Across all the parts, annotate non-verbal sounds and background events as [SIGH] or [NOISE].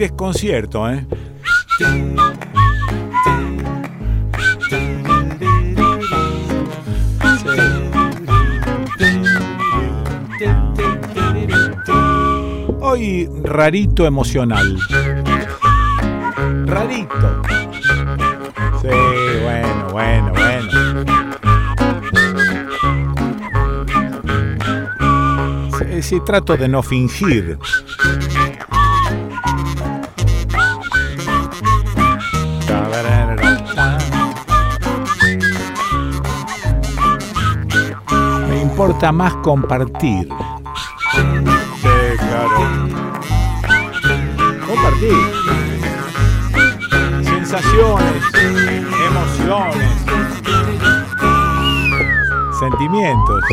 desconcierto, ¿eh? Hoy rarito emocional. Rarito. Sí, bueno, bueno, bueno. Sí, sí, trato de no fingir. Importa más compartir. Sí, claro. Compartir. Sensaciones, emociones, sentimientos.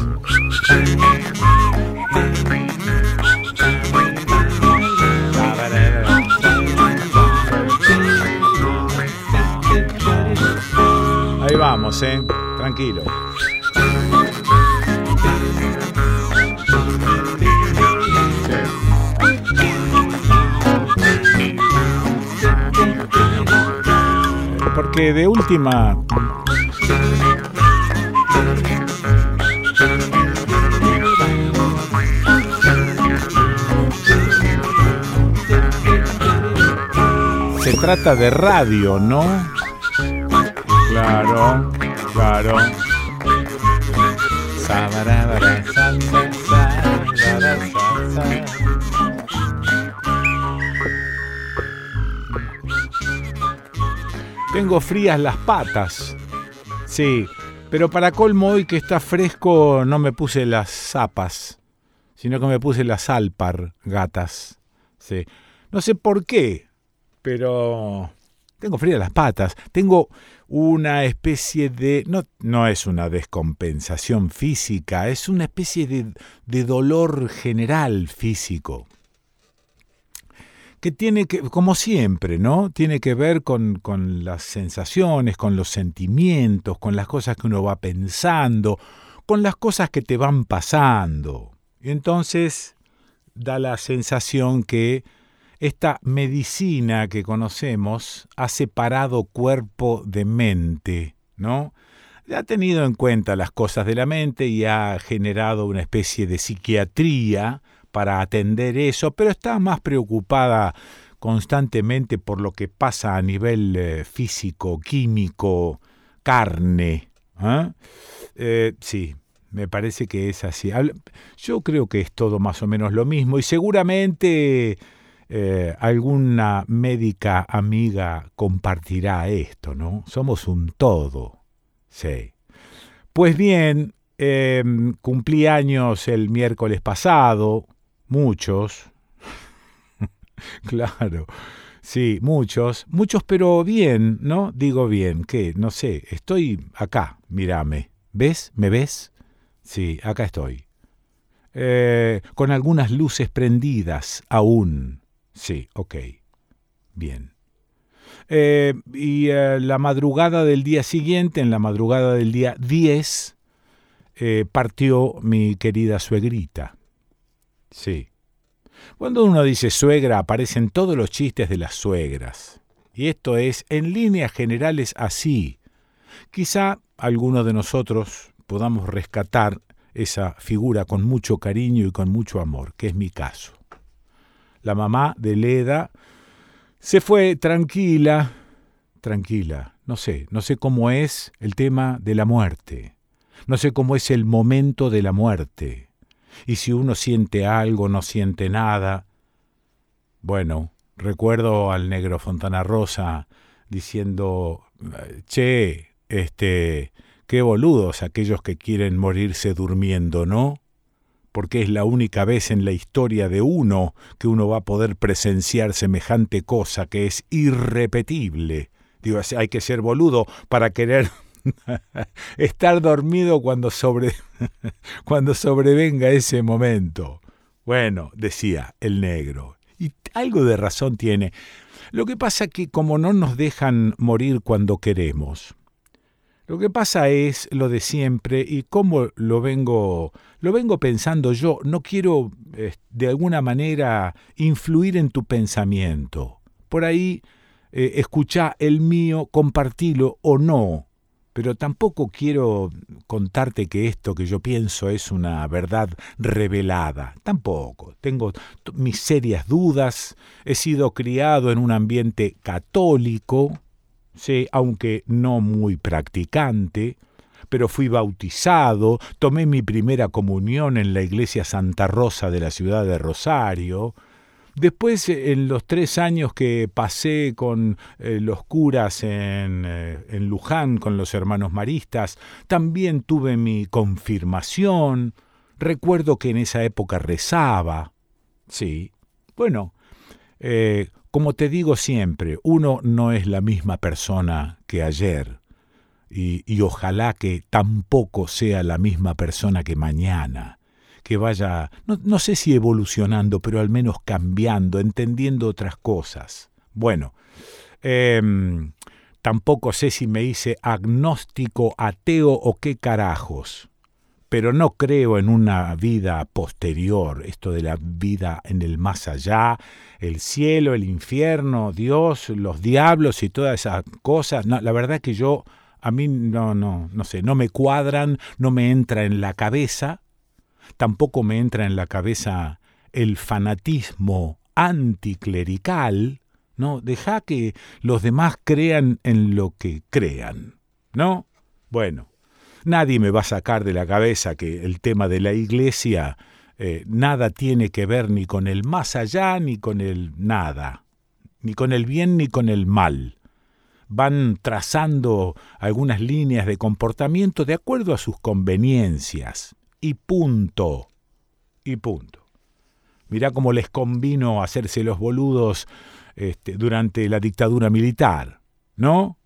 Ahí vamos, eh. Tranquilo. Porque de última. Se trata de radio, ¿no? Claro, claro. Tengo frías las patas. Sí, pero para colmo hoy que está fresco no me puse las zapas, sino que me puse las alpar gatas. Sí. No sé por qué, pero tengo frías las patas. Tengo una especie de... No, no es una descompensación física, es una especie de, de dolor general físico que tiene que, como siempre, ¿no? Tiene que ver con, con, las sensaciones, con los sentimientos, con las cosas que uno va pensando, con las cosas que te van pasando. Y entonces da la sensación que esta medicina que conocemos ha separado cuerpo de mente, ¿no? Ha tenido en cuenta las cosas de la mente y ha generado una especie de psiquiatría para atender eso, pero está más preocupada constantemente por lo que pasa a nivel eh, físico, químico, carne. ¿eh? Eh, sí, me parece que es así. Yo creo que es todo más o menos lo mismo y seguramente alguna médica amiga compartirá esto, ¿no? Somos un todo. Sí. Pues bien, cumplí años el miércoles pasado, Muchos. [LAUGHS] claro. Sí, muchos. Muchos, pero bien, ¿no? Digo bien, ¿qué? No sé. Estoy acá, mírame. ¿Ves? ¿Me ves? Sí, acá estoy. Eh, con algunas luces prendidas aún. Sí, ok. Bien. Eh, y eh, la madrugada del día siguiente, en la madrugada del día 10, partió mi querida suegrita. Sí. Cuando uno dice suegra aparecen todos los chistes de las suegras. Y esto es, en líneas generales, así. Quizá alguno de nosotros podamos rescatar esa figura con mucho cariño y con mucho amor, que es mi caso. La mamá de Leda se fue tranquila, tranquila, no sé, no sé cómo es el tema de la muerte, no sé cómo es el momento de la muerte y si uno siente algo, no siente nada. Bueno, recuerdo al negro Fontana Rosa diciendo, che, este, qué boludos aquellos que quieren morirse durmiendo, ¿no? Porque es la única vez en la historia de uno que uno va a poder presenciar semejante cosa que es irrepetible. Digo, hay que ser boludo para querer [LAUGHS] Estar dormido cuando, sobre, [LAUGHS] cuando sobrevenga ese momento. Bueno, decía el negro. Y algo de razón tiene. Lo que pasa que como no nos dejan morir cuando queremos, Lo que pasa es lo de siempre y cómo lo vengo, lo vengo pensando yo. No quiero eh, de alguna manera influir en tu pensamiento. Por ahí eh, escucha el mío, compartilo o no. Pero tampoco quiero contarte que esto que yo pienso es una verdad revelada. Tampoco. Tengo mis serias dudas. He sido criado en un ambiente católico sí, aunque no muy practicante, pero fui bautizado, tomé mi primera comunión en la iglesia Santa Rosa de la ciudad de Rosario, Después, en los tres años que pasé con eh, los curas en, eh, en, Luján, con los hermanos maristas, también tuve mi confirmación. Recuerdo que en esa época rezaba. Sí. Bueno, eh, como te digo siempre, uno no es la misma persona que ayer y, ojalá que tampoco sea la misma persona que mañana, que vaya, no, sé si evolucionando, pero al menos cambiando, entendiendo otras cosas. Bueno, em, tampoco sé si me hice agnóstico, ateo o qué carajos pero no creo en una vida posterior, esto de la vida en el más allá, el cielo, el infierno, Dios, los diablos y todas esas cosas. la verdad que yo, a mí no, no, no sé, no me cuadran, no me entra en la cabeza, tampoco me entra en la cabeza el fanatismo anticlerical, ¿no? Deja que los demás crean en lo que crean, ¿no? Bueno, Nadie me va a sacar de la cabeza que el tema de la iglesia eh, nada tiene que ver ni con el más allá ni con el nada, ni con el bien ni con el mal. Van trazando algunas líneas de comportamiento de acuerdo a sus conveniencias. Y punto. Y punto. Mirá cómo les convino hacerse los boludos este, durante la dictadura militar, ¿no?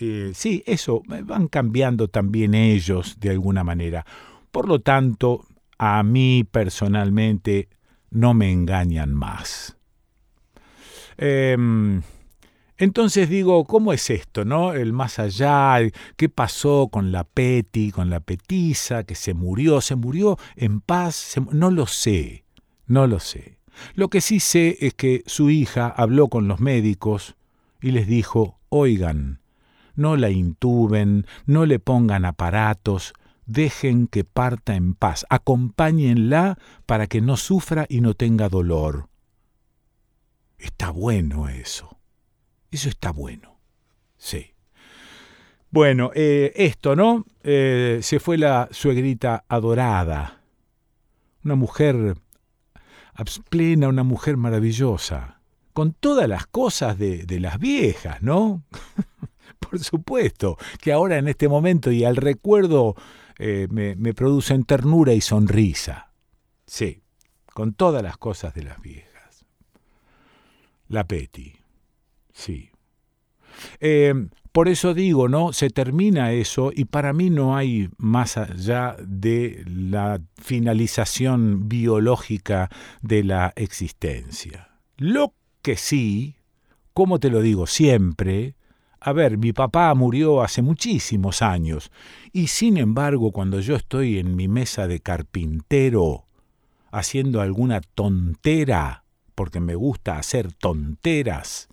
Eh, sí, eso, eh, van cambiando también ellos de alguna manera. Por lo tanto, a mí personalmente no me engañan más. Em, entonces digo, ¿cómo es esto, no? El más allá, ¿qué pasó con la Peti, con la Petiza, que se murió? ¿Se murió en paz? no lo sé, no lo sé. Lo que sí sé es que su hija habló con los médicos y les dijo, oigan, no la intuben, no le pongan aparatos, dejen que parta en paz, acompáñenla para que no sufra y no tenga dolor. Está bueno eso. Eso está bueno. Sí. Bueno, eh, esto, ¿no? Eh, se fue la suegrita adorada. Una mujer plena, una mujer maravillosa, con todas las cosas de, las viejas, ¿no? [LAUGHS] Por supuesto, que ahora en este momento y al recuerdo eh, me, me producen ternura y sonrisa. Sí, con todas las cosas de las viejas. La Peti, sí. Eh, por eso digo, ¿no? Se termina eso y para mí no hay más allá de la finalización biológica de la existencia. Lo que sí, como te lo digo siempre, a ver, mi papá murió hace muchísimos años, y sin embargo cuando yo estoy en mi mesa de carpintero haciendo alguna tontera, porque me gusta hacer tonteras,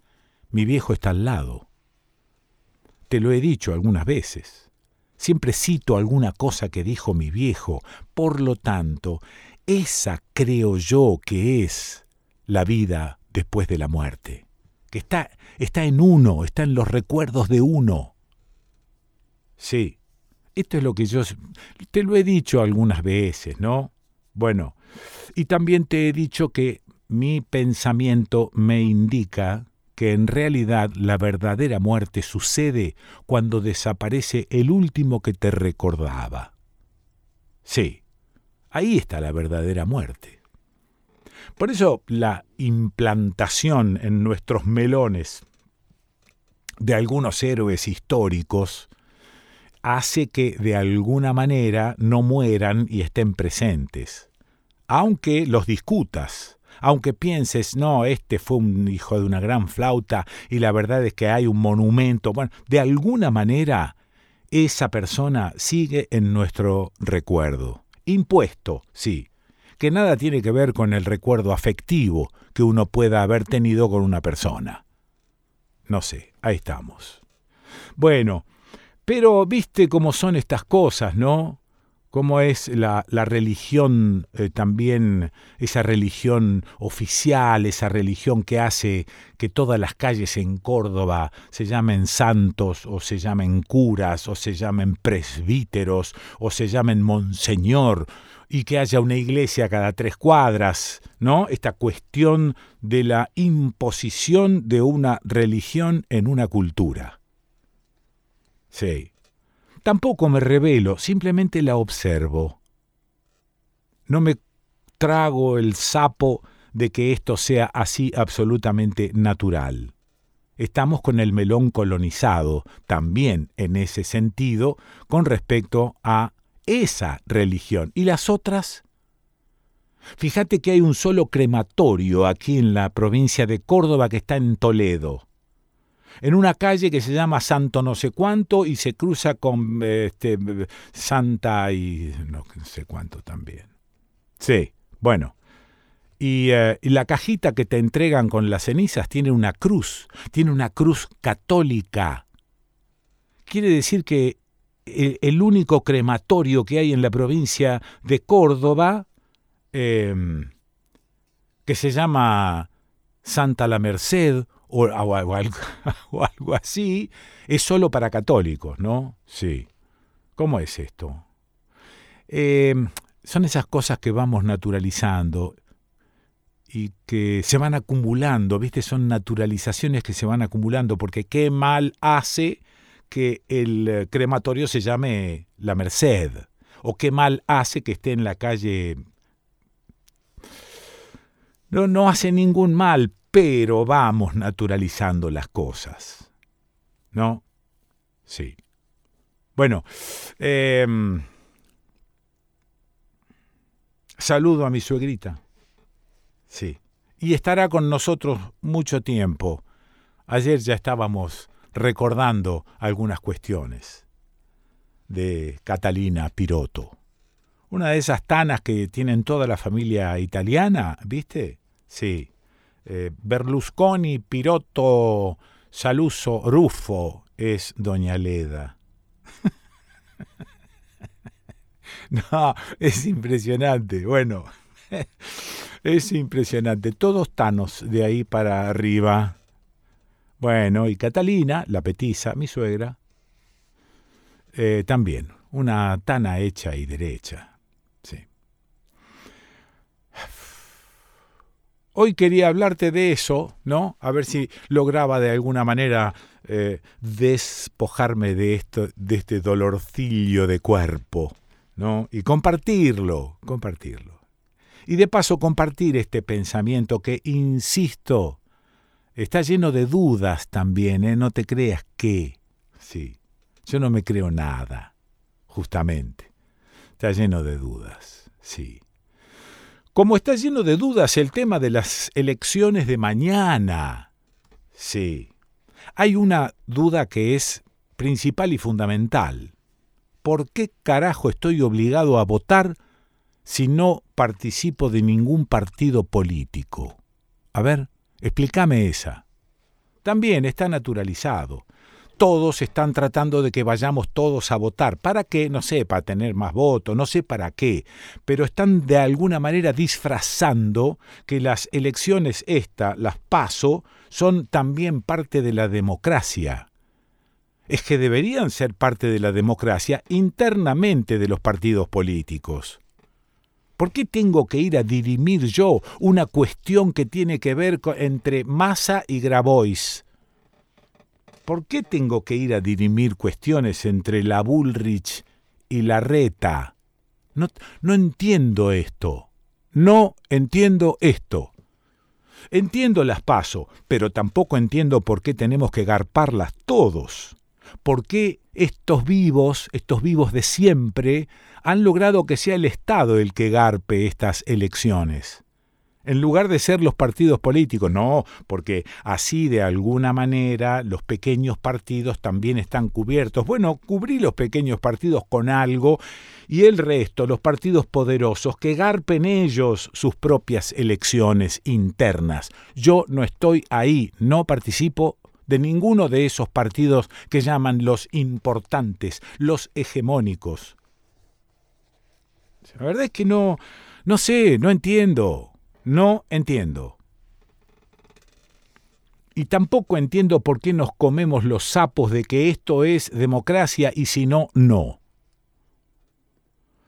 mi viejo está al lado. Te lo he dicho algunas veces. Siempre cito alguna cosa que dijo mi viejo. Por lo tanto, esa creo yo que es la vida después de la muerte que está, está en uno, está en los recuerdos de uno. Sí, esto es lo que yo te lo he dicho algunas veces, ¿no? Bueno, y también te he dicho que mi pensamiento me indica que en realidad la verdadera muerte sucede cuando desaparece el último que te recordaba. Sí, ahí está la verdadera muerte. Por eso la implantación en nuestros melones de algunos héroes históricos hace que de alguna manera no mueran y estén presentes. Aunque los discutas, aunque pienses, no, este fue un hijo de una gran flauta y la verdad es que hay un monumento, bueno, de alguna manera esa persona sigue en nuestro recuerdo. Impuesto, sí, que nada tiene que ver con el recuerdo afectivo que uno pueda haber tenido con una persona. No sé, ahí estamos. Bueno, pero viste cómo son estas cosas, ¿no? Cómo es la, religión eh, también, esa religión oficial, esa religión que hace que todas las calles en Córdoba se llamen santos o se llamen curas o se llamen presbíteros o se llamen monseñor y que haya una iglesia cada tres cuadras, ¿no? Esta cuestión de la imposición de una religión en una cultura. Sí, Tampoco me revelo, simplemente la observo. No me trago el sapo de que esto sea así absolutamente natural. Estamos con el melón colonizado, también en ese sentido, con respecto a esa religión. ¿Y las otras? Fíjate que hay un solo crematorio aquí en la provincia de Córdoba que está en Toledo en una calle que se llama Santo no sé cuánto y se cruza con este, Santa y no sé cuánto también. Sí, bueno. Y, eh, y, la cajita que te entregan con las cenizas tiene una cruz, tiene una cruz católica. Quiere decir que el, único crematorio que hay en la provincia de Córdoba, em, que se llama Santa la Merced [LAUGHS] o, algo, así, es solo para católicos, ¿no? Sí. ¿Cómo es esto? Eh, son esas cosas que vamos naturalizando y que se van acumulando, ¿viste? Son naturalizaciones que se van acumulando, porque qué mal hace que el eh, crematorio se llame La Merced, o qué mal hace que esté en la calle... No, no hace ningún mal, pero vamos naturalizando las cosas. ¿No? Sí. Bueno, em, saludo a mi suegrita. Sí. Y estará con nosotros mucho tiempo. Ayer ya estábamos recordando algunas cuestiones de Catalina Piroto. Una de esas tanas que tienen toda la familia italiana, ¿viste? Sí. Eh, Berlusconi, Pirotto, Saluso, Rufo es Doña Leda. [LAUGHS] no, es impresionante. Bueno, [LAUGHS] es impresionante. Todos tanos de ahí para arriba. Bueno, y Catalina, la petiza, mi suegra, eh, también, una tana hecha y derecha. Hoy quería hablarte de eso, ¿no? A ver si lograba de alguna manera eh, despojarme de, esto, de este dolorcillo de cuerpo, ¿no? Y compartirlo, compartirlo. Y de paso compartir este pensamiento que, insisto, está lleno de dudas también, ¿eh? No te creas que, sí, yo no me creo nada, justamente. Está lleno de dudas, sí. Como está lleno de dudas el tema de las elecciones de mañana. Sí. Hay una duda que es principal y fundamental. ¿Por qué carajo estoy obligado a votar si no participo de ningún partido político? A ver, explícame esa. También está naturalizado todos están tratando de que vayamos todos a votar. ¿Para qué? No sé, para tener más votos, no sé para qué, pero están de alguna manera disfrazando que las elecciones esta, las paso, son también parte de la democracia. Es que deberían ser parte de la democracia internamente de los partidos políticos. ¿Por qué tengo que ir a dirimir yo una cuestión que tiene que ver entre Massa y Grabois? ¿Por qué tengo que ir a dirimir cuestiones entre la Bullrich y la Reta? No, no entiendo esto. No entiendo esto. Entiendo las paso, pero tampoco entiendo por qué tenemos que garparlas todos. ¿Por qué estos vivos, estos vivos de siempre, han logrado que sea el Estado el que garpe estas elecciones? En lugar de ser los partidos políticos. No, porque así de alguna manera los pequeños partidos también están cubiertos. Bueno, cubrí los pequeños partidos con algo y el resto, los partidos poderosos, que garpen ellos sus propias elecciones internas. Yo no estoy ahí, no participo de ninguno de esos partidos que llaman los importantes, los hegemónicos. La verdad es que no, no sé, no entiendo. No entiendo. Y tampoco entiendo por qué nos comemos los sapos de que esto es democracia y si no, no.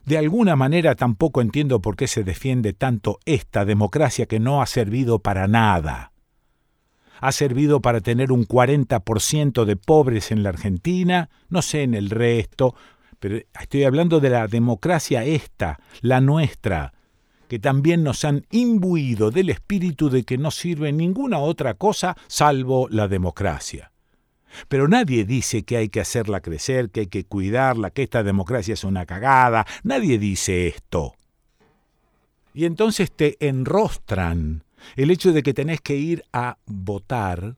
De alguna manera tampoco entiendo por qué se defiende tanto esta democracia que no ha servido para nada. Ha servido para tener un 40% de pobres en la Argentina, no sé en el resto, pero estoy hablando de la democracia esta, la nuestra, que también nos han imbuido del espíritu de que no sirve ninguna otra cosa salvo la democracia. Pero nadie dice que hay que hacerla crecer, que hay que cuidarla, que esta democracia es una cagada. Nadie dice esto. Y entonces te enrostran el hecho de que tenés que ir a votar,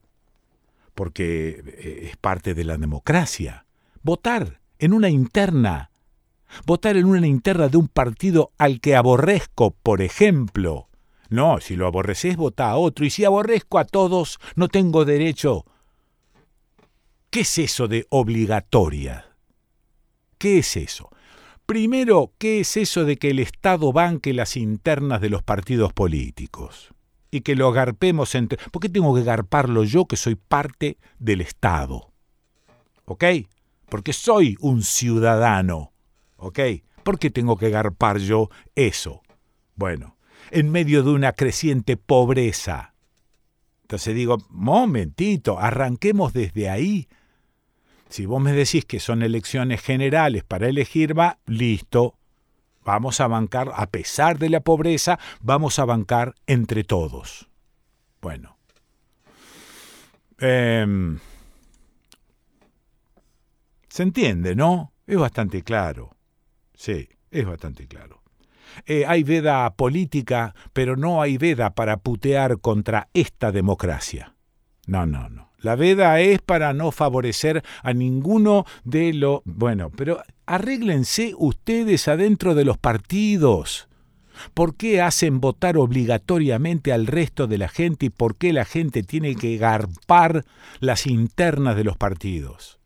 porque eh, es parte de la democracia. Votar en una interna votar en una interna de un partido al que aborrezco, por ejemplo. No, si lo aborreces, vota a otro, y si aborrezco a todos, no tengo derecho. ¿Qué es eso de obligatoria? ¿Qué es eso? Primero, ¿qué es eso de que el Estado banque las internas de los partidos políticos? Y que lo agarpemos entre... ¿Por qué tengo que garparlo yo que soy parte del Estado? ¿Ok? Porque soy un ciudadano. ¿Ok? ¿Por qué tengo que garpar yo eso? Bueno, en medio de una creciente pobreza. Entonces digo, momentito, arranquemos desde ahí. Si vos me decís que son elecciones generales para elegir, va, listo. Vamos a bancar, a pesar de la pobreza, vamos a bancar entre todos. Bueno. Em, se entiende, ¿no? Es bastante claro. Sí, es bastante claro. Eh, hay veda política, pero no hay veda para putear contra esta democracia. No, no, no. La veda es para no favorecer a ninguno de los... Bueno, pero arréglense ustedes adentro de los partidos. ¿Por qué hacen votar obligatoriamente al resto de la gente y por qué la gente tiene que garpar las internas de los partidos?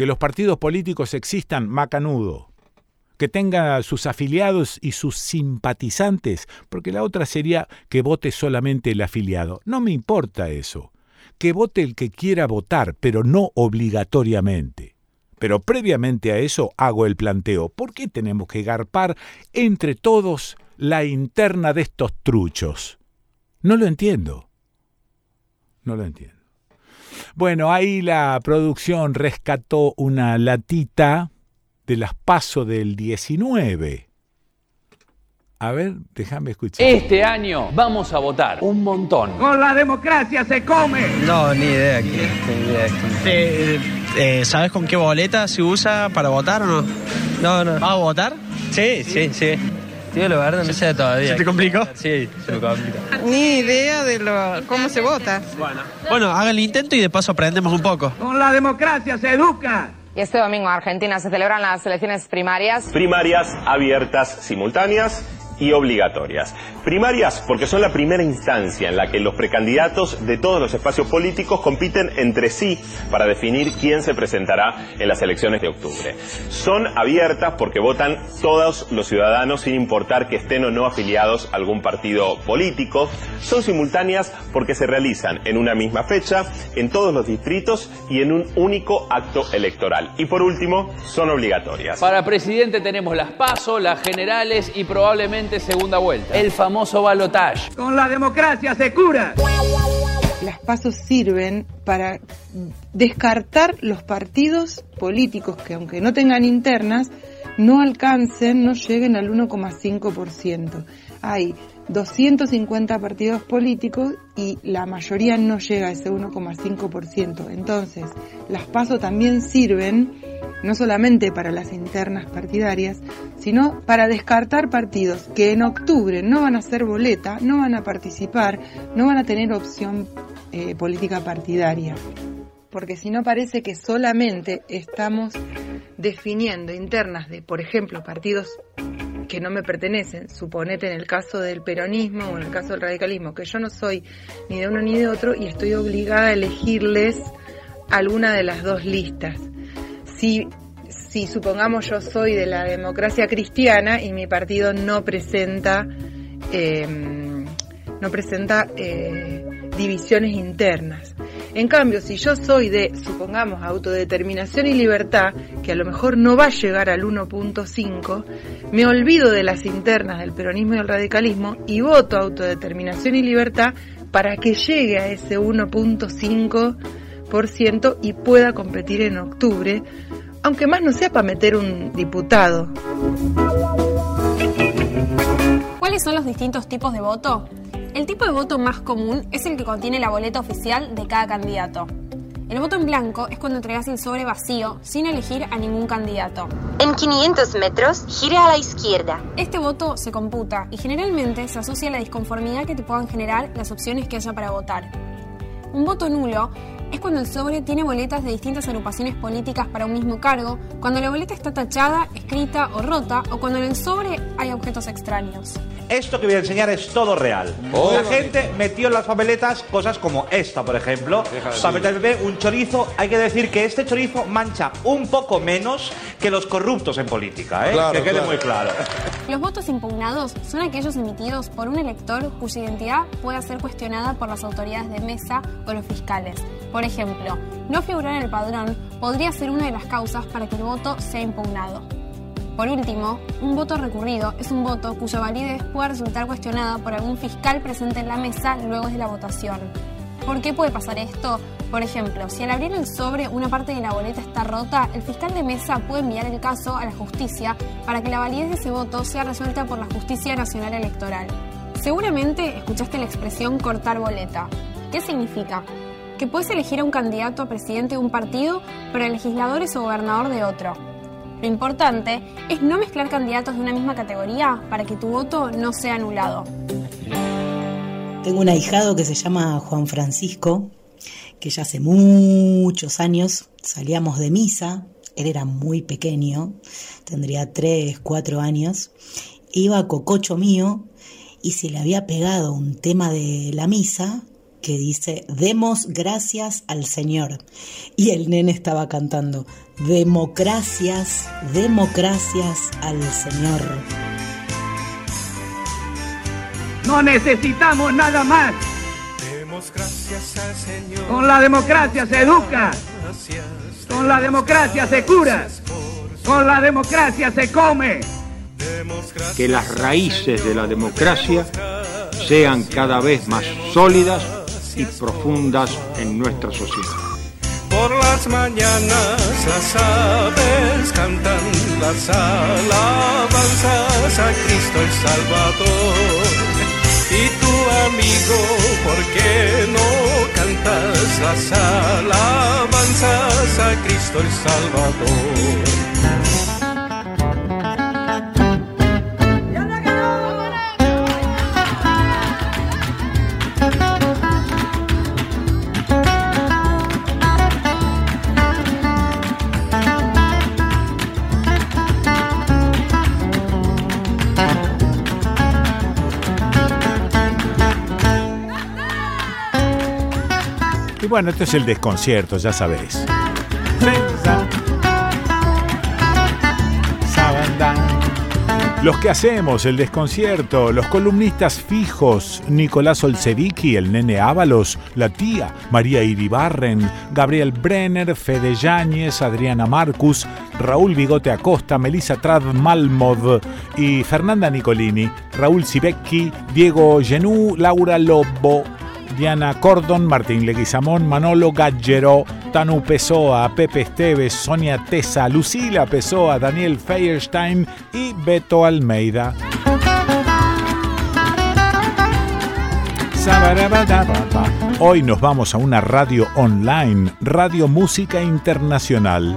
Que los partidos políticos existan, macanudo, que tengan sus afiliados y sus simpatizantes, porque la otra sería que vote solamente el afiliado. No me importa eso. Que vote el que quiera votar, pero no obligatoriamente. Pero previamente a eso hago el planteo, ¿por qué tenemos que garpar entre todos la interna de estos truchos? No lo entiendo. No lo entiendo. Bueno, ahí la producción rescató una latita de las pasos del 19. A ver, déjame escuchar. Este año vamos a votar un montón. Con la democracia se come. No, ni idea. Ni idea. Eh, eh, ¿Sabes con qué boleta se usa para votar o no? No, no. ¿Vas a votar? Sí, sí, sí. Tío, la verdad no sé todavía. ¿Se te complicó? Sí, se me complica. Ni idea de lo, cómo se vota. Bueno. bueno, haga el intento y de paso aprendemos un poco. Con la democracia se educa. Y este domingo en Argentina se celebran las elecciones primarias. Primarias abiertas, simultáneas y obligatorias. Primarias porque son la primera instancia en la que los precandidatos de todos los espacios políticos compiten entre sí para definir quién se presentará en las elecciones de octubre. Son abiertas porque votan todos los ciudadanos sin importar que estén o no afiliados a algún partido político. Son simultáneas porque se realizan en una misma fecha, en todos los distritos y en un único acto electoral. Y por último, son obligatorias. Para presidente tenemos las PASO, las generales y probablemente segunda vuelta. El famoso balotage. Con la democracia se cura. Las pasos sirven para descartar los partidos políticos que aunque no tengan internas, no alcancen, no lleguen al 1,5%. Hay 250 partidos políticos y la mayoría no llega a ese 1,5%. Entonces, las pasos también sirven no solamente para las internas partidarias, sino para descartar partidos que en octubre no van a ser boleta, no van a participar, no van a tener opción eh, política partidaria. Porque si no parece que solamente estamos definiendo internas de, por ejemplo, partidos que no me pertenecen, suponete en el caso del peronismo o en el caso del radicalismo, que yo no soy ni de uno ni de otro y estoy obligada a elegirles alguna de las dos listas. Si, si supongamos yo soy de la democracia cristiana y mi partido no presenta, em, no presenta eh, divisiones internas. En cambio, si yo soy de, supongamos, autodeterminación y libertad, que a lo mejor no va a llegar al 1.5, me olvido de las internas del peronismo y el radicalismo y voto autodeterminación y libertad para que llegue a ese 1.5 y pueda competir en octubre, aunque más no sea para meter un diputado. ¿Cuáles son los distintos tipos de voto? El tipo de voto más común es el que contiene la boleta oficial de cada candidato. El voto en blanco es cuando entregas el sobre vacío sin elegir a ningún candidato. En 500 metros, gire a la izquierda. Este voto se computa y generalmente se asocia a la disconformidad que te puedan generar las opciones que haya para votar. Un voto nulo es cuando el sobre tiene boletas de distintas agrupaciones políticas para un mismo cargo, cuando la boleta está tachada, escrita o rota, o cuando en el sobre hay objetos extraños. Esto que voy a enseñar es todo real. la gente metió en las papeletas cosas como esta, por ejemplo. Papeleta bebé, un chorizo. Hay que decir que este chorizo mancha un poco menos que los corruptos en política, ¿eh? que quede muy claro. Los votos impugnados son aquellos emitidos por un elector cuya identidad pueda ser cuestionada por las autoridades de mesa o los fiscales. Por ejemplo, no figurar en el padrón podría ser una de las causas para que el voto sea impugnado. Por último, un voto recurrido es un voto cuya validez pueda resultar cuestionada por algún fiscal presente en la mesa luego de la votación. ¿Por qué puede pasar esto? Por ejemplo, si al abrir el sobre una parte de la boleta está rota, el fiscal de mesa puede enviar el caso a la justicia para que la validez de ese voto sea resuelta por la Justicia Nacional Electoral. Seguramente escuchaste la expresión cortar boleta. ¿Qué significa? que puedes elegir a un candidato a presidente de un partido, pero el legislador es o gobernador de otro. Lo importante es no mezclar candidatos de una misma categoría para que tu voto no sea anulado. Tengo un ahijado que se llama Juan Francisco, que ya hace muchos años salíamos de misa, él era muy pequeño, tendría 3, 4 años, iba a cococho mío y se le había pegado un tema de la misa que dice, demos gracias al Señor. Y el nene estaba cantando, democracias, democracias al Señor. No necesitamos nada más. Demos gracias al Señor. Con la democracia se educa. Con la democracia se cura. Con la democracia se come. Que las raíces de la democracia sean cada vez más sólidas y profundas en nuestra sociedad. Por las mañanas las aves cantan las alabanzas a Cristo el Salvador. Y tu amigo, ¿por qué no cantas las alabanzas a Cristo el Salvador? Bueno, esto es el desconcierto, ya sabéis. Los que hacemos el desconcierto, los columnistas fijos, Nicolás Olsevicki, el nene Ábalos, la tía María Iribarren, Gabriel Brenner, Fede Yáñez, Adriana Marcus, Raúl Bigote Acosta, Melissa Trad Malmod y Fernanda Nicolini, Raúl Sibecki, Diego Genú, Laura Lobo, Diana Cordon, Martín Leguizamón, Manolo Gallero, Tanu Pessoa, Pepe Esteves, Sonia Tesa, Lucila Pessoa, Daniel Feierstein y Beto Almeida. Hoy nos vamos a una radio online, Radio Música Internacional.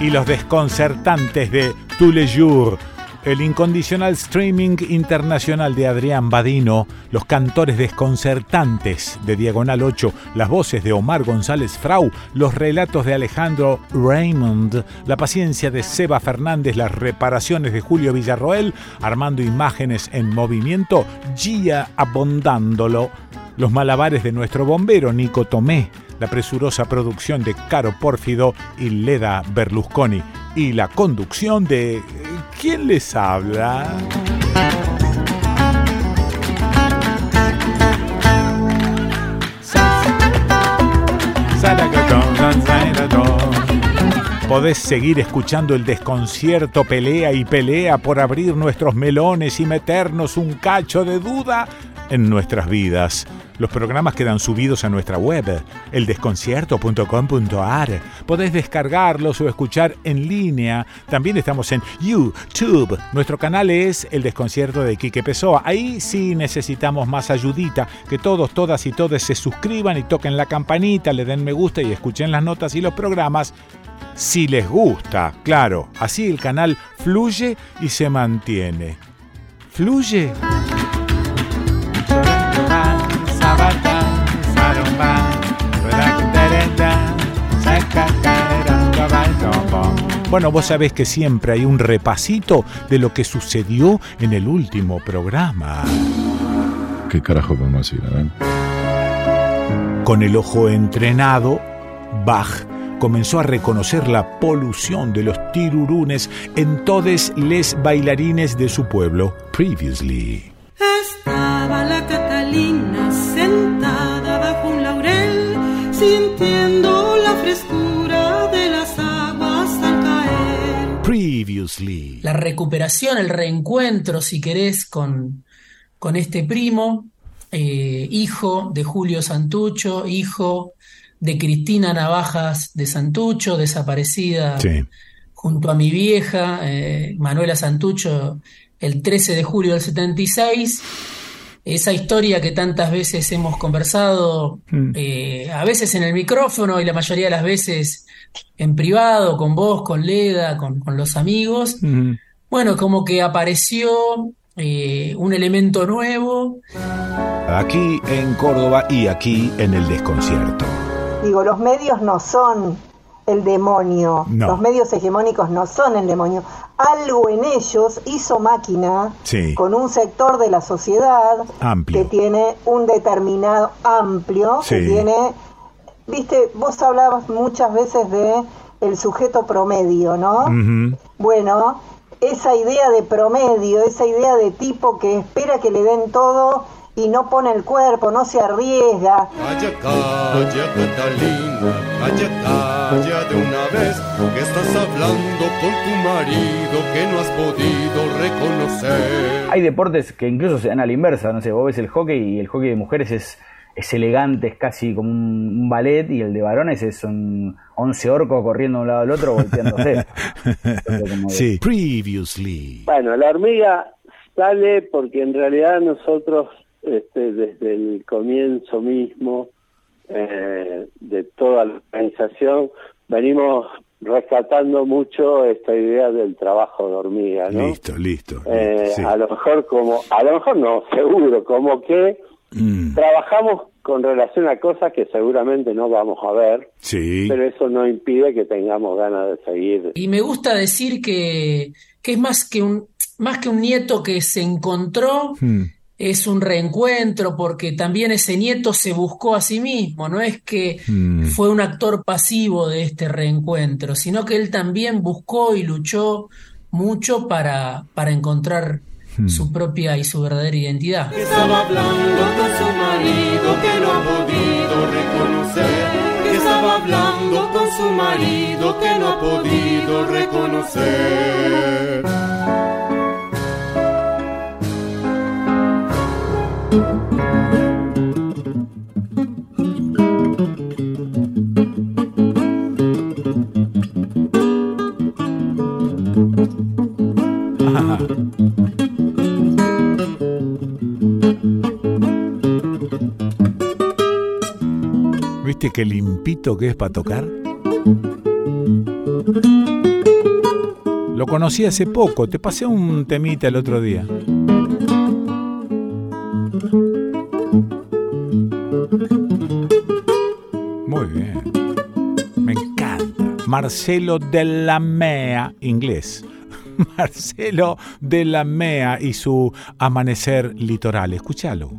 Y los desconcertantes de Tous les jours el incondicional streaming internacional de Adrián Badino, los cantores desconcertantes de Diagonal 8, las voces de Omar González Frau, los relatos de Alejandro Raymond, la paciencia de Seba Fernández, las reparaciones de Julio Villarroel, armando imágenes en movimiento, Gia abondándolo, los malabares de nuestro bombero Nico Tomé, la presurosa producción de Caro Pórfido y Leda Berlusconi y la conducción de... ¿Quién les habla? Podés seguir escuchando el desconcierto pelea y pelea por abrir nuestros melones y meternos un cacho de duda en nuestras vidas. Los programas quedan subidos a nuestra web, eldesconcierto.com.ar. Podés descargarlos o escuchar en línea. También estamos en YouTube. Nuestro canal es El Desconcierto de Quique Pessoa. Ahí sí necesitamos más ayudita. Que todos, todas y todos se suscriban y toquen la campanita, le den me gusta y escuchen las notas y los programas. Si les gusta, claro. Así el canal fluye y se mantiene. ¿Fluye? Bueno, vos sabés que siempre hay un repasito de lo que sucedió en el último programa. ¿Qué carajo podemos decir? Con el ojo entrenado, Bach comenzó a reconocer la polución de los tirurunes en todos les bailarines de su pueblo. Previously. Sintiendo la frescura de las aguas al caer. Previously. La recuperación, el reencuentro, si querés, con, con este primo, eh, hijo de Julio Santucho, hijo de Cristina Navajas de Santucho, desaparecida junto a mi vieja, eh, Manuela Santucho, el 13 de julio del 76. Esa historia que tantas veces hemos conversado, eh, a veces en el micrófono y la mayoría de las veces en privado, con vos, con Leda, con, con los amigos. Bueno, como que apareció eh, un elemento nuevo. Aquí en Córdoba y aquí en el desconcierto. Digo, los medios no son el demonio, No. los medios hegemónicos no son el demonio. Algo en ellos hizo máquina Sí. con un sector de la sociedad Amplio. que tiene un determinado amplio, que tiene, viste, vos hablabas muchas veces de el sujeto promedio, ¿no? Bueno, esa idea de promedio, esa idea de tipo que espera que le den todo y no pone el cuerpo, no se arriesga. Calla, calla, Catalina, calla, calla de una vez, que estás hablando con tu marido que no has podido reconocer. Hay deportes que incluso se dan a la inversa, no sé, vos ves el hockey y el hockey de mujeres es, es elegante, es casi como un, un ballet y el de varones es un 11 orcos corriendo de un lado al otro [LAUGHS] que- Sí. Previously. Bueno, la hormiga sale porque en realidad nosotros este, desde el comienzo mismo eh, de toda la organización venimos rescatando mucho esta idea del trabajo de hormiga, ¿no? Listo, listo. Eh, sí. A lo mejor como, a lo mejor no, seguro, como que Mm, trabajamos con relación a cosas que seguramente no vamos a ver, sí. pero eso no impide que tengamos ganas de seguir Y me gusta decir que, que es más que un, más que un nieto que se encontró, Mm, es un reencuentro, porque también ese nieto se buscó a sí mismo, no es que mm. fue un actor pasivo de este reencuentro, sino que él también buscó y luchó mucho para, para encontrar Hmm. su propia y su verdadera identidad. Estaba hablando con su marido que no ha podido reconocer. Estaba hablando con su marido que no ha podido reconocer. ¿Viste qué limpito que es para tocar? Lo conocí hace poco, te pasé un temita el otro día. Muy bien. Me encanta. Marcelo de la Mea, inglés. [LAUGHS] Marcelo de la Mea y su Amanecer Litoral. Escúchalo.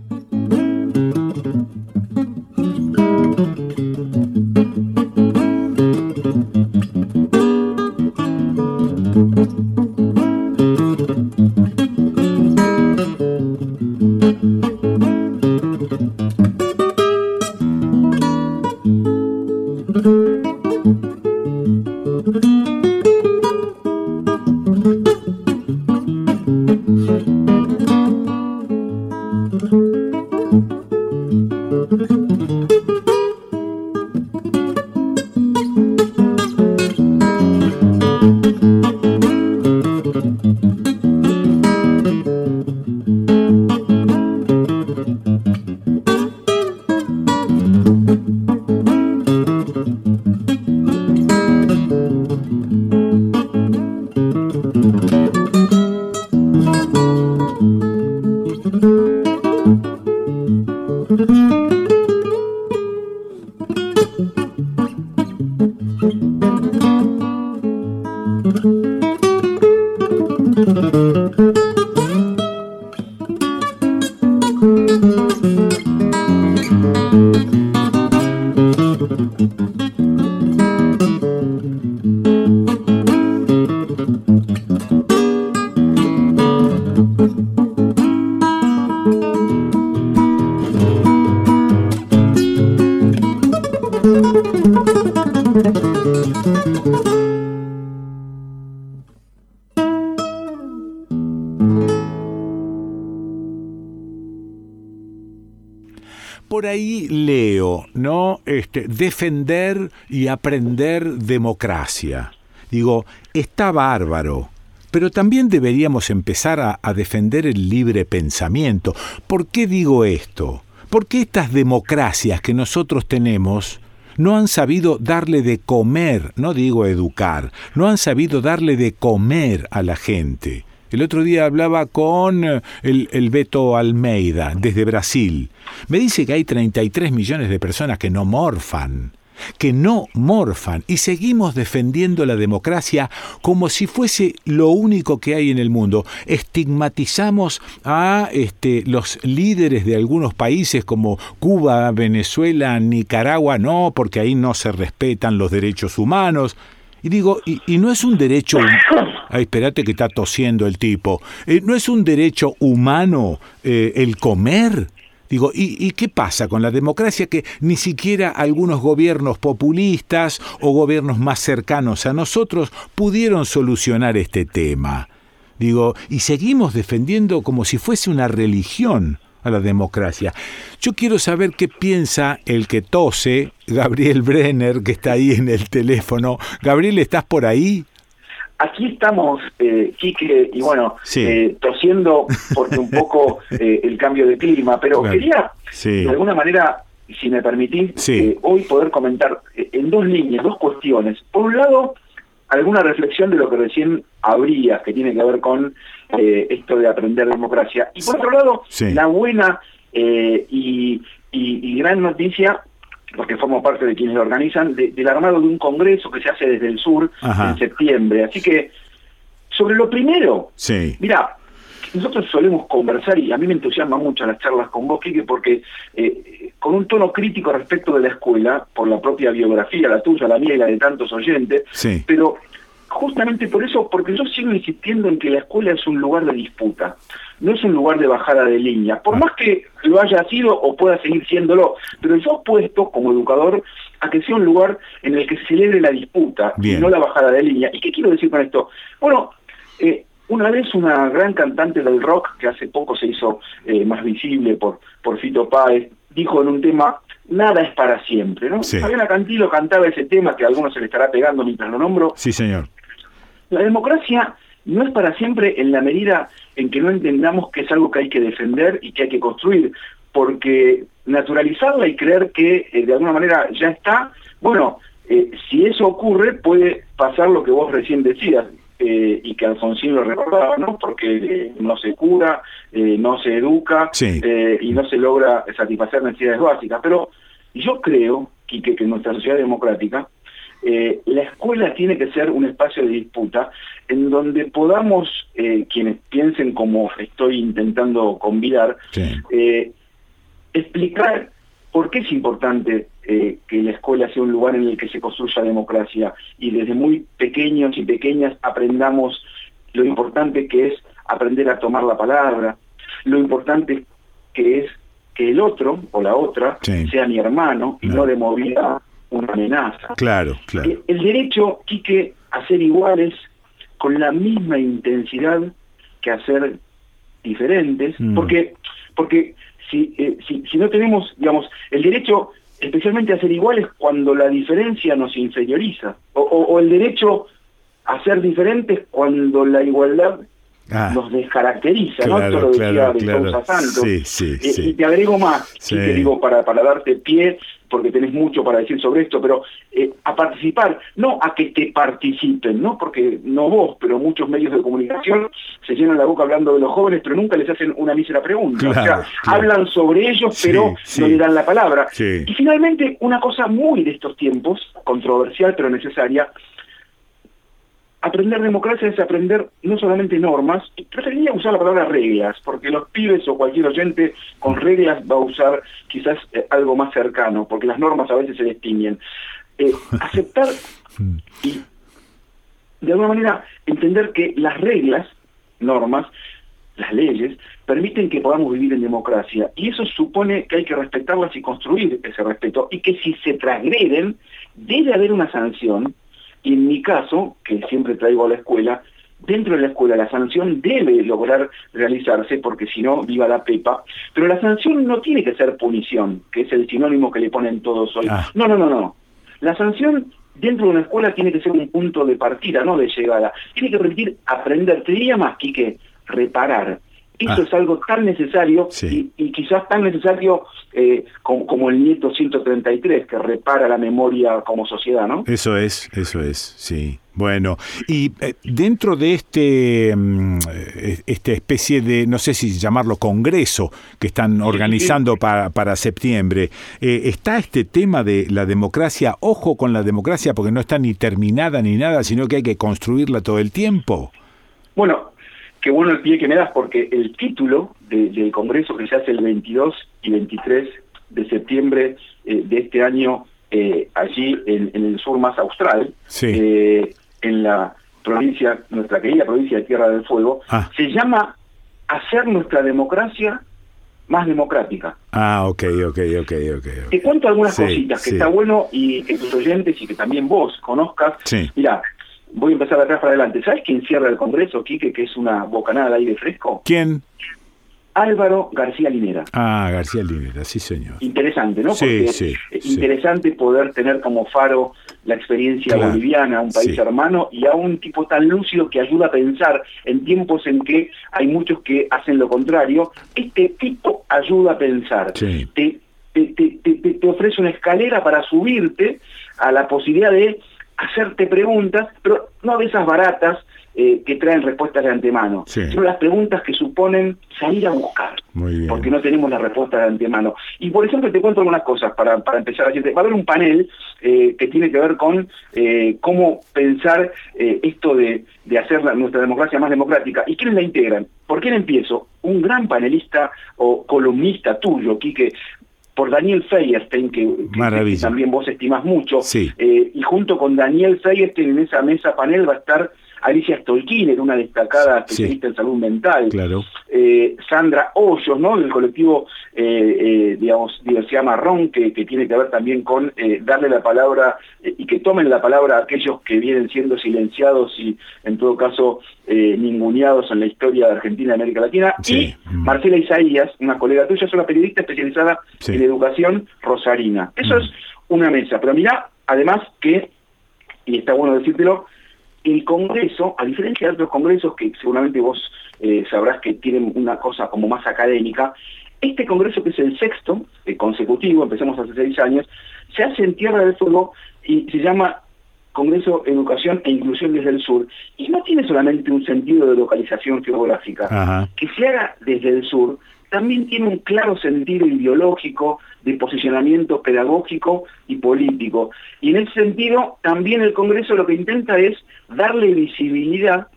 Este, defender y aprender democracia. Digo, está bárbaro, pero también deberíamos empezar a, a, defender el libre pensamiento. ¿Por qué digo esto? Porque estas democracias que nosotros tenemos no han sabido darle de comer, no digo educar, no han sabido darle de comer a la gente. El otro día hablaba con el, el, Beto Almeida, desde Brasil. Me dice que hay 33 millones de personas que no morfan, que no morfan, y seguimos defendiendo la democracia como si fuese lo único que hay en el mundo. Estigmatizamos a este, los líderes de algunos países como Cuba, Venezuela, Nicaragua, no, porque ahí no se respetan los derechos humanos. Y digo, y, no es un derecho... Ay, espérate que está tosiendo el tipo. Eh, ¿No es un derecho humano eh, el comer? Digo, ¿y, ¿y, qué pasa con la democracia que ni siquiera algunos gobiernos populistas o gobiernos más cercanos a nosotros pudieron solucionar este tema? Digo, y seguimos defendiendo como si fuese una religión a la democracia. Yo quiero saber qué piensa el que tose, Gabriel Brenner, que está ahí en el teléfono. Gabriel, ¿estás por ahí? Aquí estamos, eh, Quique, y bueno, sí. eh, tosiendo porque un poco [LAUGHS] eh, el cambio de clima, pero claro. quería, sí. de alguna manera, si me permitís, sí. Eh, hoy poder comentar eh, en dos líneas, dos cuestiones. Por un lado, alguna reflexión de lo que recién habría, que tiene que ver con eh, esto de aprender democracia. Y por otro lado, sí. la buena eh, y, y, y, gran noticia, porque formo parte de quienes lo organizan, de, del armado de un congreso que se hace desde el sur Ajá. en septiembre. Así que, sobre lo primero, sí. mira, nosotros solemos conversar y a mí me entusiasma mucho las charlas con vos, Quique, porque eh, con un tono crítico respecto de la escuela, por la propia biografía, la tuya, la mía y la de tantos oyentes, sí. pero justamente por eso, porque yo sigo insistiendo en que la escuela es un lugar de disputa, no es un lugar de bajada de línea, por ah. más que lo haya sido o pueda seguir siéndolo, pero yo apuesto como educador a que sea un lugar en el que se celebre la disputa Bien. y no la bajada de línea. ¿Y qué quiero decir con esto? Bueno, eh, una vez una gran cantante del rock, que hace poco se hizo eh, más visible por, por Fito Páez, dijo en un tema, nada es para siempre, ¿no? Sí. Fabiana Cantilo cantaba ese tema que a algunos se le estará pegando mientras lo nombro. Sí, señor. La democracia no es para siempre en la medida en que no entendamos que es algo que hay que defender y que hay que construir, porque naturalizarla y creer que eh, de alguna manera ya está, bueno, eh, si eso ocurre, puede pasar lo que vos recién decías, eh, y que Alfonsín lo recordaba, ¿no? Porque no se cura, no se educa y no se logra satisfacer necesidades básicas. Pero yo creo, Quique, que en nuestra sociedad democrática, la escuela tiene que ser un espacio de disputa en donde podamos, quienes piensen como estoy intentando convidar, explicar por qué es importante eh, que la escuela sea un lugar en el que se construya democracia y desde muy pequeños y pequeñas aprendamos lo importante que es aprender a tomar la palabra, lo importante que es que el otro o la otra sea mi hermano y no de movida una amenaza. Claro, claro. El, derecho, Quique, a ser iguales con la misma intensidad que a ser diferentes, mm. porque, porque eh, si, si, no tenemos, digamos, el derecho especialmente a ser iguales cuando la diferencia nos inferioriza, o, el derecho a ser diferentes cuando la igualdad ah. nos descaracteriza, ¿no? Esto lo decía de Santos. Sí, eh, Y te agrego más, te digo, para, para darte pie porque tenés mucho para decir sobre esto, pero eh, a participar, no a que te participen, ¿no? Porque no vos, pero muchos medios de comunicación se llenan la boca hablando de los jóvenes, pero nunca les hacen una mísera pregunta. o sea, hablan sobre ellos, pero no le dan la palabra. Y finalmente, una cosa muy de estos tiempos, controversial pero necesaria, aprender democracia es aprender no solamente normas, preferiría usar la palabra reglas, porque los pibes o cualquier oyente con reglas va a usar quizás eh, algo más cercano, porque las normas a veces se distinguen. Eh, [LAUGHS] aceptar y de alguna manera entender que las reglas, normas, las leyes, permiten que podamos vivir en democracia. Y eso supone que hay que respetarlas y construir ese respeto, y que si se transgreden, debe haber una sanción y en mi caso, que siempre traigo a la escuela, dentro de la escuela la sanción debe lograr realizarse porque si no, viva la pepa, pero la sanción no tiene que ser punición, que es el sinónimo que le ponen todos hoy. Ah. No, no, no, no. La sanción dentro de una escuela tiene que ser un punto de partida, no de llegada. Tiene que permitir aprender, te diría más, que reparar. Eso ah. es algo tan necesario y, quizás tan necesario eh, como, el nieto 133 que repara la memoria como sociedad, ¿no? Eso es, eso es, sí. Bueno, y eh, dentro de este mm, eh, esta especie de, no sé si llamarlo congreso que están organizando Para, para septiembre, está este tema de la democracia, ojo con la democracia porque no está ni terminada ni nada, sino que hay que construirla todo el tiempo. Bueno, qué bueno el pie que me das, porque el título del Congreso que se hace el 22 y 23 de septiembre eh, de este año, eh, allí en, el sur más austral, eh, en la provincia, nuestra querida provincia de Tierra del Fuego, ah. se llama Hacer nuestra democracia más democrática. Ah, ok, ok, ok, ok. Te cuento algunas cositas que está bueno y que tus oyentes y que también vos conozcas. Mira, voy a empezar de atrás para adelante. ¿Sabes quién cierra el Congreso, Quique, que es una bocanada de aire fresco? ¿Quién? Álvaro García Linera. Ah, García Linera, sí señor. Interesante, ¿no? Sí, sí. interesante poder tener como faro la experiencia boliviana, un país hermano, y a un tipo tan lúcido que ayuda a pensar en tiempos en que hay muchos que hacen lo contrario. Este tipo ayuda a pensar. Te, te, te, te ofrece una escalera para subirte a la posibilidad de hacerte preguntas, pero no de esas baratas eh, que traen respuestas de antemano, sino las preguntas que suponen salir a buscar, porque no tenemos la respuesta de antemano. Y por ejemplo, te cuento algunas cosas para, para empezar a decirte. Va a haber un panel eh, que tiene que ver con eh, cómo pensar esto de, de hacer nuestra democracia más democrática. ¿Y quiénes la integran? ¿Por quién empiezo? Un gran panelista o columnista tuyo, Quique, por Daniel Feierstein, que, también vos estimas mucho, eh, y junto con Daniel Feierstein en esa mesa panel va a estar Alicia Stolkiner, una destacada especialista en salud mental, claro. Eh, Sandra Hoyos, ¿no? del colectivo, eh, eh, digamos, Diversidad Marrón, que, tiene que ver también con darle la palabra y que tomen la palabra a aquellos que vienen siendo silenciados y, en todo caso, ninguneados en la historia de Argentina y América Latina. Y Marcela Isaías, una colega tuya, es una periodista especializada en educación rosarina. Eso es una mesa. Pero mira, además que, y está bueno decírtelo, el Congreso, a diferencia de otros congresos que seguramente vos eh, sabrás que tienen una cosa como más académica, este Congreso que es el sexto eh, consecutivo, empezamos hace seis años, se hace en Tierra del Fuego y se llama Congreso Educación e Inclusión desde el Sur, y no tiene solamente un sentido de localización geográfica, que se haga desde el sur también tiene un claro sentido ideológico, de posicionamiento pedagógico y político. Y en ese sentido, también el Congreso lo que intenta es darle visibilidad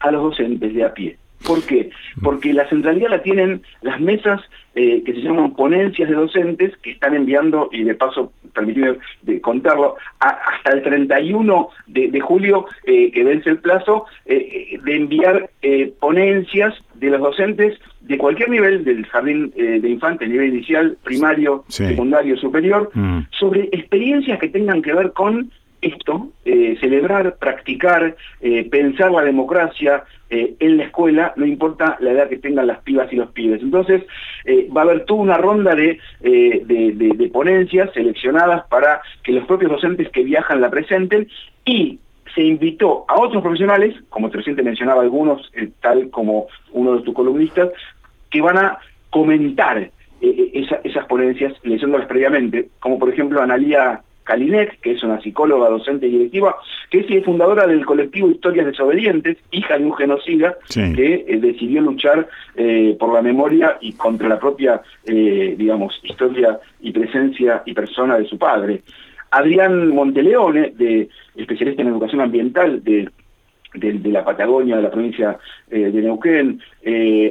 a los docentes de a pie. ¿Por qué? Porque la centralidad la tienen las mesas eh, que se llaman ponencias de docentes que están enviando, y de paso, permíteme de contarlo, hasta el 31 de, julio, eh, que vence el plazo, eh, de enviar ponencias de los docentes de cualquier nivel del jardín de infantes, nivel inicial, primario, secundario, superior, mm. sobre experiencias que tengan que ver con esto, eh, celebrar, practicar, eh, pensar la democracia eh, en la escuela, no importa la edad que tengan las pibas y los pibes. Entonces, va a haber toda una ronda de, de, ponencias seleccionadas para que los propios docentes que viajan la presenten y se invitó a otros profesionales, como te reciente mencionaba algunos, tal como uno de tus columnistas, que van a comentar esas ponencias leyéndolas previamente, como por ejemplo Analía Kalinek, que es una psicóloga, docente y directiva, que es fundadora del colectivo Historias Desobedientes, hija de un genocida, que eh, decidió luchar eh, por la memoria y contra la propia, eh, digamos, historia y presencia y persona de su padre. Adrián Monteleone, de, especialista en educación ambiental de de, la Patagonia, de la provincia de Neuquén,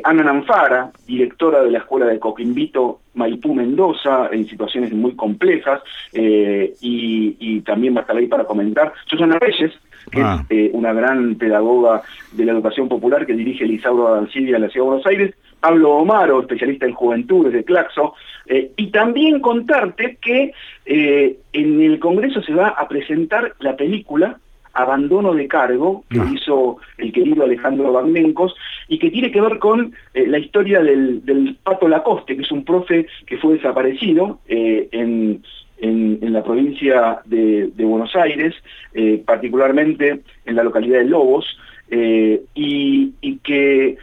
Ana Nanfara, directora de la Escuela de Coquimbito Maipú Mendoza en situaciones muy complejas eh, y, también va a estar ahí para comentar. Susana Reyes, que es ah. eh, una gran pedagoga de la educación popular que dirige el Isauro Adancibia en la Ciudad de Buenos Aires, Pablo Omaro, especialista en juventudes de Claxo, eh, y también contarte que en el Congreso se va a presentar la película Abandono de Cargo, que hizo el querido Alejandro Bagnencos, y que tiene que ver con eh, la historia del, del, Pato Lacoste, que es un profe que fue desaparecido eh, en, en, la provincia de, Buenos Aires, eh, particularmente en la localidad de Lobos, y, y que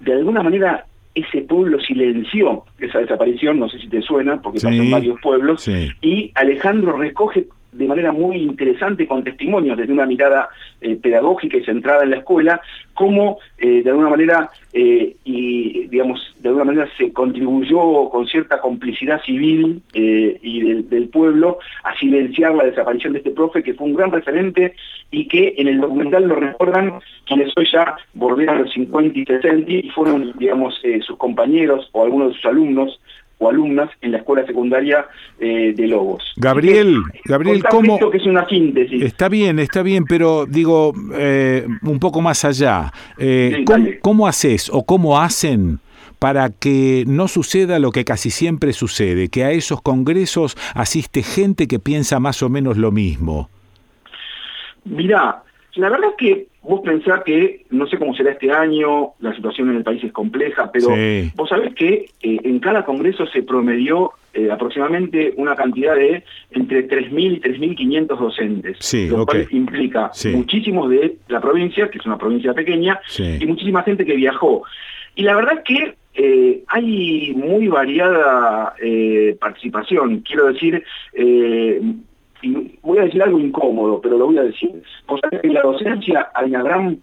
de alguna manera ese pueblo silenció esa desaparición, no sé si te suena, porque pasó en varios pueblos, y Alejandro recoge de manera muy interesante con testimonios desde una mirada eh, pedagógica y centrada en la escuela, cómo eh, de alguna manera eh, y digamos de alguna manera se contribuyó con cierta complicidad civil y del, pueblo a silenciar la desaparición de este profe que fue un gran referente y que en el documental lo recuerdan quienes hoy ya bordean los 50 y 60 y fueron digamos sus compañeros o algunos de sus alumnos o alumnas en la escuela secundaria eh, de Lobos. Gabriel, Gabriel, ¿cómo? que es una síntesis. Está bien, está bien, pero digo, eh, un poco más allá. Eh, ¿cómo, haces o cómo hacen para que no suceda lo que casi siempre sucede, que a esos congresos asiste gente que piensa más o menos lo mismo? Mirá, la verdad es que vos pensás que, no sé cómo será este año, la situación en el país es compleja, pero vos sabés que eh, en cada congreso se promedió eh, aproximadamente una cantidad de entre 3.000 y 3.500 docentes, lo cual implica muchísimos de la provincia, que es una provincia pequeña, y muchísima gente que viajó. Y la verdad es que eh, hay muy variada participación, quiero decir, y voy a decir algo incómodo, pero lo voy a decir. Sea, en la docencia hay una gran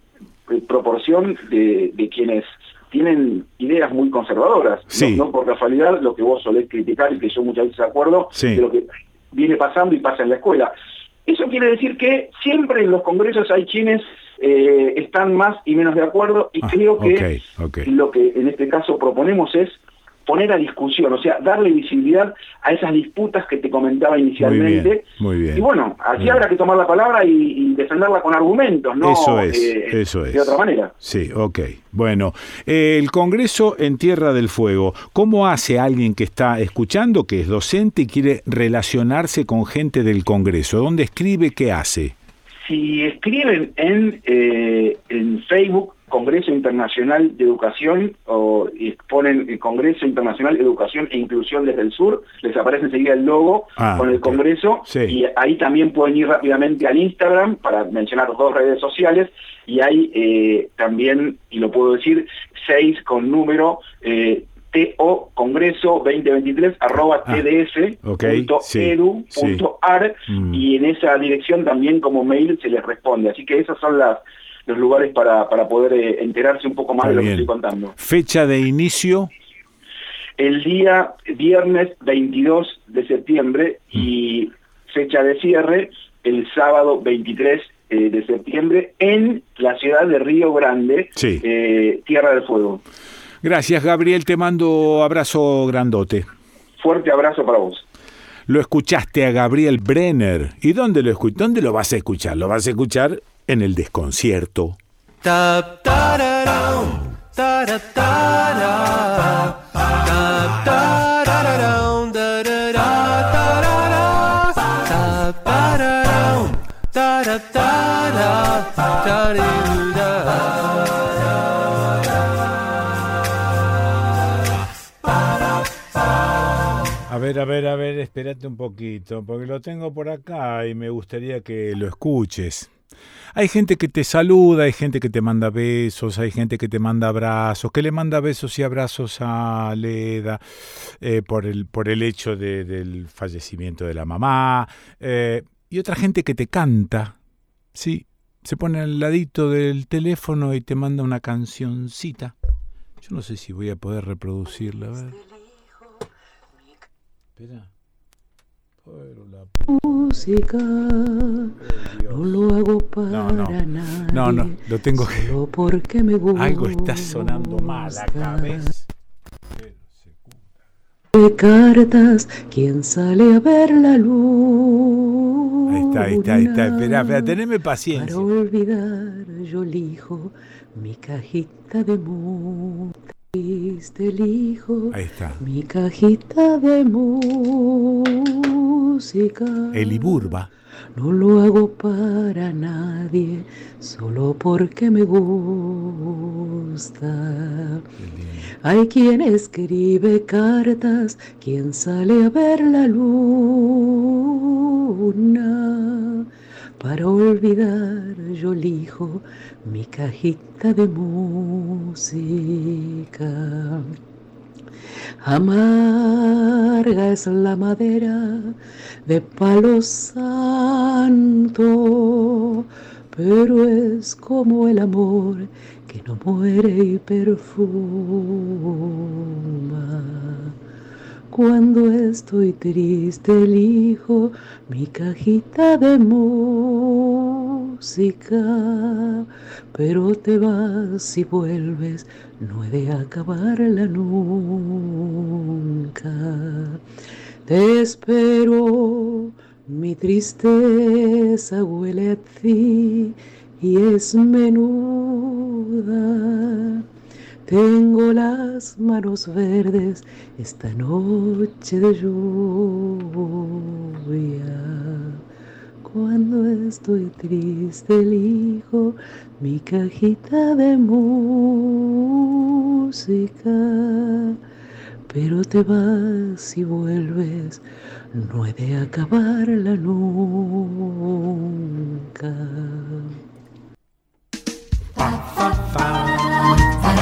eh, proporción de, quienes tienen ideas muy conservadoras. No, por casualidad lo que vos solés criticar y que yo muchas veces acuerdo de lo que viene pasando y pasa en la escuela. Eso quiere decir que siempre en los congresos hay quienes eh, están más y menos de acuerdo y ah, creo que lo que en este caso proponemos es poner a discusión, o sea, darle visibilidad a esas disputas que te comentaba inicialmente. Muy bien. Y bueno, así habrá que tomar la palabra y, defenderla con argumentos, no eso es, eh, eso es. de otra manera. Sí, ok. Bueno, el Congreso en Tierra del Fuego, ¿cómo hace alguien que está escuchando, que es docente y quiere relacionarse con gente del Congreso? ¿Dónde escribe? ¿Qué hace? Si escriben en, eh, en Facebook, Congreso Internacional de Educación o ponen el Congreso Internacional de Educación e Inclusión desde el Sur, les aparece enseguida el logo ah, con el Congreso y ahí también pueden ir rápidamente al Instagram para mencionar dos redes sociales y hay eh, también, y lo puedo decir, seis con número, eh, TO Congreso 2023 arroba Ah, tds.edu.ar Mm. y en esa dirección también como mail se les responde. Así que esos son las, los lugares para, para poder eh, enterarse un poco más de lo bien. que estoy contando. Fecha de inicio. El día viernes 22 de septiembre y fecha de cierre el sábado 23 eh, de septiembre en la ciudad de Río Grande, Sí. eh, Tierra del Fuego. Gracias, Gabriel. Te mando abrazo grandote. Fuerte abrazo para vos. Lo escuchaste a Gabriel Brenner. ¿Y dónde lo, escu- dónde lo vas a escuchar? Lo vas a escuchar en el desconcierto. Ta ta ta A ver, a ver, a ver, espérate un poquito, porque lo tengo por acá y me gustaría que lo escuches. Hay gente que te saluda, hay gente que te manda besos, hay gente que te manda abrazos, que le manda besos y abrazos a Leda eh, por, el, por el hecho de- del fallecimiento de la mamá, eh, y otra gente que te canta, sí, se pone al ladito del teléfono y te manda una cancioncita. Yo no sé si voy a poder reproducirla, a ver. Espera. Música no lo hago para No, no. nadie No, no, lo tengo que. solo porque me gusta Algo está sonando mal acá, ¿ves? de cartas quién sale a ver la luz Ahí está, ahí está, ahí está. Espera, espera, teneme para paciencia. olvidar yo elijo mi cajita de música elijo Ahí está. mi cajita de música El Iburba. no lo hago para nadie, solo porque me gusta. Hay quien escribe cartas, quien sale a ver la luna. Para olvidar yo elijo mi cajita de música. Amarga es la madera de palo santo, pero es como el amor que no muere y perfuma. Cuando estoy triste elijo mi cajita de música, pero te vas y vuelves, no he de acabarla nunca. Te espero, mi tristeza huele a ti y es menuda. Tengo las manos verdes esta noche de lluvia. Cuando estoy triste elijo mi cajita de música. Pero te vas y vuelves, no he de acabarla nunca.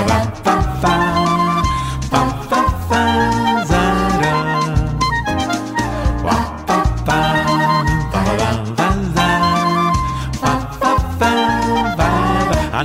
ba ba ba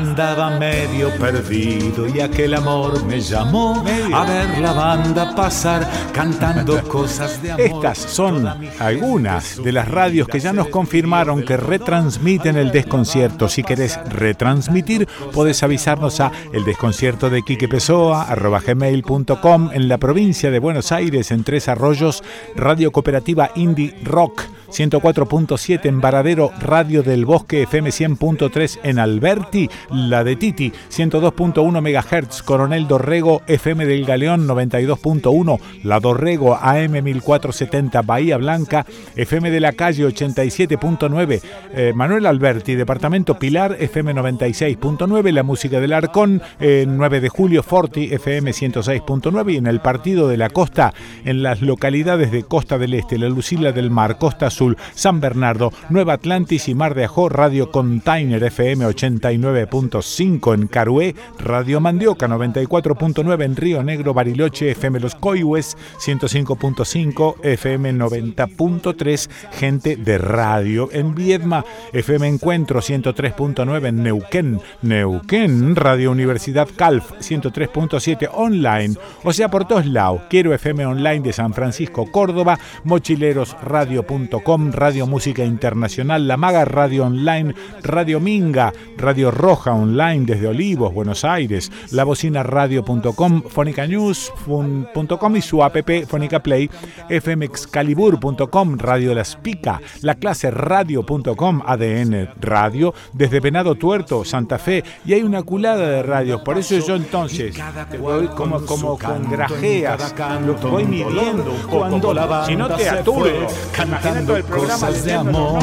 Andaba medio perdido y aquel amor me llamó a ver la banda pasar cantando [LAUGHS] cosas de amor. Estas son algunas de las radios que ya nos confirmaron que retransmiten el desconcierto. Si querés retransmitir, podés avisarnos a el desconcierto de Quique Pessoa, arroba gmail.com en la provincia de Buenos Aires, en Tres Arroyos, Radio Cooperativa Indie Rock. 104.7 en Varadero, Radio del Bosque FM 100.3 en Alberti, la de Titi 102.1 MHz, Coronel Dorrego FM del Galeón 92.1, la Dorrego AM 1470 Bahía Blanca, FM de la Calle 87.9, eh, Manuel Alberti, Departamento Pilar FM 96.9, la música del Arcón, eh, 9 de julio Forti FM 106.9 y en el Partido de la Costa, en las localidades de Costa del Este, la Lucila del Mar, Costa Azul, San Bernardo, Nueva Atlantis y Mar de Ajó, Radio Container FM 89.3 107.5 en Carué, Radio Mandioca 94.9 en Río Negro, Bariloche, FM Los Coihues 105.5, FM 90.3, gente de radio en Viedma, FM Encuentro 103.9 en Neuquén, Neuquén, Radio Universidad Calf 103.7 online, o sea por todos lados, Quiero FM Online de San Francisco, Córdoba, mochilerosradio.com, Radio Música Internacional, La Maga Radio Online, Radio Minga, Radio Roja Online desde Olivos, Buenos Aires, La Radio.com, fonicanews.com y su app Fonica Play, fmexcalibur.com, Radio Las Pica, La Clase Radio.com, ADN Radio, desde Venado Tuerto, Santa Fe, y hay una culada de radios, por eso yo entonces voy como, como con grajeas, lo voy midiendo un poco, cuando la si no te atures, cantando el programa de amor.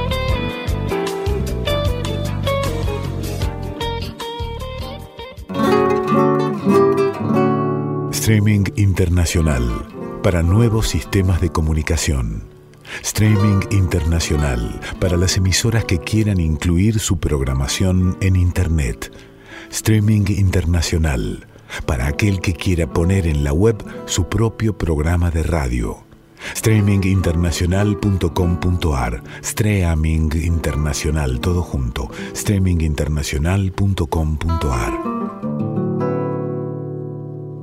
Streaming internacional para nuevos sistemas de comunicación. Streaming internacional para las emisoras que quieran incluir su programación en Internet. Streaming internacional para aquel que quiera poner en la web su propio programa de radio. Streaminginternacional.com.ar Streaming Internacional, todo junto. Streaminginternacional.com.ar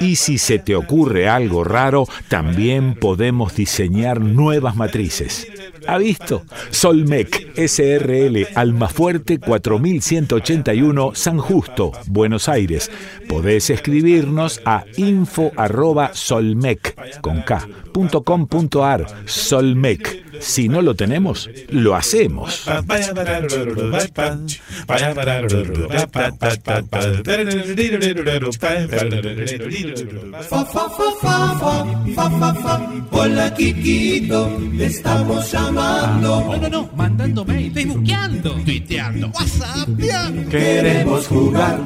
Y si se te ocurre algo raro, también podemos diseñar nuevas matrices. ¿Ha visto? Solmec SRL Almafuerte 4181 San Justo, Buenos Aires. Podés escribirnos a info@solmec con K, punto com punto ar, Solmec. Si no lo tenemos, lo hacemos. Hola, Kikito, te estamos llamando. No, no, no, mandando mail, facebookeando, tuiteando, whatsappeando. Queremos jugar.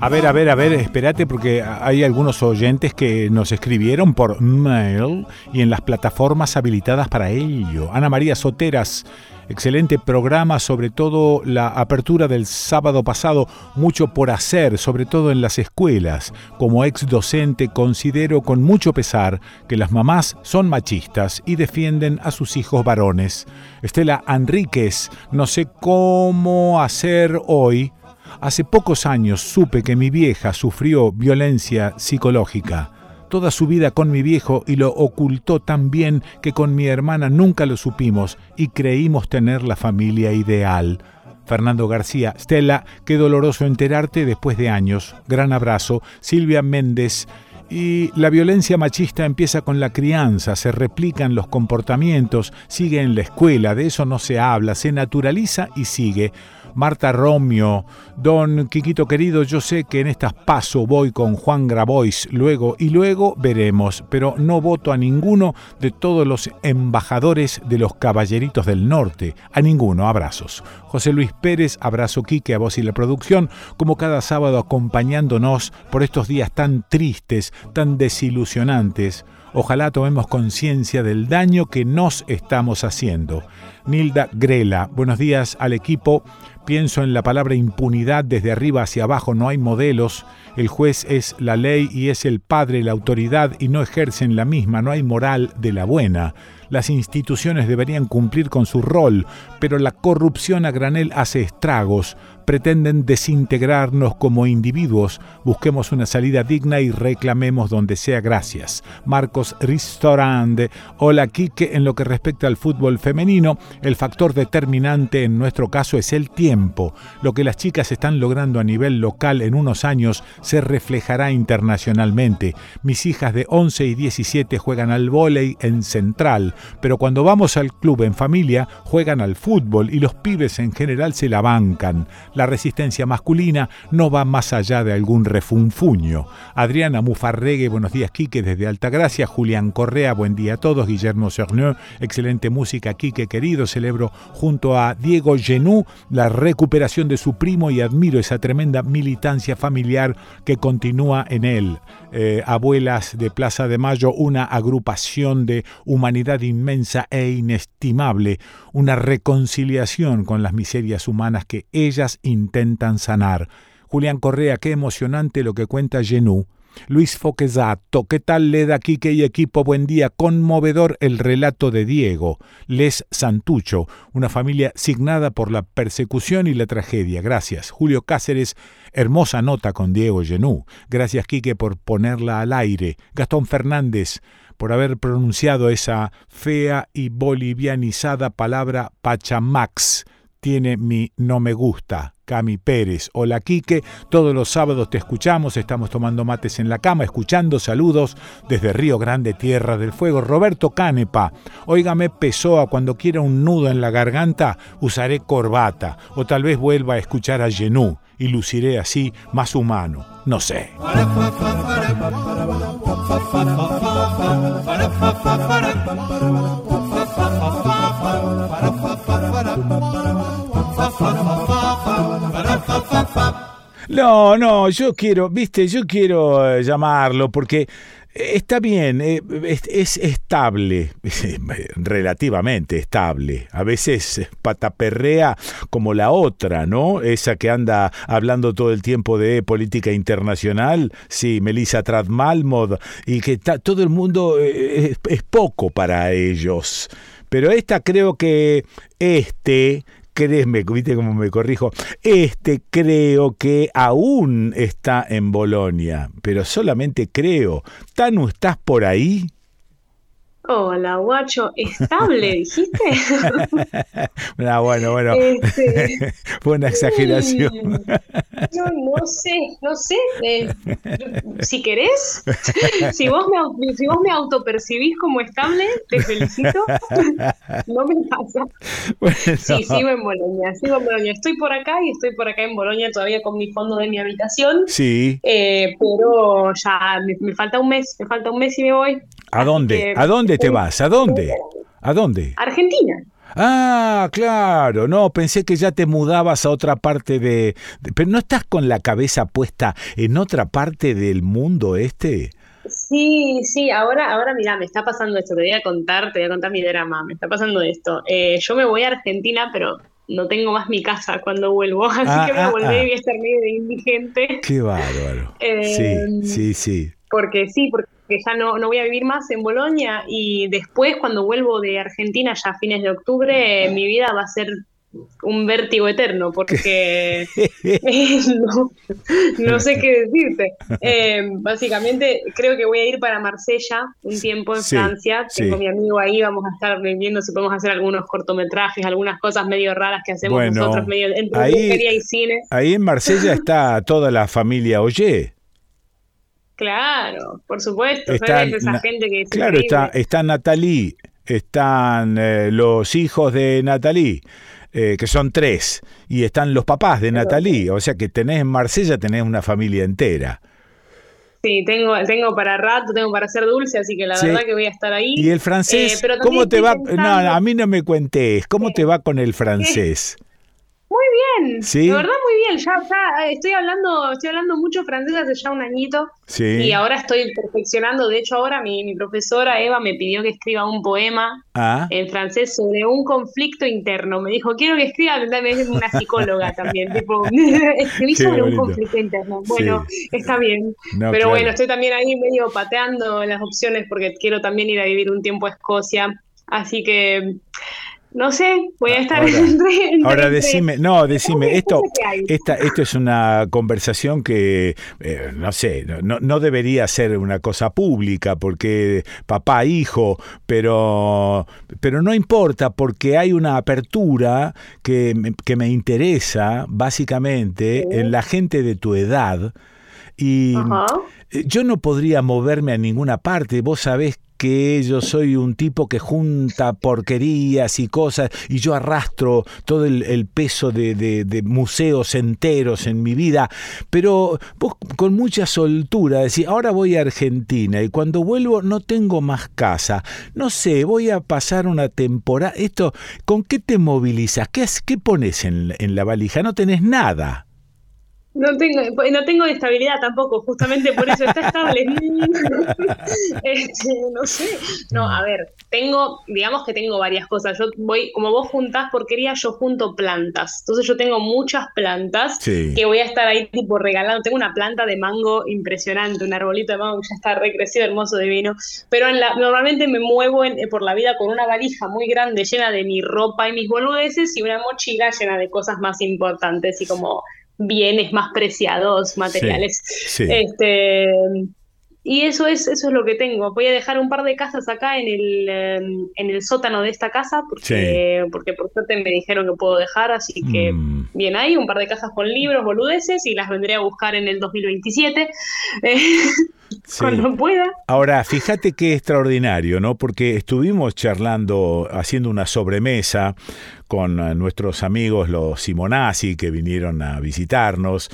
A ver, a ver, a ver, espérate porque hay algunos oyentes que nos escribieron por mail y en las plataformas habilitadas para ello. Ana María Soteras, excelente programa, sobre todo la apertura del sábado pasado, mucho por hacer, sobre todo en las escuelas. Como ex docente considero con mucho pesar que las mamás son machistas y defienden a sus hijos varones. Estela Enríquez, no sé cómo hacer hoy. Hace pocos años supe que mi vieja sufrió violencia psicológica toda su vida con mi viejo y lo ocultó tan bien que con mi hermana nunca lo supimos y creímos tener la familia ideal. Fernando García, Stella, qué doloroso enterarte después de años. Gran abrazo. Silvia Méndez. Y la violencia machista empieza con la crianza, se replican los comportamientos, sigue en la escuela, de eso no se habla, se naturaliza y sigue. Marta Romio, don Quiquito querido, yo sé que en estas paso voy con Juan Grabois luego y luego veremos, pero no voto a ninguno de todos los embajadores de los Caballeritos del Norte, a ninguno, abrazos. José Luis Pérez, abrazo Quique a vos y la producción, como cada sábado acompañándonos por estos días tan tristes, tan desilusionantes. Ojalá tomemos conciencia del daño que nos estamos haciendo. Nilda Grela, buenos días al equipo. Pienso en la palabra impunidad desde arriba hacia abajo, no hay modelos. El juez es la ley y es el padre la autoridad y no ejercen la misma, no hay moral de la buena. Las instituciones deberían cumplir con su rol, pero la corrupción a granel hace estragos pretenden desintegrarnos como individuos, busquemos una salida digna y reclamemos donde sea gracias. Marcos Ristorande, hola Quique, en lo que respecta al fútbol femenino, el factor determinante en nuestro caso es el tiempo. Lo que las chicas están logrando a nivel local en unos años se reflejará internacionalmente. Mis hijas de 11 y 17 juegan al vóley en Central, pero cuando vamos al club en familia juegan al fútbol y los pibes en general se la bancan. La resistencia masculina no va más allá de algún refunfuño. Adriana Mufarregue, buenos días Quique desde Altagracia. Julián Correa, buen día a todos. Guillermo Cerneux, excelente música Quique querido. Celebro junto a Diego Genú la recuperación de su primo y admiro esa tremenda militancia familiar que continúa en él. Eh, abuelas de Plaza de Mayo, una agrupación de humanidad inmensa e inestimable, una reconciliación con las miserias humanas que ellas intentan sanar. Julián Correa, qué emocionante lo que cuenta Genú. Luis Foquesato, ¿qué tal le da Quique y equipo? Buen día. Conmovedor el relato de Diego. Les Santucho, una familia signada por la persecución y la tragedia. Gracias. Julio Cáceres, hermosa nota con Diego Genú. Gracias, Quique, por ponerla al aire. Gastón Fernández, por haber pronunciado esa fea y bolivianizada palabra Pachamax tiene mi no me gusta. Cami Pérez. Hola Quique, todos los sábados te escuchamos, estamos tomando mates en la cama, escuchando saludos desde Río Grande, Tierra del Fuego. Roberto Canepa, óigame Pessoa, cuando quiera un nudo en la garganta, usaré corbata, o tal vez vuelva a escuchar a Genú y luciré así más humano, no sé. No, no, yo quiero, viste, yo quiero eh, llamarlo porque está bien, eh, es, estable, [LAUGHS] relativamente estable. A veces pataperrea como la otra, ¿no? Esa que anda hablando todo el tiempo de política internacional, sí, Melissa Tradmalmod, y que todo el mundo eh, es poco para ellos. Pero esta creo que este créeme, viste cómo me corrijo, este creo que aún está en Bolonia, pero solamente creo. Tanu, ¿estás por ahí? Hola, guacho, estable, [LAUGHS] dijiste. no, [LAUGHS] bueno, bueno. Este... [LAUGHS] Fue una exageración. Yo no sé, no sé. Eh, si querés, si vos, me, si vos me autopercibís como estable, te felicito. No me pasa. Sí, sigo en Bolonia, sigo en Bolonia. Estoy por acá y estoy por acá en Bolonia todavía con mi fondo de mi habitación. Sí. Eh, pero ya me, me falta un mes, me falta un mes y me voy. ¿A dónde? ¿A dónde te vas? ¿A dónde? ¿A dónde? Argentina. Ah, claro, no, pensé que ya te mudabas a otra parte de, Pero ¿no estás con la cabeza puesta en otra parte del mundo este? Sí, sí, ahora, ahora mira, me está pasando esto, te voy a contar, te voy a contar mi drama, me está pasando esto. Eh, yo me voy a Argentina, pero no tengo más mi casa cuando vuelvo, [LAUGHS] así Ah, que me ah, volví ah. y voy a estar medio de indigente. Qué bárbaro. [LAUGHS] Eh, sí, sí, sí. Porque sí, porque ya no, no voy a vivir más en Bolonia y después cuando vuelvo de Argentina ya a fines de octubre mi vida va a ser un vértigo eterno porque [LAUGHS] [LAUGHS] no, no sé qué decirte. Eh, básicamente creo que voy a ir para Marsella un tiempo en Sí, Francia. Tengo sí. mi amigo ahí, vamos a estar viendo si podemos hacer algunos cortometrajes, algunas cosas medio raras que hacemos Bueno, nosotros, medio entre ahí- y cine. Ahí en Marsella está toda la familia Oye. Claro, por supuesto. Esa gente que es Claro, está, está Natalie, están eh, los hijos de Natalie. eh, que son tres, y están los papás de Natalie, o sea que tenés en Marsella, tenés una familia entera. Sí, tengo, tengo para rato, tengo para hacer dulce, así que la Sí. verdad que voy a estar ahí. ¿Y el francés? Eh, pero ¿Cómo te va? No, a mí no me cuentes. ¿Cómo te va con el [LAUGHS] francés? Muy bien, ¿Sí? de verdad muy bien. Ya, ya eh, estoy hablando, estoy hablando mucho francés hace ya un añito. Sí. Y ahora estoy perfeccionando. De hecho, ahora mi, mi profesora Eva me pidió que escriba un poema Ah, en francés sobre un conflicto interno. Me dijo, quiero que escriba, es una psicóloga también, [LAUGHS] tipo, [LAUGHS] escribí sobre un conflicto interno. Bueno, está bien. No, Pero claro. bueno, estoy también ahí medio pateando las opciones porque quiero también ir a vivir un tiempo a Escocia. Así que, no sé, voy a estar Ahora- [LAUGHS] entre- entre- Ahora decime, no, decime, esto, esta, esto es una conversación que, eh, no sé, no, no debería ser una cosa pública porque papá, hijo, pero, pero no importa porque hay una apertura que, me- que me interesa básicamente en la gente de tu edad y yo no podría moverme a ninguna parte, vos sabés que yo soy un tipo que junta porquerías y cosas y yo arrastro todo el, peso de, museos enteros en mi vida, pero vos con mucha soltura decís, ahora voy a Argentina y cuando vuelvo no tengo más casa, no sé, voy a pasar una temporada, esto, ¿con qué te movilizas? ¿Qué, qué pones en, en la valija? No tenés nada. No tengo, no tengo estabilidad tampoco, justamente por eso está estable. [LAUGHS] [LAUGHS] Este, no sé. No, a ver, tengo, digamos que tengo varias cosas. Yo voy, como vos juntás porquería, yo junto plantas. Entonces yo tengo muchas plantas Sí. que voy a estar ahí tipo regalando. Tengo una planta de mango impresionante, un arbolito de mango que ya está recrecido, hermoso, divino. Pero en la, normalmente me muevo en- por la vida con una valija muy grande llena de mi ropa y mis boludeces y una mochila llena de cosas más importantes y como bienes más preciados, materiales. sí. Este, y eso es, eso es lo que tengo. Voy a dejar un par de casas acá en el, eh, en el sótano de esta casa, porque, porque por suerte me dijeron que puedo dejar, así que Mm. bien ahí, un par de casas con libros, boludeces, y las vendré a buscar en el 2027, [LAUGHS] eh, Sí. cuando pueda. Ahora, fíjate qué extraordinario, ¿no? Porque estuvimos charlando, haciendo una sobremesa con eh, nuestros amigos los Simonazzi que vinieron a visitarnos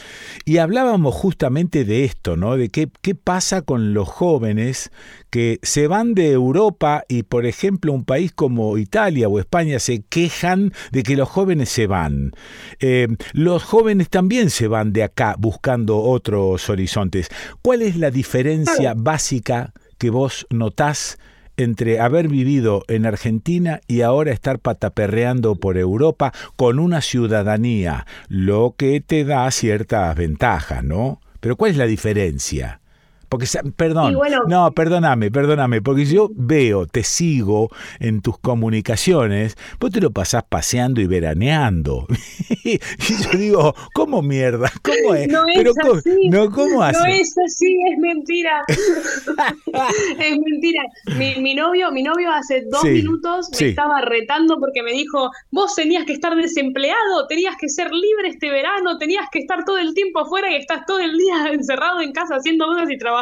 y hablábamos justamente de esto, ¿no? De qué, qué pasa con los jóvenes que se van de Europa y, por ejemplo, un país como Italia o España se quejan de que los jóvenes se van. Eh, los jóvenes también se van de acá buscando otros horizontes. ¿Cuál es la diferencia básica que vos notás entre haber vivido en Argentina y ahora estar pataperreando por Europa con una ciudadanía, lo que te da ciertas ventajas, ¿no? Pero ¿cuál es la diferencia? Porque, perdón, bueno- no, perdóname, perdóname, porque yo veo, te sigo en tus comunicaciones, vos te lo pasás paseando y veraneando. [LAUGHS] y yo digo, ¿cómo mierda? ¿Cómo es? No es Pero ¿cómo- así. no, ¿cómo hace? No es así, es mentira. [LAUGHS] es mentira. Mi, mi novio, mi novio hace dos Sí, minutos me sí. estaba retando porque me dijo, vos tenías que estar desempleado, tenías que ser libre este verano, tenías que estar todo el tiempo afuera y estás todo el día [LAUGHS] encerrado en casa haciendo cosas y trabajando.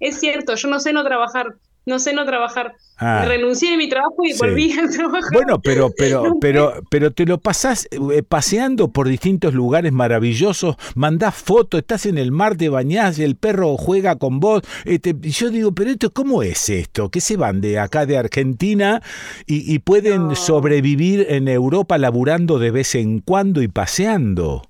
Es cierto, yo no sé no trabajar. No sé no trabajar. Ah. Renuncié de mi trabajo y Sí. volví a trabajar. Bueno, pero, pero, [LAUGHS] pero, pero te lo pasás eh, paseando por distintos lugares maravillosos, mandás fotos, estás en el mar, te bañás, el perro juega con vos. este, y yo digo, pero esto, ¿cómo es esto? Que se van de acá de Argentina y, y pueden sobrevivir en Europa laburando de vez en cuando y paseando.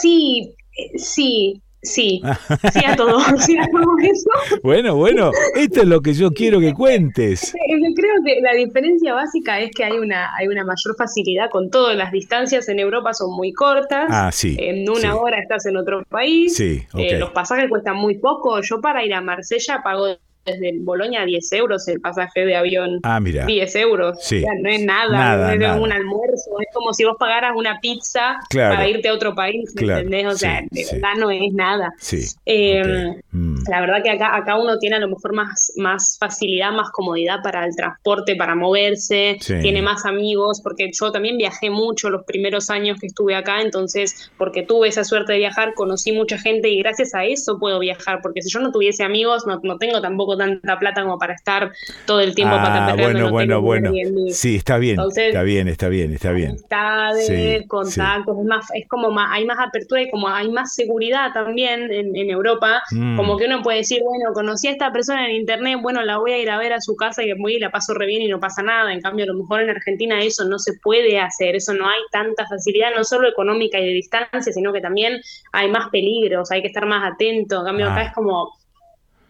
Sí, eh, sí, sí. [LAUGHS] Sí a todo, [LAUGHS] sí a todo eso. Bueno, bueno, esto es lo que yo quiero que cuentes. Yo creo que la diferencia básica es que hay una, hay una mayor facilidad con todo. Las distancias en Europa son muy cortas. Ah, sí, En una sí. hora estás en otro país. Sí, Eh, los pasajes cuestan muy poco. Yo para ir a Marsella pago desde Bolonia 10 euros el pasaje de avión. Ah, mira. 10 euros. Sí. O sea, no es nada, Nada, no es nada. un almuerzo. Es como si vos pagaras una pizza Claro. para irte a otro país, ¿me Claro, ¿entendés? O sea, sí, de sí. verdad no es nada. Sí. Eh, Mm. La verdad que acá, acá uno tiene a lo mejor más, más facilidad, más comodidad para el transporte, para moverse, Sí. tiene más amigos, porque yo también viajé mucho los primeros años que estuve acá, entonces porque tuve esa suerte de viajar, conocí mucha gente y gracias a eso puedo viajar, porque si yo no tuviese amigos, no, no tengo tampoco tampoco tanta plata como para estar todo el tiempo Ah, para bueno, bueno, bueno. Sí, está bien, Entonces, está bien, está bien, está bien. amistades, Sí, contactos, es más, es como más, hay más apertura y como hay más seguridad también en, en Europa, Mm. como que uno puede decir, bueno, conocí a esta persona en internet, bueno, la voy a ir a ver a su casa y voy y la paso re bien y no pasa nada. En cambio, a lo mejor en Argentina eso no se puede hacer, eso no hay tanta facilidad, no solo económica y de distancia, sino que también hay más peligros, hay que estar más atento. En cambio, acá Ah. es como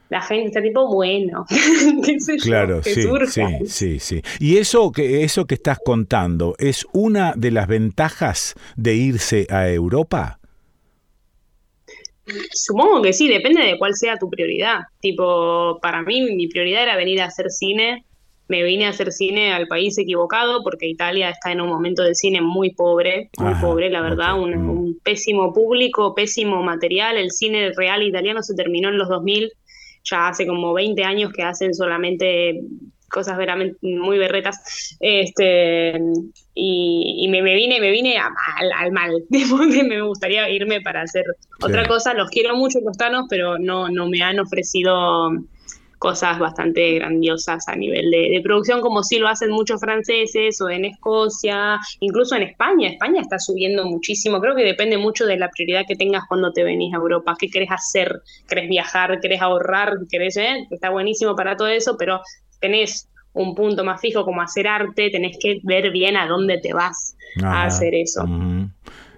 la gente está tipo, bueno, [LAUGHS] qué sé yo, Claro, que sí, surja. sí, sí, sí. Y eso que eso que estás contando es una de las ventajas de irse a Europa. Supongo que sí, depende de cuál sea tu prioridad. Tipo, para mí mi prioridad era venir a hacer cine. Me vine a hacer cine al país equivocado porque Italia está en un momento de cine muy pobre, muy Ajá, pobre, la verdad, un, un pésimo público, pésimo material. El cine real italiano se terminó en los 2000, ya hace como 20 años que hacen solamente cosas veramente muy berretas. Este, y, y me, me vine, me vine a- al, al mal. [LAUGHS] Me gustaría irme para hacer otra cosa. Los quiero mucho los tanos, pero no, no me han ofrecido cosas bastante grandiosas a nivel de, de producción, como sí lo hacen muchos franceses o en Escocia, incluso en España. España está subiendo muchísimo. Creo que depende mucho de la prioridad que tengas cuando te venís a Europa. ¿Qué querés hacer? ¿Querés viajar? ¿Querés ahorrar? ¿Querés, eh? Está buenísimo para todo eso, pero tenés un punto más fijo como hacer arte, tenés que ver bien a dónde te vas a hacer eso.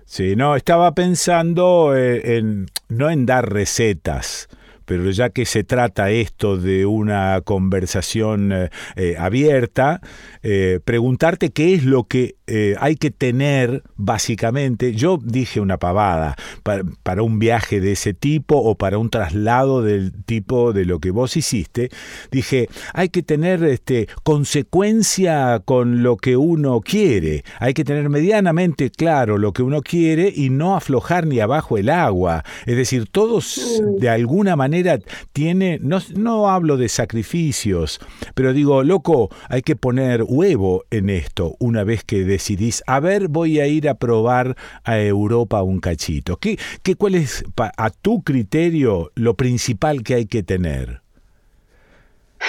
Sí, no, estaba pensando eh, en no en dar recetas, pero ya que se trata esto de una conversación eh, eh, abierta, eh, preguntarte qué es lo que eh, hay que tener básicamente. Yo dije una pavada pa- para, un viaje de ese tipo o para un traslado del tipo de lo que vos hiciste. Dije, hay que tener este, consecuencia con lo que uno quiere. Hay que tener medianamente claro lo que uno quiere y no aflojar ni abajo el agua. Es decir, todos de alguna manera tiene, no, no hablo de sacrificios, pero digo, loco, hay que poner huevo en esto una vez que decidís, a ver, voy a ir a probar a Europa un cachito. ¿Qué, qué, ¿Cuál es, a tu criterio, lo principal que hay que tener?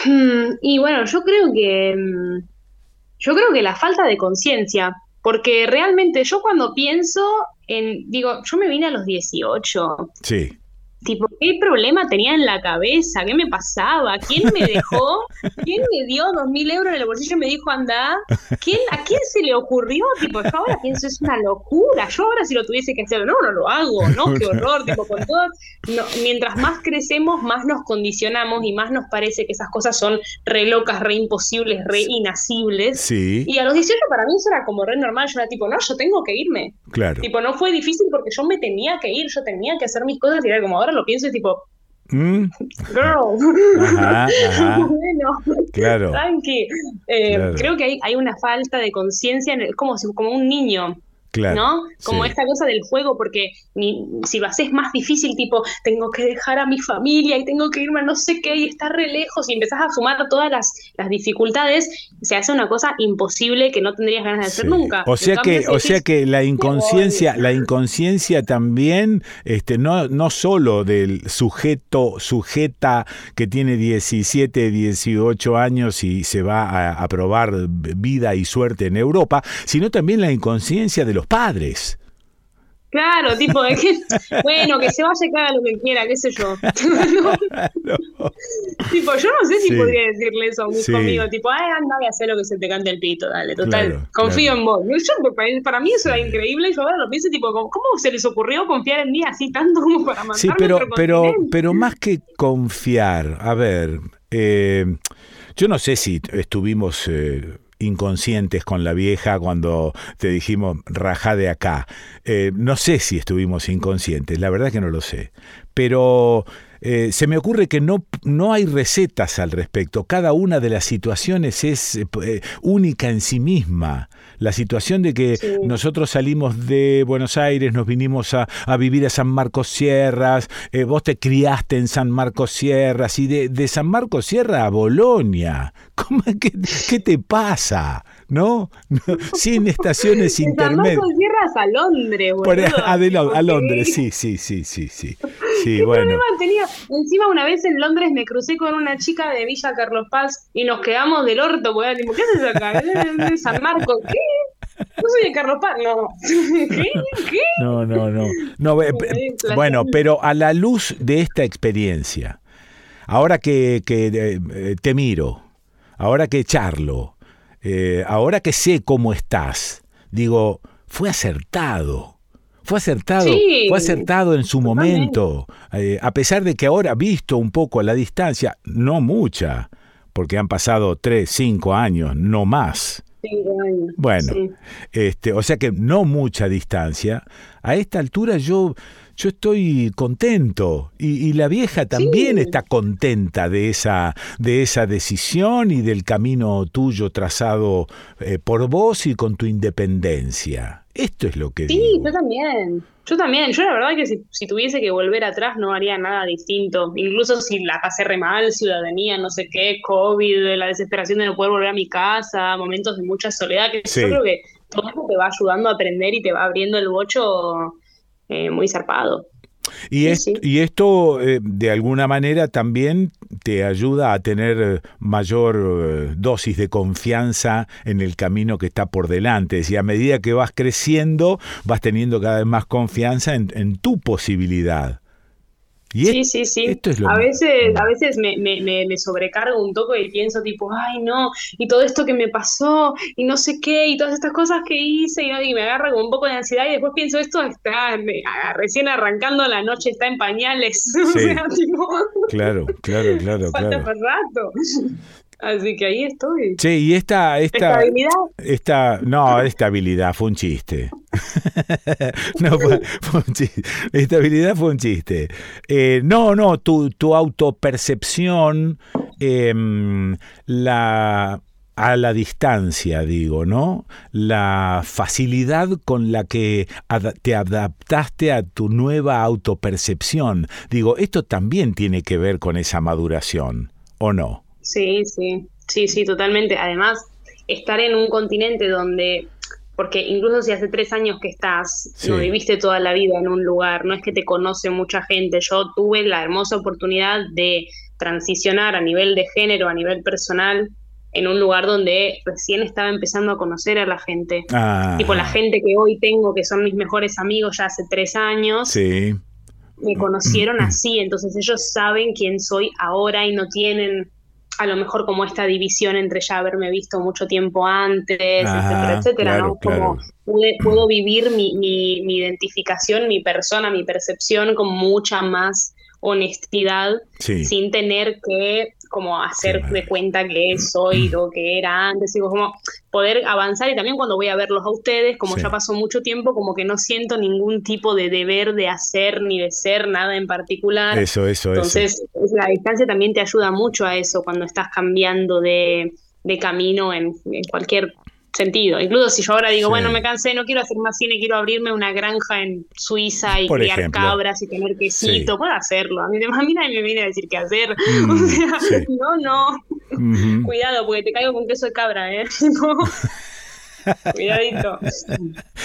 Hmm, Y bueno, yo creo que mm, yo creo que la falta de conciencia, porque realmente yo cuando pienso en, digo, yo me vine a los 18, Sí. Tipo, ¿qué problema tenía en la cabeza? ¿Qué me pasaba? ¿Quién me dejó? ¿Quién me dio dos mil euros en el bolsillo y me dijo anda? ¿Quién, ¿A quién se le ocurrió? Tipo, yo ahora pienso, es una locura. Yo ahora si lo tuviese que hacer, no, no lo hago, no, [LAUGHS] qué horror, tipo, con todo. no, mientras más crecemos, más nos condicionamos y más nos parece que esas cosas son re locas, re imposibles, re inacibles. Sí. Y a los 18 para mí eso era como re normal. Yo era tipo, no, yo tengo que irme. Claro. Tipo, no fue difícil porque yo me tenía que ir, yo tenía que hacer mis cosas y era como ahora lo pienso y tipo, ¿Mm? girl. Ajá, ajá. [LAUGHS] bueno, Claro. tranqui. Eh, Claro. Creo que hay, hay una falta de conciencia, como, si- como un niño. Claro, ¿No? Como sí. esta cosa del juego, porque ni- si lo haces más difícil, tipo, tengo que dejar a mi familia y tengo que irme a no sé qué y estar re lejos y empezás a sumar todas las, las dificultades, se hace una cosa imposible que no tendrías ganas de hacer nunca. O sea cambio, que, si o sea que la inconsciencia, la inconsciencia también, este, no, no solo del sujeto, sujeta que tiene 17, 18 años y se va a, a probar vida y suerte en Europa, sino también la inconsciencia de los padres. Claro, tipo, de que, bueno, que se vaya y haga lo que quiera, qué sé yo. [LAUGHS] tipo, yo no sé si Sí. podría decirle eso a un hijo Sí. mío, tipo, ay, anda y hacer lo que se te cante el pito, dale, total, Claro, confío claro. en vos. Yo, para, para mí eso era increíble, yo ahora lo pienso, tipo, ¿cómo, se les ocurrió confiar en mí así tanto como para mandarme Sí, a pero, otro pero, pero más que confiar, a ver, eh, yo no sé si estuvimos eh, inconscientes con la vieja cuando te dijimos rajá de acá. Eh, no sé si estuvimos inconscientes, la verdad que no lo sé. Pero eh, se me ocurre que no, no hay recetas al respecto. Cada una de las situaciones es eh, eh, única en sí misma. La situación de que nosotros salimos de Buenos Aires, nos vinimos a, a vivir a San Marcos Sierras, eh, vos te criaste en San Marcos Sierras y de, de San Marcos Sierra a Bolonia. [LAUGHS] ¿Cómo, qué, qué te pasa? ¿No? No, Sin estaciones [LAUGHS] De San intermedias. Sierras a Londres, Por- boludo. [LAUGHS] a, a. Londres, sí, sí, sí, sí, sí. Sí, ¿Qué bueno. problema tenía? Encima una vez en Londres me crucé con una chica de Villa Carlos Paz y nos quedamos del orto, tipo, ¿qué haces acá? [LAUGHS] ¿Es de San Marcos? ¿Qué? No soy de Carlos Paz, no. ¿Qué? ¿Qué? No, no, no. eh, bueno, pero a la luz de esta experiencia, ahora que, que, eh, te miro, ahora que charlo, eh, ahora que sé cómo estás, digo, fue acertado. Fue acertado, Sí, fue acertado en su momento, eh, a pesar de que ahora, visto un poco a la distancia, no mucha, porque han pasado tres, cinco años, no más. Cinco años. Bueno, Sí. este, o sea que no mucha distancia. A esta altura yo, yo estoy contento y, y la vieja también está contenta de esa, de esa decisión y del camino tuyo trazado eh, por vos y con tu independencia. Esto es lo que Sí, digo. yo también. Yo también. Yo la verdad que si, si tuviese que volver atrás no haría nada distinto. Incluso si la pasé re mal, ciudadanía, no sé qué, COVID, la desesperación de no poder volver a mi casa, momentos de mucha soledad, que Sí. yo creo que todo eso te va ayudando a aprender y te va abriendo el bocho eh, muy zarpado. Y, es- y esto eh, de alguna manera también te ayuda a tener eh, mayor eh, dosis de confianza en el camino que está por delante. Y a medida que vas creciendo, vas teniendo cada vez más confianza en, en tu posibilidad. Y Sí, es- sí, sí. esto es lo a veces, a veces me, me, me, me sobrecargo un toque y pienso tipo, ay no, y todo esto que me pasó, y no sé qué, y todas estas cosas que hice, y, y me agarra como un poco de ansiedad, y después pienso, esto está me- recién arrancando, la noche está en pañales. [LAUGHS] o Sí. sea, tipo, Claro, claro, claro, [LAUGHS] falta claro. rato. Así que ahí estoy. Che, y esta, esta, ¿Estabilidad? esta, no, estabilidad fue un chiste. [LAUGHS] no, fue, fue un chiste. Estabilidad fue un chiste. Eh, no, no, tu, tu autopercepción, em, la a la distancia, digo, ¿no? La facilidad con la que ad- te adaptaste a tu nueva autopercepción. Digo, esto también tiene que ver con esa maduración, ¿o no? Sí, sí, sí, sí, totalmente. Además, estar en un continente donde, porque incluso si hace tres años que estás, Sí. no viviste toda la vida en un lugar, no es que te conoce mucha gente. Yo tuve la hermosa oportunidad de transicionar a nivel de género, a nivel personal, en un lugar donde recién estaba empezando a conocer a la gente. Ah, Tipo, la gente que hoy tengo, que son mis mejores amigos ya hace tres años, Sí. me conocieron [CLEARS THROAT] así, entonces ellos saben quién soy ahora y no tienen a lo mejor como esta división entre ya haberme visto mucho tiempo antes, Ajá, etcétera, etcétera, claro, ¿no? Como claro. pude- puedo vivir mi, mi, mi identificación, mi persona, mi percepción con mucha más honestidad, Sí. sin tener que como hacer de cuenta que soy lo que era antes, y como poder avanzar y también cuando voy a verlos a ustedes, como Sí. ya pasó mucho tiempo, como que no siento ningún tipo de deber de hacer ni de ser nada en particular. Eso, eso, eso. Entonces, la distancia también te ayuda mucho a eso cuando estás cambiando de, de camino en, en cualquier sentido. Incluso si yo ahora digo, Sí. bueno, me cansé, no quiero hacer más cine, quiero abrirme una granja en Suiza y Por criar ejemplo. cabras y tener quesito, Sí. puedo hacerlo. A mí, nadie me viene a decir qué hacer. [LAUGHS] Mm, o sea, sí. [LAUGHS] no, no. Cuidado, porque te caigo con queso de cabra, ¿eh? [LAUGHS] No. [LAUGHS] Cuidadito.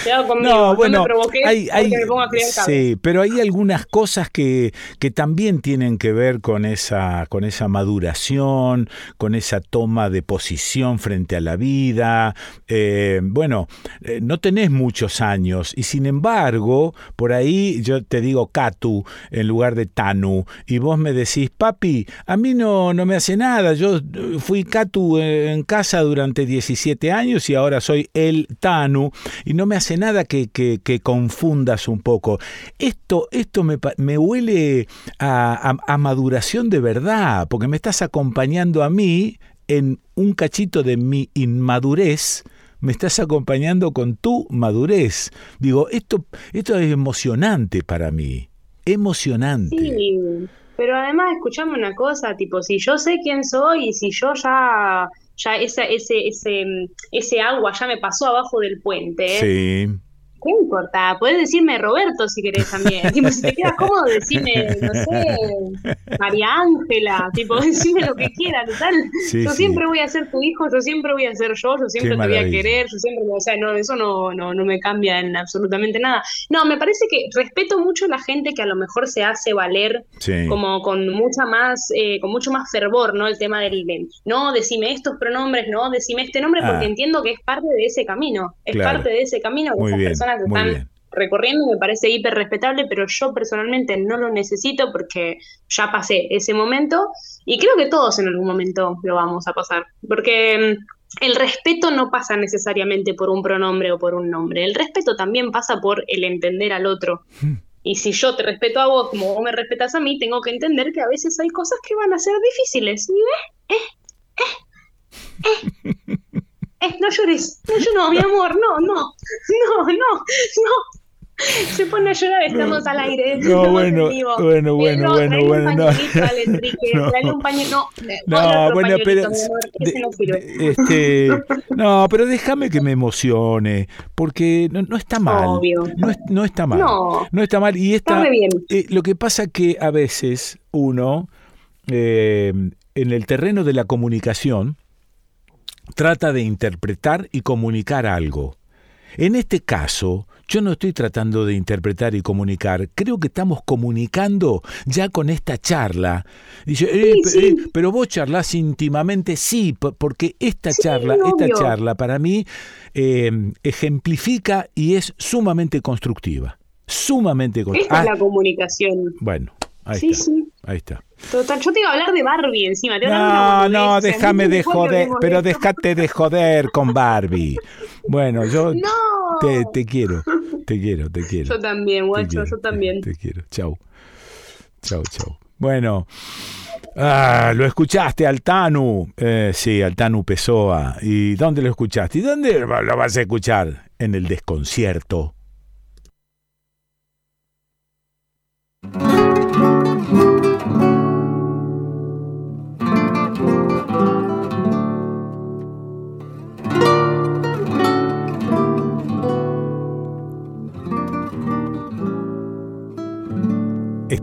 Cuidado conmigo. No, No, bueno, me provoqué hay, hay- me pongo a sí, pero hay algunas cosas que, que también tienen que ver con esa, con esa maduración, con esa toma de posición frente a la vida. Eh, bueno, eh, no tenés muchos años y sin embargo, por ahí yo te digo Katu en lugar de Tanu y vos me decís, papi, a mí no, no me hace nada, yo eh, fui Katu eh, en casa durante 17 años y ahora soy el Tanu y no me hace nada que, que- confundas un poco. Esto, esto me, me huele a, a- a maduración de verdad, porque me estás acompañando a mí en un cachito de mi inmadurez. Me estás acompañando con tu madurez. Digo, esto, esto es emocionante para mí. Emocionante. Sí, pero además escuchame una cosa, tipo, si yo sé quién soy y si yo ya, ya esa, ese, ese, ese agua ya me pasó abajo del puente, Sí. ¿Qué importa? Puedes decirme Roberto si querés también. tipo, si te queda [LAUGHS] cómodo, decime, no sé, María Ángela. Tipo, decime lo que quieras, total. Sí, yo sí. siempre voy a ser tu hijo, yo siempre voy a ser yo, yo siempre Qué te voy a querer, yo siempre, o sea, no, eso no, no, no me cambia en absolutamente nada. No, me parece que respeto mucho a la gente que a lo mejor se hace valer Sí. como con mucha más, eh, con mucho más fervor, ¿no? El tema del, del, no, decime estos pronombres, no, decime este nombre, porque Ah. entiendo que es parte de ese camino, es Claro. parte de ese camino que esas bien, que muy están bien. recorriendo me parece hiper respetable, pero yo personalmente no lo necesito porque ya pasé ese momento y creo que todos en algún momento lo vamos a pasar, porque mm, el respeto no pasa necesariamente por un pronombre o por un nombre, el respeto también pasa por el entender al otro. Y si yo te respeto a vos como vos me respetas a mí, tengo que entender que a veces hay cosas que van a ser difíciles. Y, eh, eh, eh, eh, eh, no llores, no, yo no, mi amor, no, no, no, no, no. Se pone a llorar, estamos al aire. No, bueno, bueno, bueno, Pedro, bueno, tráele bueno, un no. pañuelito al Enrique, [LAUGHS] No. un no, No, otro bueno, pero- no sirve. Este, no, pero déjame que me emocione, porque no, no está mal. Obvio. No, es- no está mal. No. está mal. Y Está está, bien. eh, lo que pasa que a veces uno, eh, en el terreno de la comunicación, trata de interpretar y comunicar algo. En este caso, yo no estoy tratando de interpretar y comunicar, creo que estamos comunicando ya con esta charla. Dice, "Eh, eh, pero vos charlas íntimamente, sí, po- porque esta charla, esta charla para mí eh, ejemplifica y es sumamente constructiva. Sumamente constructiva. Esta es la comunicación. Bueno, ahí Sí, está. sí. Ahí está. Total, yo te iba a hablar de Barbie encima. te No, no, déjame de joder, pero déjate de joder con Barbie. Bueno, yo No. te, te quiero, te quiero, te quiero. Yo también, guacho, quiero, yo también. Te quiero. Chau. Chau, chau. Bueno, ah, lo escuchaste al Tanu. Eh, sí, al Tanu Pessoa. ¿Y dónde lo escuchaste? ¿Y dónde lo vas a escuchar? En el desconcierto.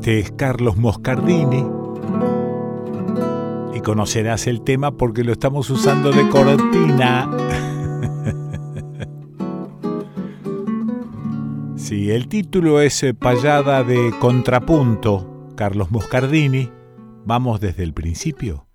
Este es Carlos Moscardini. Y conocerás el tema porque lo estamos usando de cortina. [LAUGHS] Sí, el título es eh, Payada de Contrapunto, Carlos Moscardini. Vamos desde el principio.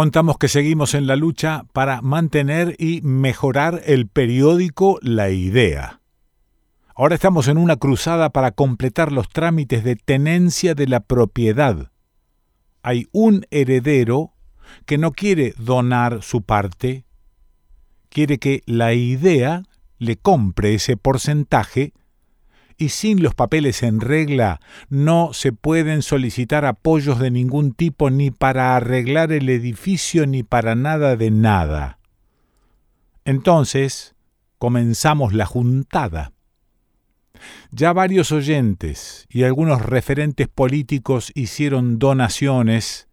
Contamos que seguimos en la lucha para mantener y mejorar el periódico La Idea. Ahora estamos en una cruzada para completar los trámites de tenencia de la propiedad. Hay un heredero que no quiere donar su parte, quiere que la idea le compre ese porcentaje y sin los papeles en regla no se pueden solicitar apoyos de ningún tipo ni para arreglar el edificio ni para nada de nada. Entonces comenzamos la juntada. Ya varios oyentes y algunos referentes políticos hicieron donaciones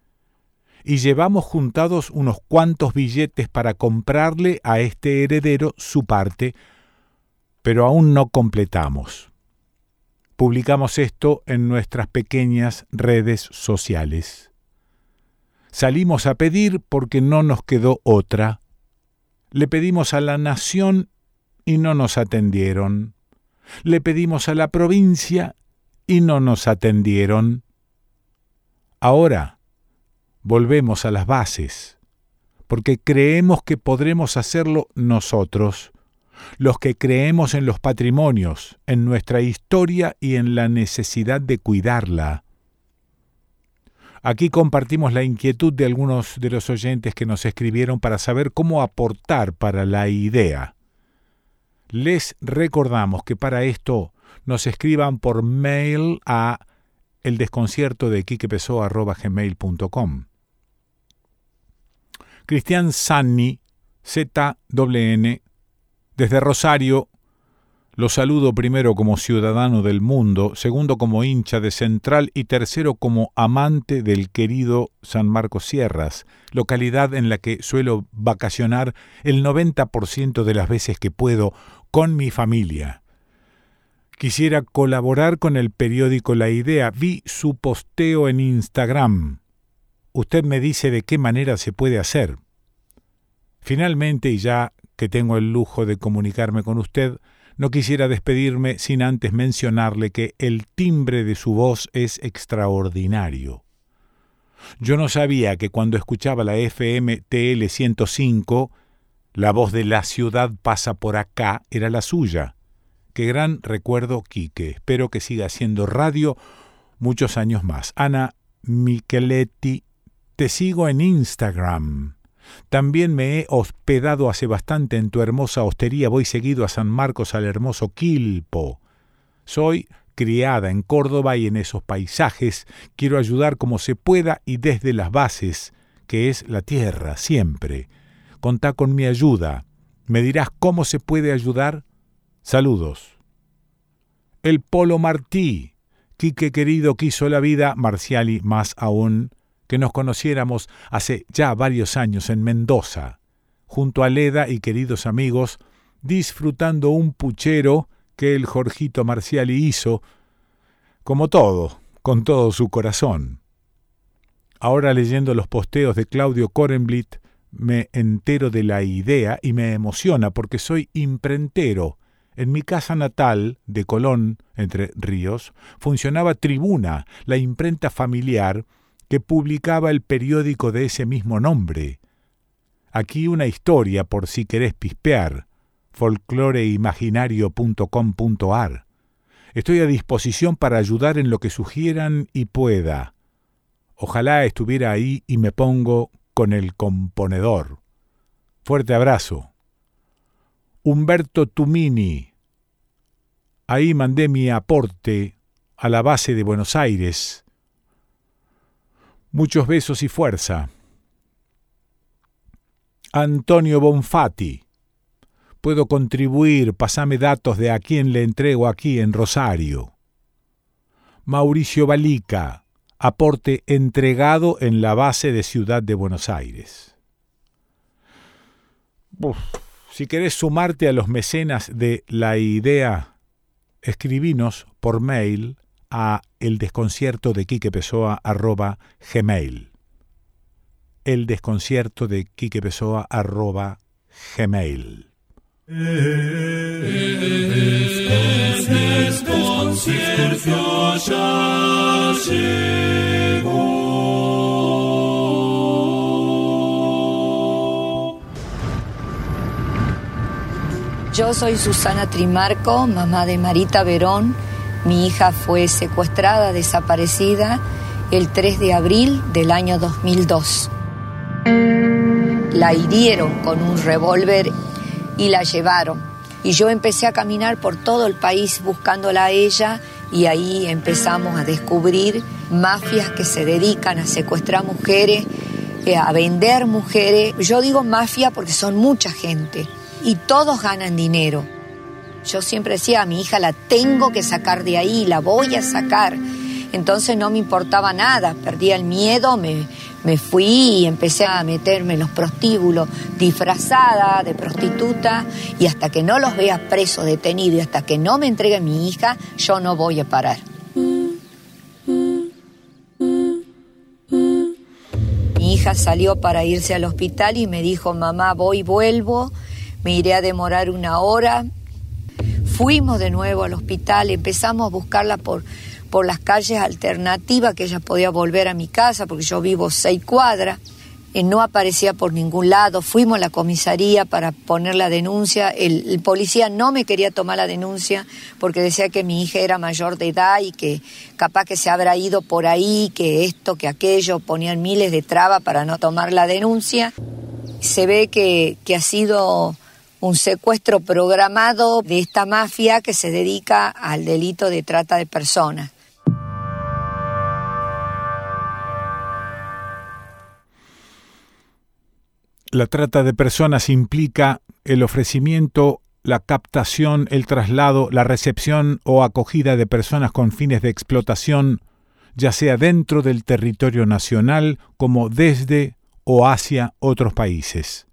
y llevamos juntados unos cuantos billetes para comprarle a este heredero su parte, pero aún no completamos publicamos esto en nuestras pequeñas redes sociales. Salimos a pedir porque no nos quedó otra. Le pedimos a la nación y no nos atendieron. Le pedimos a la provincia y no nos atendieron. Ahora volvemos a las bases, porque creemos que podremos hacerlo nosotros los que creemos en los patrimonios, en nuestra historia y en la necesidad de cuidarla. Aquí compartimos la inquietud de algunos de los oyentes que nos escribieron para saber cómo aportar para la idea. Les recordamos que para esto nos escriban por mail a el desconcierto de gmail.com. Cristian Sanni, Z-N, desde Rosario lo saludo primero como ciudadano del mundo, segundo como hincha de Central y tercero como amante del querido San Marcos Sierras, localidad en la que suelo vacacionar el 90% de las veces que puedo con mi familia. Quisiera colaborar con el periódico La Idea. Vi su posteo en Instagram. Usted me dice de qué manera se puede hacer. Finalmente, y ya que tengo el lujo de comunicarme con usted, no quisiera despedirme sin antes mencionarle que el timbre de su voz es extraordinario. Yo no sabía que cuando escuchaba la FM TL 105, la voz de la ciudad pasa por acá era la suya. Qué gran recuerdo, Quique. Espero que siga haciendo radio muchos años más. Ana Micheletti, te sigo en Instagram. También me he hospedado hace bastante en tu hermosa hostería, voy seguido a San Marcos al hermoso Quilpo. Soy criada en Córdoba y en esos paisajes quiero ayudar como se pueda y desde las bases, que es la tierra, siempre. Contá con mi ayuda. ¿Me dirás cómo se puede ayudar? Saludos. El Polo Martí. Quique querido quiso la vida, Marciali más aún que nos conociéramos hace ya varios años en Mendoza, junto a Leda y queridos amigos, disfrutando un puchero que el Jorgito Marciali hizo, como todo, con todo su corazón. Ahora leyendo los posteos de Claudio Korenblit, me entero de la idea y me emociona porque soy imprentero. En mi casa natal, de Colón, entre ríos, funcionaba Tribuna, la imprenta familiar, que publicaba el periódico de ese mismo nombre. Aquí una historia por si querés pispear, folcloreimaginario.com.ar. Estoy a disposición para ayudar en lo que sugieran y pueda. Ojalá estuviera ahí y me pongo con el componedor. Fuerte abrazo. Humberto Tumini. Ahí mandé mi aporte a la base de Buenos Aires Muchos besos y fuerza. Antonio Bonfatti. Puedo contribuir, pasame datos de a quién le entrego aquí en Rosario. Mauricio Balica. Aporte entregado en la base de Ciudad de Buenos Aires. si querés sumarte a los mecenas de la idea, escribinos por mail a el desconcierto de Quique Pessoa arroba gmail. El desconcierto de Quique Pessoa arroba gmail. Yo soy Susana Trimarco, mamá de Marita Verón mi hija fue secuestrada, desaparecida el 3 de abril del año 2002. La hirieron con un revólver y la llevaron. Y yo empecé a caminar por todo el país buscándola a ella y ahí empezamos a descubrir mafias que se dedican a secuestrar mujeres, eh, a vender mujeres. Yo digo mafia porque son mucha gente y todos ganan dinero. Yo siempre decía, a mi hija la tengo que sacar de ahí, la voy a sacar. Entonces no me importaba nada, perdía el miedo, me, me fui y empecé a meterme en los prostíbulos disfrazada de prostituta y hasta que no los vea preso, detenido y hasta que no me entregue mi hija, yo no voy a parar. Mi hija salió para irse al hospital y me dijo, mamá, voy, vuelvo me iré a demorar una hora. Fuimos de nuevo al hospital, empezamos a buscarla por, por las calles alternativas, que ella podía volver a mi casa, porque yo vivo seis cuadras. Eh, no aparecía por ningún lado. Fuimos a la comisaría para poner la denuncia. El, el, policía no me quería tomar la denuncia porque decía que mi hija era mayor de edad y que capaz que se habrá ido por ahí, que esto, que aquello, ponían miles de trabas para no tomar la denuncia. Se ve que, que ha sido un secuestro programado de esta mafia que se dedica al delito de trata de personas. La trata de personas implica el ofrecimiento, la captación, el traslado, la recepción o acogida de personas con fines de explotación, ya sea dentro del territorio nacional como desde o hacia otros países.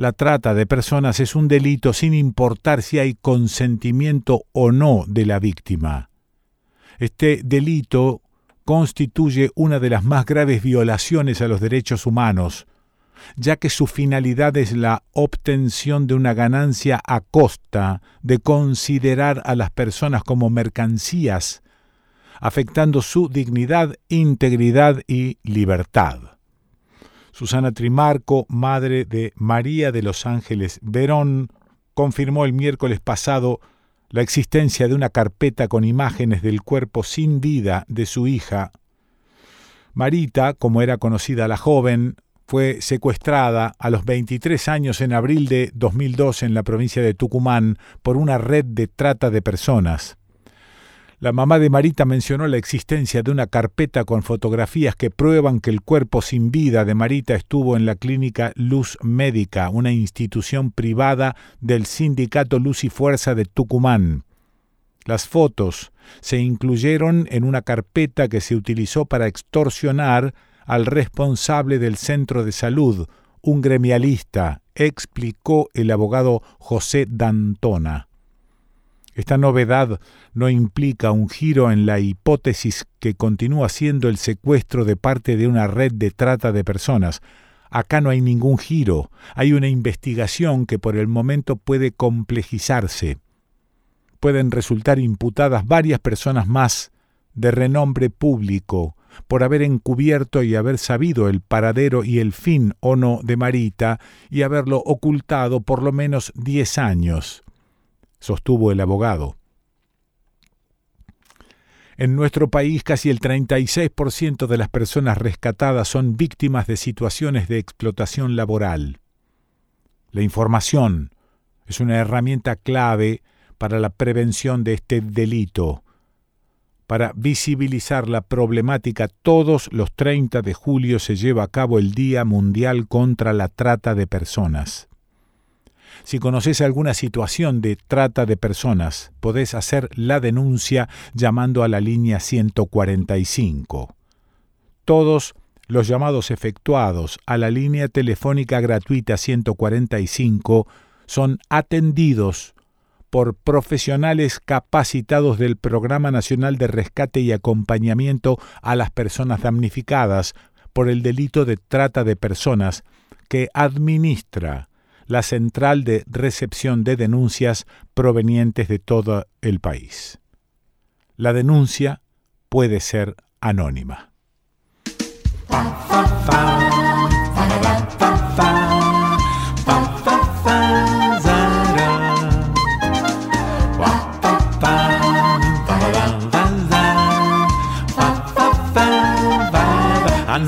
La trata de personas es un delito sin importar si hay consentimiento o no de la víctima. Este delito constituye una de las más graves violaciones a los derechos humanos, ya que su finalidad es la obtención de una ganancia a costa de considerar a las personas como mercancías, afectando su dignidad, integridad y libertad. Susana Trimarco, madre de María de los Ángeles Verón, confirmó el miércoles pasado la existencia de una carpeta con imágenes del cuerpo sin vida de su hija. Marita, como era conocida la joven, fue secuestrada a los 23 años en abril de 2002 en la provincia de Tucumán por una red de trata de personas. La mamá de Marita mencionó la existencia de una carpeta con fotografías que prueban que el cuerpo sin vida de Marita estuvo en la clínica Luz Médica, una institución privada del sindicato Luz y Fuerza de Tucumán. Las fotos se incluyeron en una carpeta que se utilizó para extorsionar al responsable del centro de salud, un gremialista, explicó el abogado José Dantona. Esta novedad no implica un giro en la hipótesis que continúa siendo el secuestro de parte de una red de trata de personas. Acá no hay ningún giro, hay una investigación que por el momento puede complejizarse. Pueden resultar imputadas varias personas más de renombre público por haber encubierto y haber sabido el paradero y el fin o no de Marita y haberlo ocultado por lo menos diez años sostuvo el abogado. En nuestro país casi el 36% de las personas rescatadas son víctimas de situaciones de explotación laboral. La información es una herramienta clave para la prevención de este delito. Para visibilizar la problemática, todos los 30 de julio se lleva a cabo el Día Mundial contra la Trata de Personas. Si conoces alguna situación de trata de personas, podés hacer la denuncia llamando a la línea 145. Todos los llamados efectuados a la línea telefónica gratuita 145 son atendidos por profesionales capacitados del Programa Nacional de Rescate y Acompañamiento a las Personas Damnificadas por el delito de trata de personas que administra la central de recepción de denuncias provenientes de todo el país. La denuncia puede ser anónima.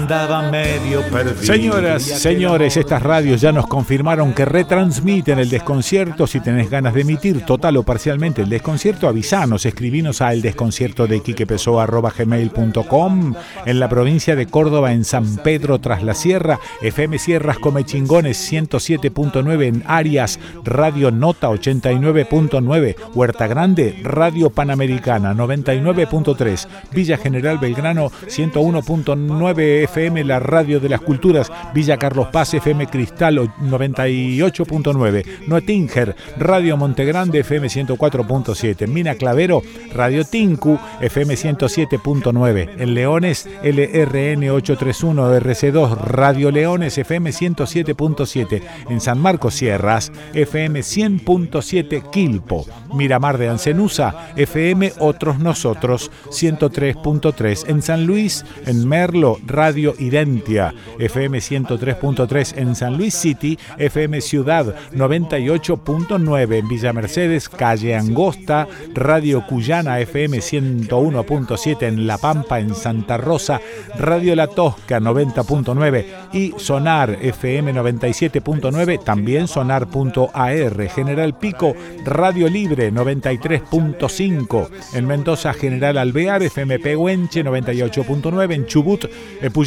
Andaba medio perdido. Señoras, señores, estas radios ya nos confirmaron que retransmiten el desconcierto. Si tenés ganas de emitir total o parcialmente el desconcierto, avisanos, escribinos a el desconcierto de gmail.com en la provincia de Córdoba, en San Pedro tras la Sierra, FM Sierras Come Chingones 107.9 en Arias, Radio Nota 89.9, Huerta Grande, Radio Panamericana 99.3, Villa General Belgrano 101.9 FM, la radio de las culturas, Villa Carlos Paz FM Cristal 98.9, Noetinger, Radio Montegrande FM 104.7, Mina Clavero, Radio Tinku FM 107.9, en Leones LRN 831 RC2, Radio Leones FM 107.7, en San Marcos Sierras FM 100.7 Quilpo, Miramar de Ancenusa FM Otros Nosotros 103.3, en San Luis, en Merlo Radio Identia, FM 103.3 en San Luis City, FM Ciudad 98.9 en Villa Mercedes, Calle Angosta, Radio Cuyana FM 101.7 en La Pampa, en Santa Rosa, Radio La Tosca 90.9 y Sonar FM 97.9, también Sonar.ar, General Pico, Radio Libre 93.5 en Mendoza, General Alvear, FM Pehuenche 98.9 en Chubut,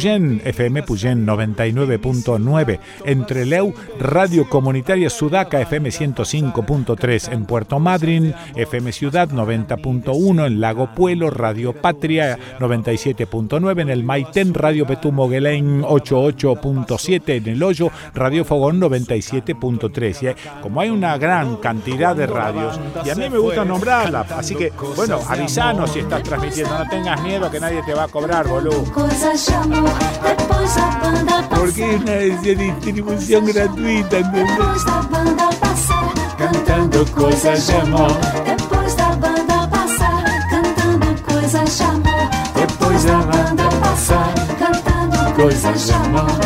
FM Puyén 99.9, Entre Leu, Radio Comunitaria Sudaca, FM 105.3, en Puerto Madryn, FM Ciudad 90.1, en Lago Puelo, Radio Patria 97.9, en el Maitén, Radio Petumo Guelén 88.7, en el Hoyo, Radio Fogón 97.3. Y como hay una gran cantidad de radios, y a mí me gusta nombrarlas, así que, bueno, avisanos si estás transmitiendo, no tengas miedo que nadie te va a cobrar, boludo. Porque es una distribución gratuita, ¿entendés? Cantando cosas de amor. Depois da banda passar, cantando coisas de amor. Depois da banda passar, cantando coisas de amor.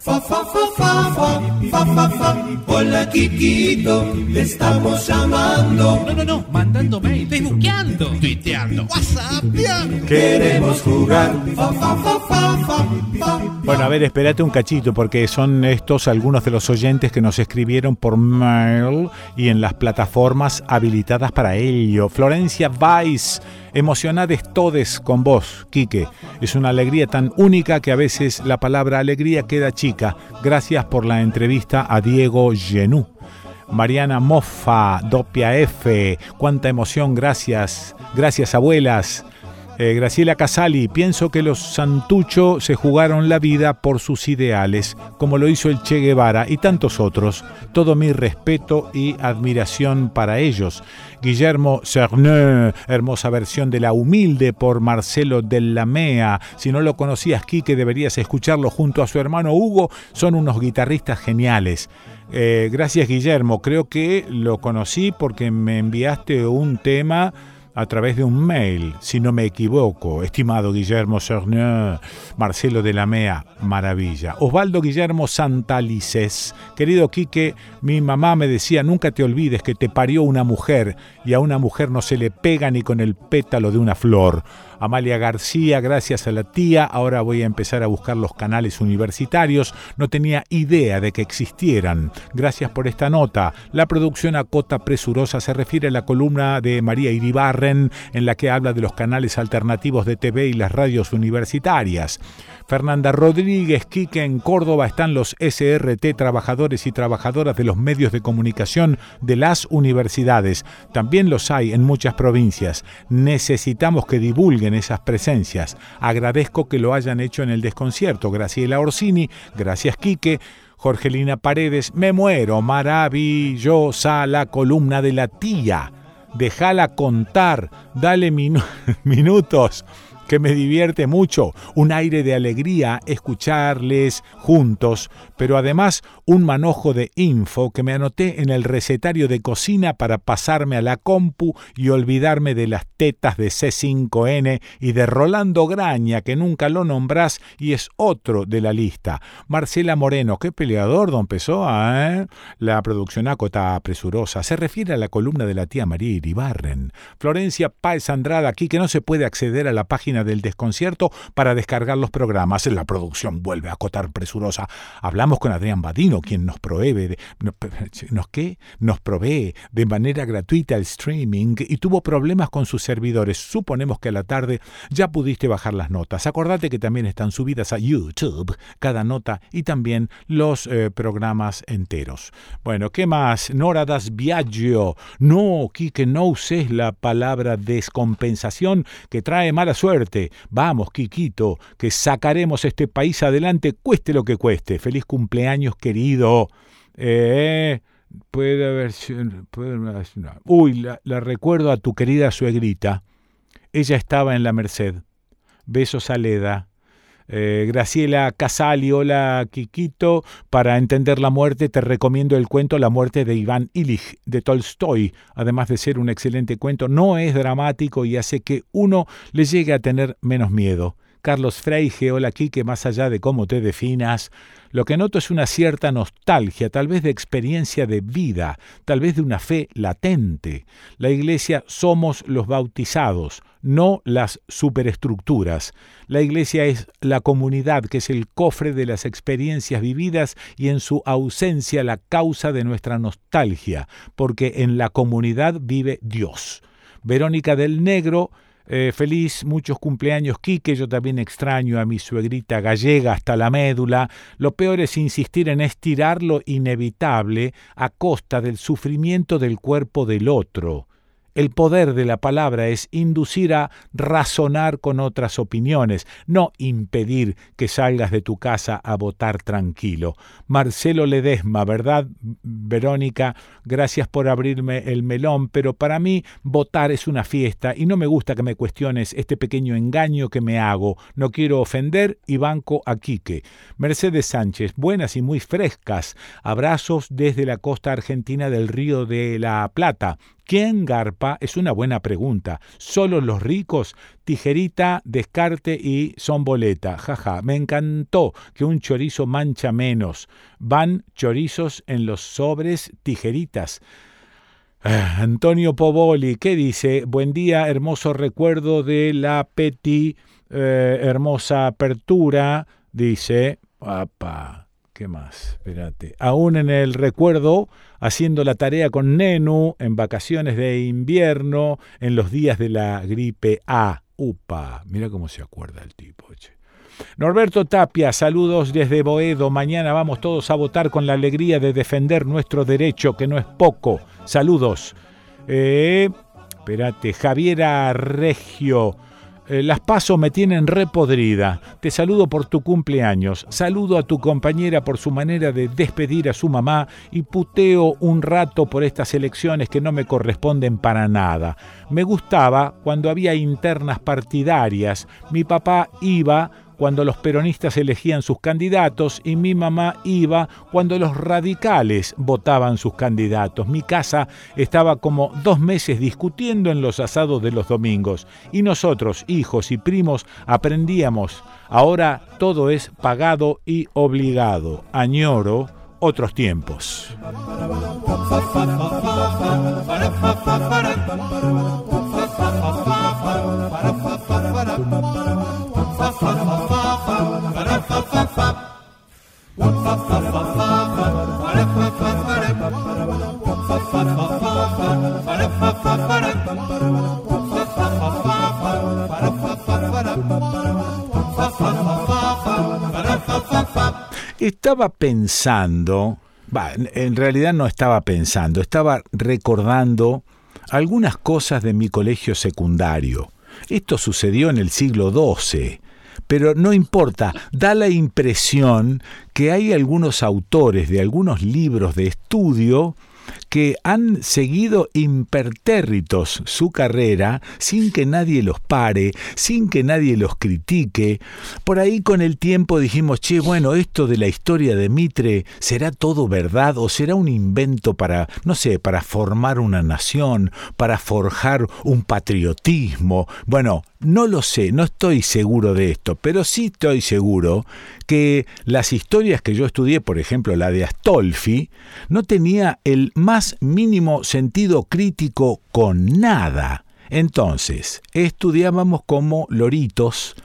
Fa, fa, fa, fa, fa, fa, fa, fa. Hola, Kikito, te estamos llamando. No, no, no, mandando mail, facebookeando, tuiteando, whatsappeando. Queremos jugar. Fa, fa, fa, fa, fa, fa. Bueno, a ver, espérate un cachito, porque son estos algunos de los oyentes que nos escribieron por mail y en las plataformas habilitadas para ello. Florencia Weiss, emocionades todes con vos, Quique. Es una alegría tan única que a veces la palabra alegría queda chica. Gracias por la entrevista a Diego Genú. Mariana Moffa, Dopia F, cuánta emoción, gracias, gracias abuelas. Eh, Graciela Casali, pienso que los Santucho se jugaron la vida por sus ideales, como lo hizo el Che Guevara y tantos otros. Todo mi respeto y admiración para ellos. Guillermo Cerneux, hermosa versión de La Humilde por Marcelo Lamea. Si no lo conocías, Quique, deberías escucharlo junto a su hermano Hugo. Son unos guitarristas geniales. Eh, gracias, Guillermo. Creo que lo conocí porque me enviaste un tema a través de un mail, si no me equivoco. Estimado Guillermo Cerneux, Marcelo de la Mea, maravilla. Osvaldo Guillermo Santalices, querido Quique, mi mamá me decía, nunca te olvides que te parió una mujer y a una mujer no se le pega ni con el pétalo de una flor. Amalia García, gracias a la tía, ahora voy a empezar a buscar los canales universitarios, no tenía idea de que existieran. Gracias por esta nota. La producción a cota presurosa se refiere a la columna de María Iribarren en la que habla de los canales alternativos de TV y las radios universitarias. Fernanda Rodríguez Quique en Córdoba están los SRT, trabajadores y trabajadoras de los medios de comunicación de las universidades. También los hay en muchas provincias. Necesitamos que divulguen esas presencias. Agradezco que lo hayan hecho en el desconcierto. Graciela Orsini, gracias Quique. Jorgelina Paredes, me muero, maravillosa la columna de la tía. Déjala contar, dale [LAUGHS] minutos que me divierte mucho, un aire de alegría escucharles juntos, pero además un manojo de info que me anoté en el recetario de cocina para pasarme a la compu y olvidarme de las tetas de C5N y de Rolando Graña, que nunca lo nombrás y es otro de la lista. Marcela Moreno, qué peleador, don Pessoa, ¿eh? La producción acota presurosa se refiere a la columna de la tía María Iribarren. Florencia Páez Andrada, aquí que no se puede acceder a la página del desconcierto para descargar los programas. La producción vuelve a acotar presurosa. Hablamos con Adrián Badino, quien nos provee de, nos, ¿qué? nos provee de manera gratuita el streaming y tuvo problemas con sus servidores. Suponemos que a la tarde ya pudiste bajar las notas. Acordate que también están subidas a YouTube cada nota y también los eh, programas enteros. Bueno, ¿qué más? Nora das Biagio. No, Quique, no uses la palabra descompensación que trae mala suerte. Vamos, Quiquito, que sacaremos este país adelante, cueste lo que cueste. Feliz cumpleaños, querido. Eh, puede haber... Puede, uy, la, la recuerdo a tu querida suegrita. Ella estaba en la Merced. Besos a Leda. Eh, Graciela Casali, hola Kikito. Para entender la muerte te recomiendo el cuento La muerte de Iván Illich de Tolstoy. Además de ser un excelente cuento, no es dramático y hace que uno le llegue a tener menos miedo. Carlos Freige, hola Quique, más allá de cómo te definas, lo que noto es una cierta nostalgia, tal vez de experiencia de vida, tal vez de una fe latente. La Iglesia somos los bautizados, no las superestructuras. La Iglesia es la comunidad, que es el cofre de las experiencias vividas y en su ausencia la causa de nuestra nostalgia, porque en la comunidad vive Dios. Verónica del Negro eh, feliz, muchos cumpleaños, Quique. Yo también extraño a mi suegrita gallega hasta la médula. Lo peor es insistir en estirar lo inevitable a costa del sufrimiento del cuerpo del otro. El poder de la palabra es inducir a razonar con otras opiniones, no impedir que salgas de tu casa a votar tranquilo. Marcelo Ledesma, ¿verdad, Verónica? Gracias por abrirme el melón, pero para mí votar es una fiesta y no me gusta que me cuestiones este pequeño engaño que me hago. No quiero ofender y banco a Quique. Mercedes Sánchez, buenas y muy frescas. Abrazos desde la costa argentina del Río de la Plata. ¿Quién garpa? Es una buena pregunta. ¿Solo los ricos? Tijerita, descarte y son boleta. Jaja, me encantó que un chorizo mancha menos. Van chorizos en los sobres tijeritas. Ah, Antonio Povoli, ¿qué dice? Buen día, hermoso recuerdo de la Petit, eh, hermosa apertura, dice. Apa, ¿qué más? Espérate. Aún en el recuerdo, haciendo la tarea con Nenu, en vacaciones de invierno, en los días de la gripe A. Upa, mira cómo se acuerda el tipo. Norberto Tapia, saludos desde Boedo. Mañana vamos todos a votar con la alegría de defender nuestro derecho, que no es poco. Saludos. Eh, espérate, Javiera Regio. Eh, las pasos me tienen repodrida. Te saludo por tu cumpleaños. Saludo a tu compañera por su manera de despedir a su mamá y puteo un rato por estas elecciones que no me corresponden para nada. Me gustaba cuando había internas partidarias. Mi papá iba cuando los peronistas elegían sus candidatos y mi mamá iba cuando los radicales votaban sus candidatos. Mi casa estaba como dos meses discutiendo en los asados de los domingos y nosotros, hijos y primos, aprendíamos. Ahora todo es pagado y obligado. Añoro otros tiempos. Estaba pensando, en realidad no estaba pensando, estaba recordando algunas cosas de mi colegio secundario. Esto sucedió en el siglo XII, pero no importa, da la impresión que hay algunos autores de algunos libros de estudio que han seguido impertérritos su carrera sin que nadie los pare, sin que nadie los critique. Por ahí con el tiempo dijimos, che, bueno, esto de la historia de Mitre, ¿será todo verdad o será un invento para, no sé, para formar una nación, para forjar un patriotismo? Bueno, no lo sé, no estoy seguro de esto, pero sí estoy seguro que las historias que yo estudié, por ejemplo la de Astolfi, no tenía el más mínimo sentido crítico con nada. Entonces, estudiábamos como loritos,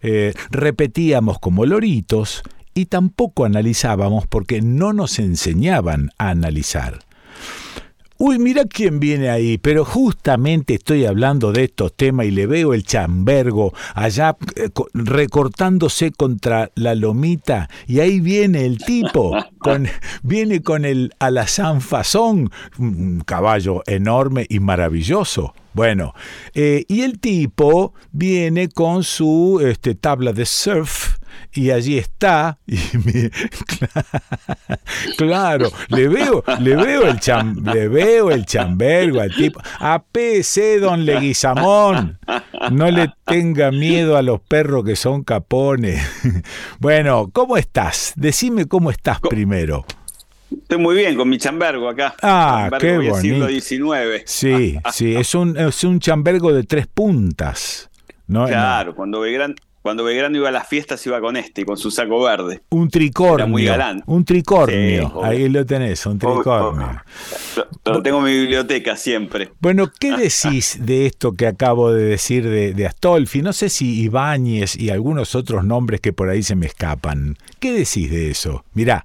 eh, repetíamos como loritos y tampoco analizábamos porque no nos enseñaban a analizar. Uy, mira quién viene ahí, pero justamente estoy hablando de estos temas y le veo el chambergo allá eh, recortándose contra la lomita y ahí viene el tipo, [LAUGHS] con, viene con el alazán fazón, un caballo enorme y maravilloso. Bueno, eh, y el tipo viene con su este, tabla de surf y allí está y claro, le veo le veo el cham, le veo el chambergo al tipo a PC don Leguizamón no le tenga miedo a los perros que son capones [LAUGHS] bueno ¿cómo estás? decime cómo estás primero Estoy muy bien con mi chambergo acá. Ah, qué bonito. siglo XIX. Sí, sí, es un, es un chambergo de tres puntas. ¿no? Claro, cuando Belgrano, cuando Belgrano iba a las fiestas iba con este, con su saco verde. Un tricornio. muy galán. Un tricornio. Ahí lo tenés, un tricornio. Lo, tengo en mi biblioteca siempre. Bueno, ¿qué [LAUGHS] decís de esto que acabo de decir de, de, Astolfi? No sé si Ibáñez y algunos otros nombres que por ahí se me escapan. ¿Qué decís de eso? Mirá,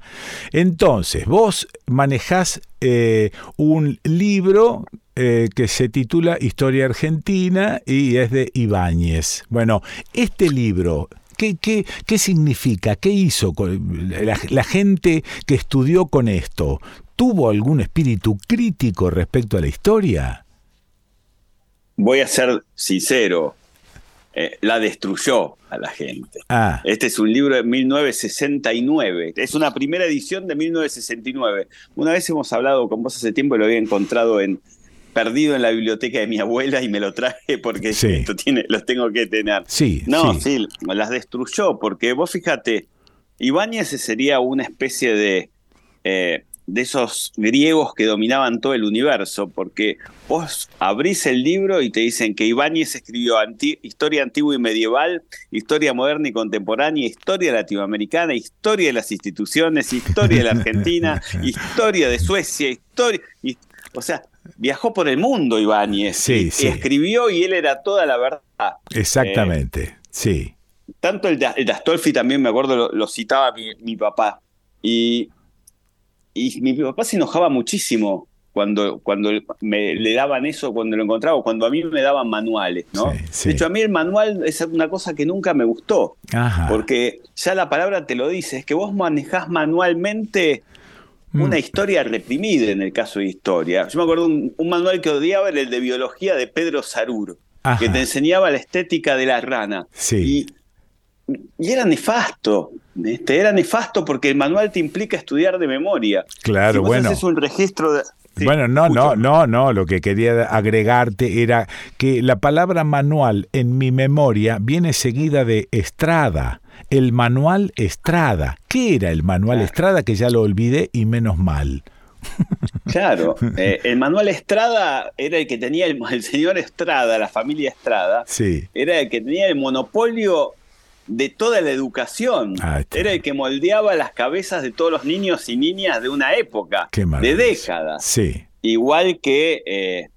entonces, vos manejás eh, un libro eh, que se titula Historia Argentina y es de Ibáñez. Bueno, este libro, ¿Qué, qué, qué significa? ¿Qué hizo la, la, gente que estudió con esto? ¿Tuvo algún espíritu crítico respecto a la historia? Voy a ser sincero, eh, la destruyó a la gente. Ah. Este es un libro de 1969, es una primera edición de 1969. Una vez hemos hablado con vos hace tiempo y lo había encontrado en perdido en la biblioteca de mi abuela y me lo traje porque esto tiene, los tengo que tener. Sí, no, sí. las destruyó porque vos fíjate, Ibáñez sería una especie de eh, de esos griegos que dominaban todo el universo, porque vos abrís el libro y te dicen que Ibáñez escribió historia antigua y medieval, historia moderna y contemporánea, historia latinoamericana, historia de las instituciones, historia de la Argentina, [LAUGHS] historia de Suecia, historia... o sea, viajó por el mundo Ibáñez. Sí, y, escribió y él era toda la verdad. Exactamente, eh, sí. Tanto el, el Dastolfi también, me acuerdo, lo, citaba mi, papá. Y, y mi papá se enojaba muchísimo cuando, cuando me, le daban eso, cuando lo encontraba, cuando a mí me daban manuales, ¿no? De hecho, a mí el manual es una cosa que nunca me gustó, porque ya la palabra te lo dice, es que vos manejás manualmente una mm. historia reprimida en el caso de historia. Yo me acuerdo un, un manual que odiaba era el de biología de Pedro Sarur, que te enseñaba la estética de la rana. Sí. Y, y, era nefasto. Este, era nefasto porque el manual te implica estudiar de memoria. Claro, si bueno. Haces un registro de, bueno, no, no, no, no, lo que quería agregarte era que la palabra manual en mi memoria viene seguida de Estrada el manual Estrada. ¿Qué era el manual Estrada? Que ya lo olvidé y menos mal. Claro, [LAUGHS] eh, el manual Estrada era el que tenía el, señor Estrada, la familia Estrada. Sí. Era el que tenía el monopolio de toda la educación. Ah, era el que moldeaba las cabezas de todos los niños y niñas de una época, de décadas. Sí. Igual que, eh,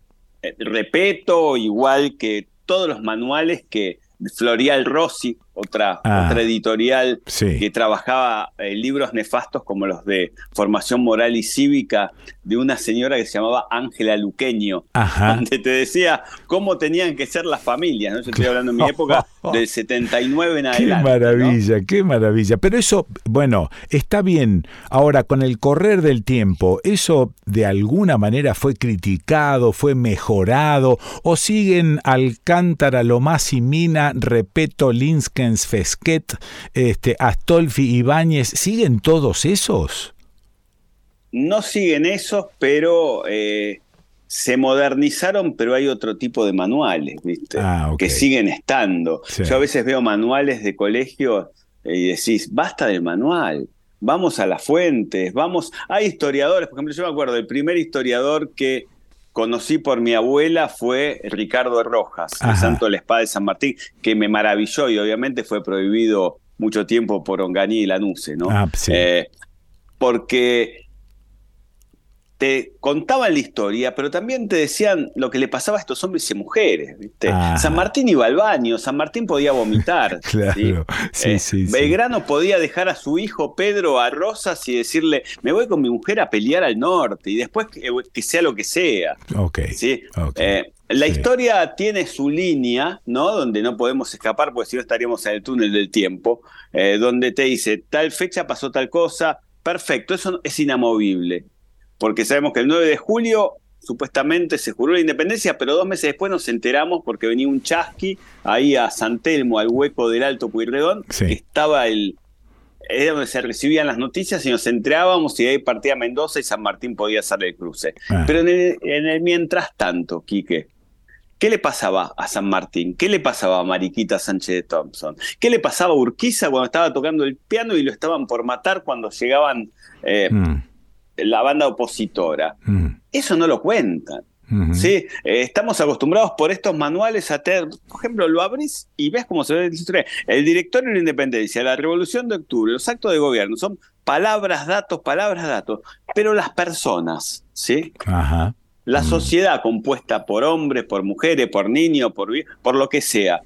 eh, Repeto, igual que todos los manuales que Florial Rossi, otra, Ah. otra editorial Sí. que trabajaba eh, libros nefastos como los de formación moral y cívica de una señora que se llamaba Ángela Luqueño, Ajá. [LAUGHS] donde te decía cómo tenían que ser las familias. ¿no? Yo estoy hablando en mi época [LAUGHS] del 79 en Qué adelante. maravilla, qué maravilla. Pero eso, bueno, está bien. Ahora, con el correr del tiempo, ¿eso de alguna manera fue criticado, fue mejorado? ¿O siguen Alcántara, Lomás y Mina, Repeto, Fesquet, este, Astolfi, Ibáñez? ¿Siguen todos esos? No siguen esos, pero eh, se modernizaron, pero hay otro tipo de manuales, ¿viste? Ah. Que siguen estando. Sí. Yo a veces veo manuales de colegio y decís, basta del manual, vamos a las fuentes, vamos. Hay historiadores, por ejemplo, yo me acuerdo, el primer historiador que conocí por mi abuela fue Ricardo Rojas, el santo de la espada de San Martín, que me maravilló y obviamente fue prohibido mucho tiempo por Onganí y Lanuse, ¿no? Ah, sí. Eh, porque te contaban la historia, pero también te decían lo que le pasaba a estos hombres y mujeres. ¿viste? Ajá. San Martín iba al baño, San Martín podía vomitar. [LAUGHS] Claro, ¿sí? sí, Eh, sí, sí. Belgrano podía dejar a su hijo Pedro a Rosas y decirle, me voy con mi mujer a pelear al norte y después que, que sea lo que sea. Ok. ¿sí? ok. Eh, la historia tiene su línea, ¿no? Donde no podemos escapar, porque si no estaríamos en el túnel del tiempo, eh, donde te dice, tal fecha pasó tal cosa, perfecto, eso es inamovible, porque sabemos que el 9 de julio supuestamente se juró la independencia, pero dos meses después nos enteramos porque venía un chasqui ahí a San Telmo, al hueco del Alto Pueyrredón, Sí. que estaba el... Era donde se recibían las noticias y nos enterábamos y de ahí partía Mendoza y San Martín podía hacer el cruce. Ah. Pero en el, en el mientras tanto, Quique, ¿Qué le pasaba a San Martín? ¿Qué le pasaba a Mariquita Sánchez de Thompson? ¿Qué le pasaba a Urquiza cuando estaba tocando el piano y lo estaban por matar cuando llegaban eh, Mm, la banda opositora? mm, Eso no lo cuentan. ¿sí? Eh, estamos acostumbrados por estos manuales a tener, por ejemplo, lo abrís y ves cómo se ve historia. El directorio de la independencia, la revolución de octubre, los actos de gobierno, son palabras, datos, palabras, datos. Pero las personas, ¿sí? Ajá. La Mm. sociedad compuesta por hombres, por mujeres, por niños, por, por lo que sea,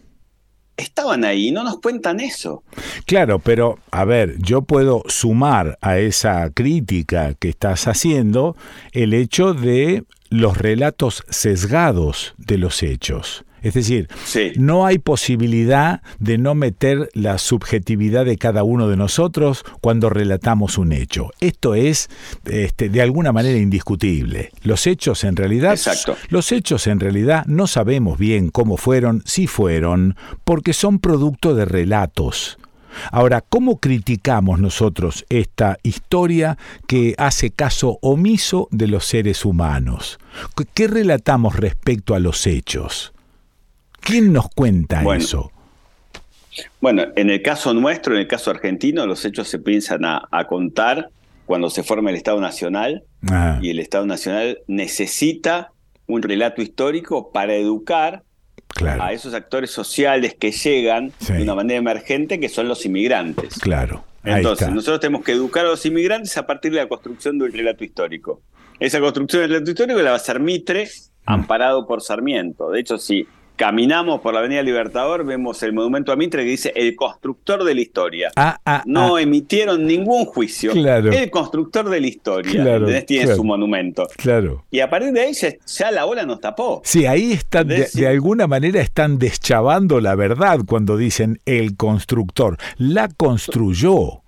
estaban ahí, no nos cuentan eso. Claro, pero a ver, yo puedo sumar a esa crítica que estás haciendo el hecho de los relatos sesgados de los hechos. Es decir, Sí. no hay posibilidad de no meter la subjetividad de cada uno de nosotros cuando relatamos un hecho. Esto es este, de alguna manera indiscutible. Los hechos en realidad, Exacto. los hechos en realidad no sabemos bien cómo fueron, si fueron, porque son producto de relatos. Ahora, ¿cómo criticamos nosotros esta historia que hace caso omiso de los seres humanos? ¿Qué- ¿Qué relatamos respecto a los hechos? ¿Quién nos cuenta Bueno. eso? Bueno, en el caso nuestro, en el caso argentino, los hechos se piensan a, a contar cuando se forma el Estado Nacional, Ah, y el Estado Nacional necesita un relato histórico para educar a esos actores sociales que llegan Sí. de una manera emergente, que son los inmigrantes. claro. Entonces, nosotros tenemos que educar a los inmigrantes a partir de la construcción de un relato histórico. Esa construcción del relato histórico la va a hacer Mitre, Mm. amparado por Sarmiento. De hecho, si caminamos por la Avenida Libertador, vemos el monumento a Mitre que dice el constructor de la historia. Ah, ah, no ah. emitieron ningún juicio. Claro. El constructor de la historia. Claro. Tiene claro. su monumento. Claro. Y a partir de ahí ya, la ola nos tapó. Sí, ahí están, de alguna manera están deschavando la verdad cuando dicen el constructor. La construyó.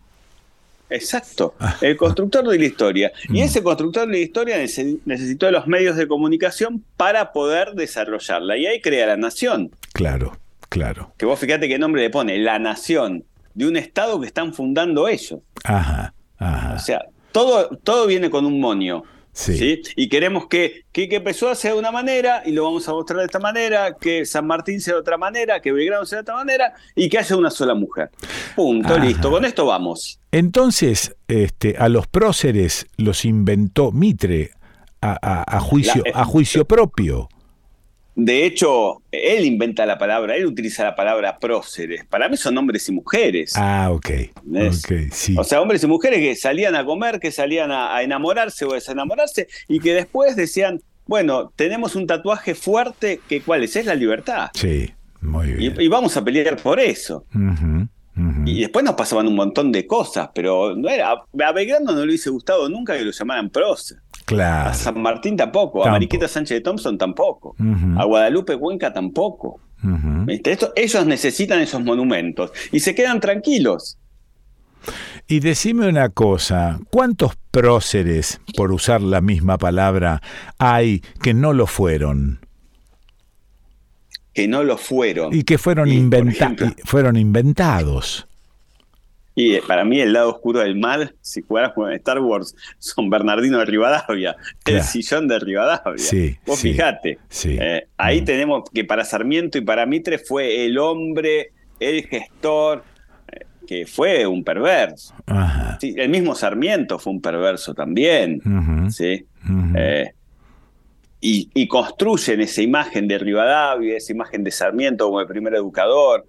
Exacto, el constructor de la historia. Y ese constructor de la historia nece- necesitó los medios de comunicación para poder desarrollarla. Y ahí crea la nación. Claro, claro. Que vos fíjate qué nombre le pone, la nación, de un Estado que están fundando ellos. Ajá, ajá. O sea, todo, todo viene con un monio. Sí. ¿sí? Y queremos que Quique Pessoa sea de una manera, y lo vamos a mostrar de esta manera, que San Martín sea de otra manera, que Belgrano sea de otra manera, y que haya una sola mujer. Punto, Ajá. listo, con esto vamos. Entonces, este, a los próceres los inventó Mitre a, a- a juicio, La- a juicio propio. De hecho, él inventa la palabra, él utiliza la palabra próceres. Para mí son hombres y mujeres. Ah, ok. ¿entendés? Ok, sí. O sea, hombres y mujeres que salían a comer, que salían a, a enamorarse o a desenamorarse y que después decían, bueno, tenemos un tatuaje fuerte que cuál es, es la libertad. Sí, muy bien. Y, y vamos a pelear por eso. Y después nos pasaban un montón de cosas, pero no era, a Belgrano no le hubiese gustado nunca que lo llamaran prócer. Claro. A San Martín tampoco, a. Mariquita Sánchez de Thompson tampoco, a Guadalupe Cuenca tampoco. Esto- ellos necesitan esos monumentos y se quedan tranquilos. Y decime una cosa, ¿cuántos próceres, por usar la misma palabra, hay que no lo fueron que no lo fueron. y que fueron, Y, por inventa- ejemplo- y fueron inventados? Y eh, para mí el lado oscuro del mal, si jugaras con Star Wars, [LAUGHS] son Bernardino de Rivadavia, el sillón de Rivadavia. Sí, Vos sí, fijate, sí. eh, ahí tenemos que para Sarmiento y para Mitre fue el hombre, el gestor, eh, que fue un perverso. Ajá. Sí, el mismo Sarmiento fue un perverso también. ¿sí? Eh, y, y construyen esa imagen de Rivadavia, esa imagen de Sarmiento como el primer educador,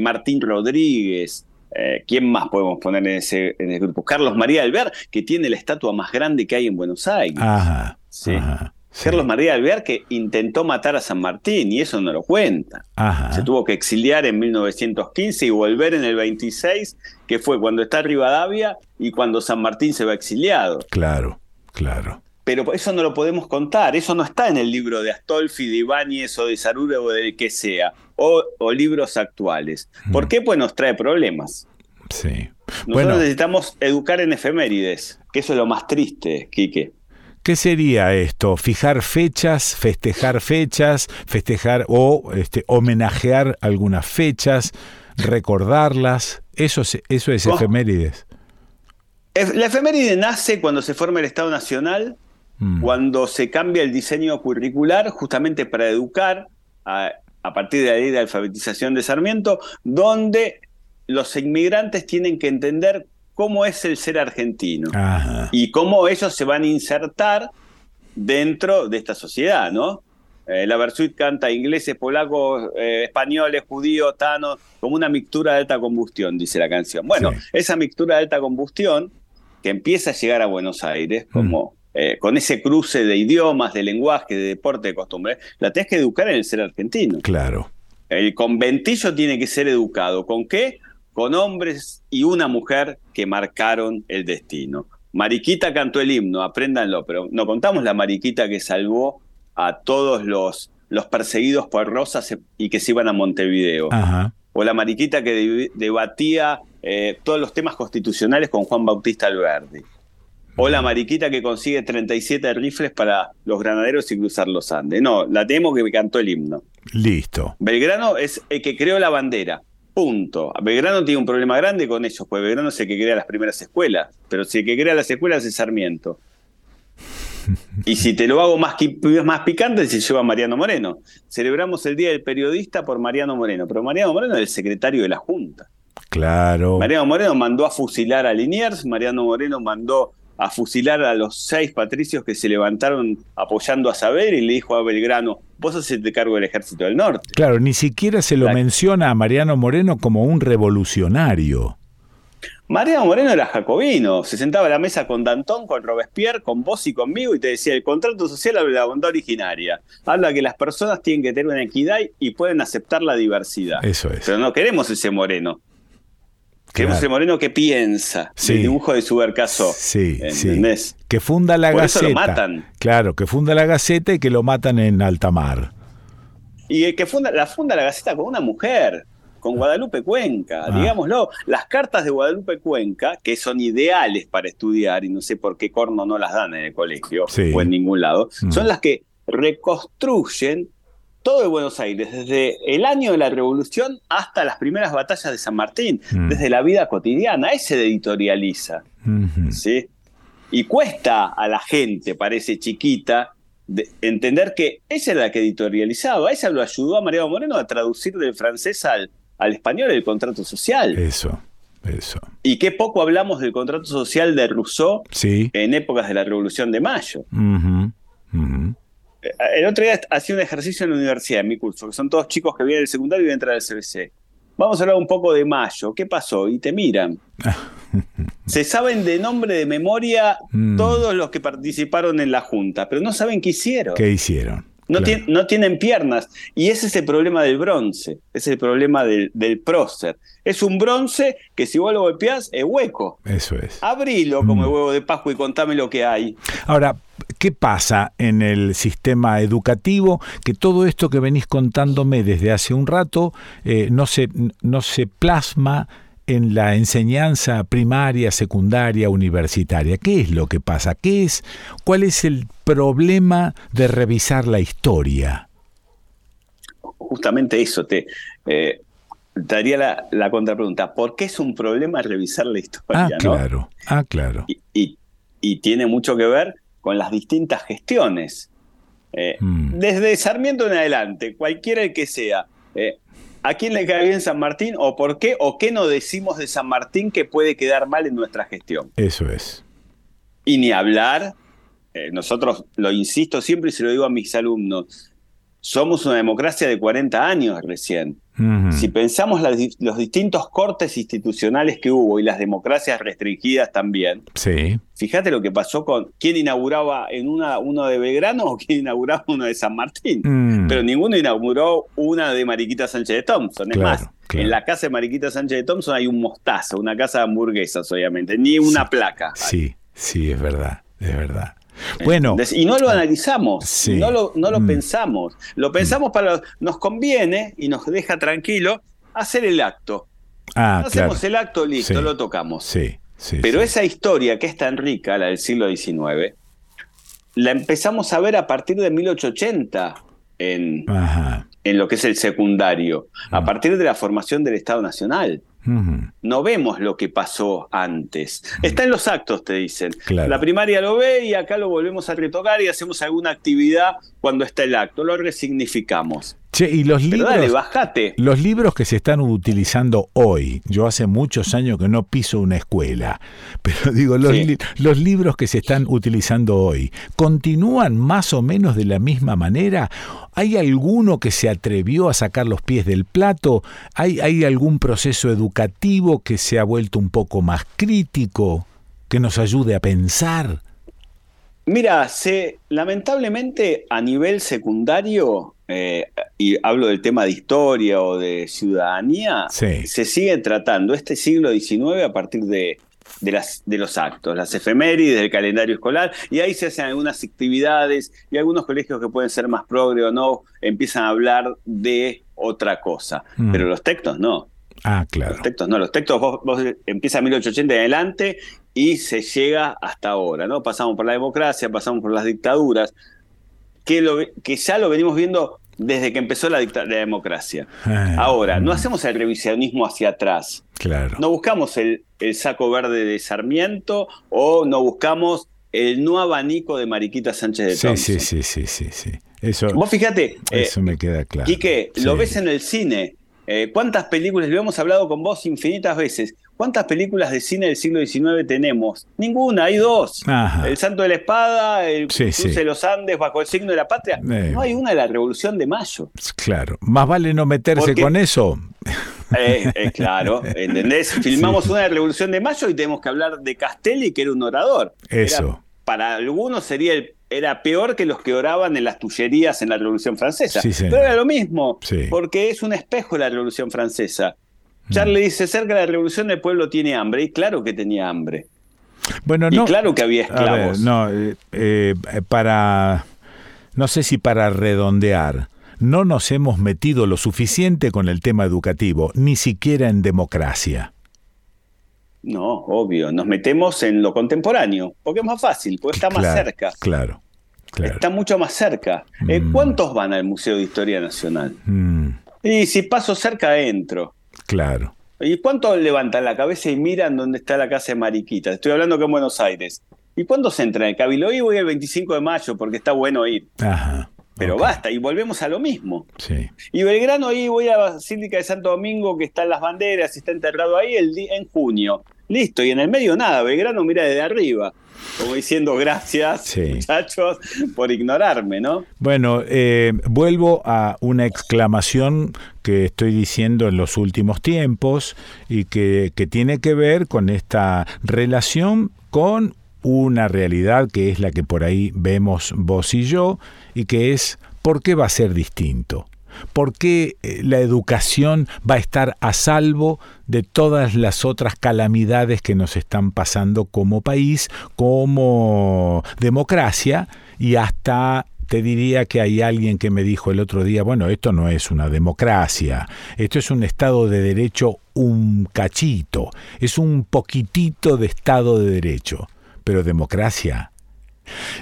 Martín Rodríguez, eh, ¿quién más podemos poner en ese, en grupo? Carlos María Alvear, que tiene la estatua más grande que hay en Buenos Aires. Ajá. Sí. Ajá. sí, Carlos María Alvear que intentó matar a San Martín y eso no lo cuenta. Ajá. Se tuvo que exiliar en 1915 y volver en el 26, que fue cuando está Rivadavia y cuando San Martín se va exiliado. Claro, claro. Pero eso no lo podemos contar, eso no está en el libro de Astolfi, de Ibáñez o de Sarure o del que sea, o, o libros actuales. ¿Por qué? Pues nos trae problemas. Sí. Nosotros Bueno, necesitamos educar en efemérides, que eso es lo más triste, Quique. ¿qué sería esto? ¿Fijar fechas, festejar fechas, festejar o este, homenajear algunas fechas, recordarlas? Eso es, eso es ¿Cómo? efemérides. Ef- La efeméride nace cuando se forma el Estado Nacional, Mm. cuando se cambia el diseño curricular justamente para educar a, a partir de la ley de alfabetización de Sarmiento, donde los inmigrantes tienen que entender cómo es el ser argentino Ajá. y cómo ellos se van a insertar dentro de esta sociedad, ¿no? Eh, la Versuit canta ingleses, polacos, eh, españoles, judíos, tanos, como una mixtura de alta combustión, dice la canción. Bueno, Sí. esa mixtura de alta combustión que empieza a llegar a Buenos Aires, Mm. Eh, con ese cruce de idiomas, de lenguaje, de deporte, de costumbre, la tenés que educar en el ser argentino. Claro. El conventillo tiene que ser educado. ¿Con qué? Con hombres y una mujer que marcaron el destino. Mariquita cantó el himno, apréndanlo, pero no contamos la Mariquita que salvó a todos los, los perseguidos por Rosas y que se iban a Montevideo. Ajá. O la Mariquita que de- debatía eh, todos los temas constitucionales con Juan Bautista Alberdi. O la Mariquita que consigue 37 rifles para los granaderos y cruzar los Andes. No, la tenemos que cantó el himno. Listo. Belgrano es el que creó la bandera. Punto. Belgrano tiene un problema grande con ellos, pues Belgrano es el que crea las primeras escuelas. Pero si el que crea las escuelas es Sarmiento. [LAUGHS] Y si te lo hago más, más picante, se lleva Mariano Moreno. Celebramos el Día del Periodista por Mariano Moreno, pero Mariano Moreno es el secretario de la Junta. Claro. Mariano Moreno mandó a fusilar a Liniers, Mariano Moreno mandó a fusilar a los seis patricios que se levantaron apoyando a Saber y le dijo a Belgrano, vos hacete cargo del ejército del norte. Claro, ni siquiera se lo menciona a Mariano Moreno como un revolucionario. Mariano Moreno era jacobino, se sentaba a la mesa con Danton, con Robespierre, con vos y conmigo y te decía, el contrato social habla de la bondad originaria, habla que las personas tienen que tener una equidad y pueden aceptar la diversidad. Eso es. Pero no queremos ese Moreno. Queremos ese Moreno que piensa, Sí. el dibujo de Subercaso. Sí, ¿Entendés? sí. Que funda la Por eso Gaceta. lo matan. Claro, que funda la Gaceta y que lo matan en alta mar. Y el que funda, la funda la Gaceta con una mujer, con Guadalupe Cuenca, Ah. digámoslo. Las cartas de Guadalupe Cuenca, que son ideales para estudiar, y no sé por qué corno no las dan en el colegio Sí. o en ningún lado, Mm. son las que reconstruyen todo de Buenos Aires, desde el año de la Revolución hasta las primeras batallas de San Martín, Mm. desde la vida cotidiana, ahí se editorializa. Ujú. ¿sí? Y cuesta a la gente, parece chiquita, de- entender que ella era la que editorializaba, ella lo ayudó a Mariano Moreno a traducir del francés al, al español el contrato social. Eso, eso. Y qué poco hablamos del contrato social de Rousseau Sí. en épocas de la Revolución de Mayo. Eh, El otro día hacía un ejercicio en la universidad, en mi curso, que son todos chicos que vienen del secundario y vienen a entrar al CBC. Vamos a hablar un poco de Mayo. ¿Qué pasó? Y te miran. [LAUGHS] Se saben de nombre de memoria Mm. todos los que participaron en la Junta, pero no saben qué hicieron. ¿Qué hicieron? No, Claro. tien- no tienen piernas. Y ese es el problema del bronce. Es el problema del, del prócer. Es un bronce que si vos lo golpeás es hueco. Eso es. Abrilo como el huevo de Pascua y contame lo que hay. Ahora, ¿qué pasa en el sistema educativo? Que todo esto que venís contándome desde hace un rato eh, no, se, no se plasma en la enseñanza primaria, secundaria, universitaria. ¿Qué es lo que pasa? ¿Qué es, ¿Cuál es el problema de revisar la historia? Justamente eso te, eh, te haría la, la contrapregunta. ¿Por qué es un problema revisar la historia? Ah, no? claro, ah, claro. y, y- y tiene mucho que ver con las distintas gestiones. Eh, Mm. Desde Sarmiento en adelante, cualquiera el que sea, eh, ¿a quién le cae bien San Martín o por qué o qué no decimos de San Martín que puede quedar mal en nuestra gestión? Eso es. Y ni hablar, eh, nosotros lo insisto siempre y se lo digo a mis alumnos, somos una democracia de 40 años recién. Si pensamos las los distintos cortes institucionales que hubo y las democracias restringidas también, Sí. Fíjate lo que pasó con quién inauguraba en una uno de Belgrano o quién inauguraba uno de San Martín. Mm. Pero ninguno inauguró una de Mariquita Sánchez de Thompson. Es Claro, más, claro. en la casa de Mariquita Sánchez de Thompson hay un mostazo, una casa de hamburguesas, obviamente, ni una placa. Sí, sí, es verdad, es verdad. Bueno, ¿Entendés? y no lo analizamos, Sí. no lo, no lo Mm. pensamos. Lo pensamos para. Nos conviene y nos deja tranquilo hacer el acto. ah, claro. Hacemos el acto, listo, Sí. lo tocamos. Sí, sí. Pero sí. esa historia que es tan rica, la del siglo XIX, la empezamos a ver a partir de 1880 en, Ajá. en lo que es el secundario, Mm. a partir de la formación del Estado Nacional. No vemos lo que pasó antes. Está en los actos, te dicen. Claro. La primaria lo ve y acá lo volvemos a retocar y hacemos alguna actividad cuando está el acto. Lo resignificamos. Che, y los Pero libros. dale, bajate. Los libros que se están utilizando hoy, yo hace muchos años que no piso una escuela, [LAUGHS] pero digo, los, Sí. li- los libros que se están utilizando hoy, ¿continúan más o menos de la misma manera? ¿Hay alguno que se atrevió a sacar los pies del plato? ¿Hay, hay algún proceso educativo que se ha vuelto un poco más crítico, que nos ayude a pensar? Mira, se, lamentablemente a nivel secundario, eh, y hablo del tema de historia o de ciudadanía, Sí. se sigue tratando este siglo XIX a partir de, de las, de los actos, las efemérides, del calendario escolar, y ahí se hacen algunas actividades y algunos colegios que pueden ser más progre o no, empiezan a hablar de otra cosa, Mm. pero los textos no. Ah, claro. Los textos no, los textos vos, vos empieza en 1880 en adelante y se llega hasta ahora, ¿no? Pasamos por la democracia, pasamos por las dictaduras, que, lo, que ya lo venimos viendo desde que empezó la, la democracia. Ah, Ahora, no hacemos el revisionismo hacia atrás, Claro. no buscamos el, el saco verde de Sarmiento o no buscamos el no abanico de Mariquita Sánchez de Sí, Thompson. sí, sí, sí, sí, sí. Eso, Vos fíjate, eh, eso me queda claro. Quique, lo Sí. ves en el cine. Eh, ¿Cuántas películas? Lo hemos hablado con vos infinitas veces. ¿Cuántas películas de cine del siglo XIX tenemos? Ninguna, hay dos. Ajá. El Santo de la Espada, el Sí, Cruce sí. de los Andes, Bajo el signo de la patria. Eh. No hay una de la Revolución de Mayo. Claro, más vale no meterse Porque- con eso. Eh, eh, claro, [LAUGHS] ¿entendés? Filmamos una de la Revolución de Mayo y tenemos que hablar de Castelli, que era un orador. Era- Eso. para algunos sería el, era peor que los que oraban en las tullerías en la Revolución Francesa. Sí. Pero era lo mismo, Sí. porque es un espejo la Revolución Francesa. Charlie dice, cerca de la Revolución el pueblo tiene hambre, y claro que tenía hambre. Bueno, Y no. claro que había ver, esclavos. no, eh, eh, para. No sé si para redondear. No nos hemos metido lo suficiente con el tema educativo, ni siquiera en democracia. No, obvio, nos metemos en lo contemporáneo, porque es más fácil, porque está más Claro, cerca. Claro, claro. Está mucho más cerca. Eh, Mm. ¿Cuántos van al Museo de Historia Nacional? Mm, Y si paso cerca, entro. Claro. ¿Y cuántos levantan la cabeza y miran dónde está la casa de Mariquita? Estoy hablando que en Buenos Aires. ¿Y cuántos entran? El Cabildo y voy el 25 de mayo porque está bueno ir. Ajá. Pero basta, y volvemos a lo mismo. Sí. Y Belgrano ahí voy a la Basílica de Santo Domingo, que están las banderas, está enterrado ahí el en junio. Listo, y en el medio nada, Belgrano mira desde arriba, como diciendo gracias, Sí. muchachos, por ignorarme, ¿no? Bueno, eh, vuelvo a una exclamación que estoy diciendo en los últimos tiempos y que, que tiene que ver con esta relación con una realidad que es la que por ahí vemos vos y yo y que es ¿por qué va a ser distinto? ¿Por qué eh, la educación va a estar a salvo de todas las otras calamidades que nos están pasando como país, como democracia y hasta te diría que hay alguien que me dijo el otro día, bueno, esto no es una democracia, esto es un Estado de Derecho un cachito, es un poquitito de Estado de Derecho, pero democracia.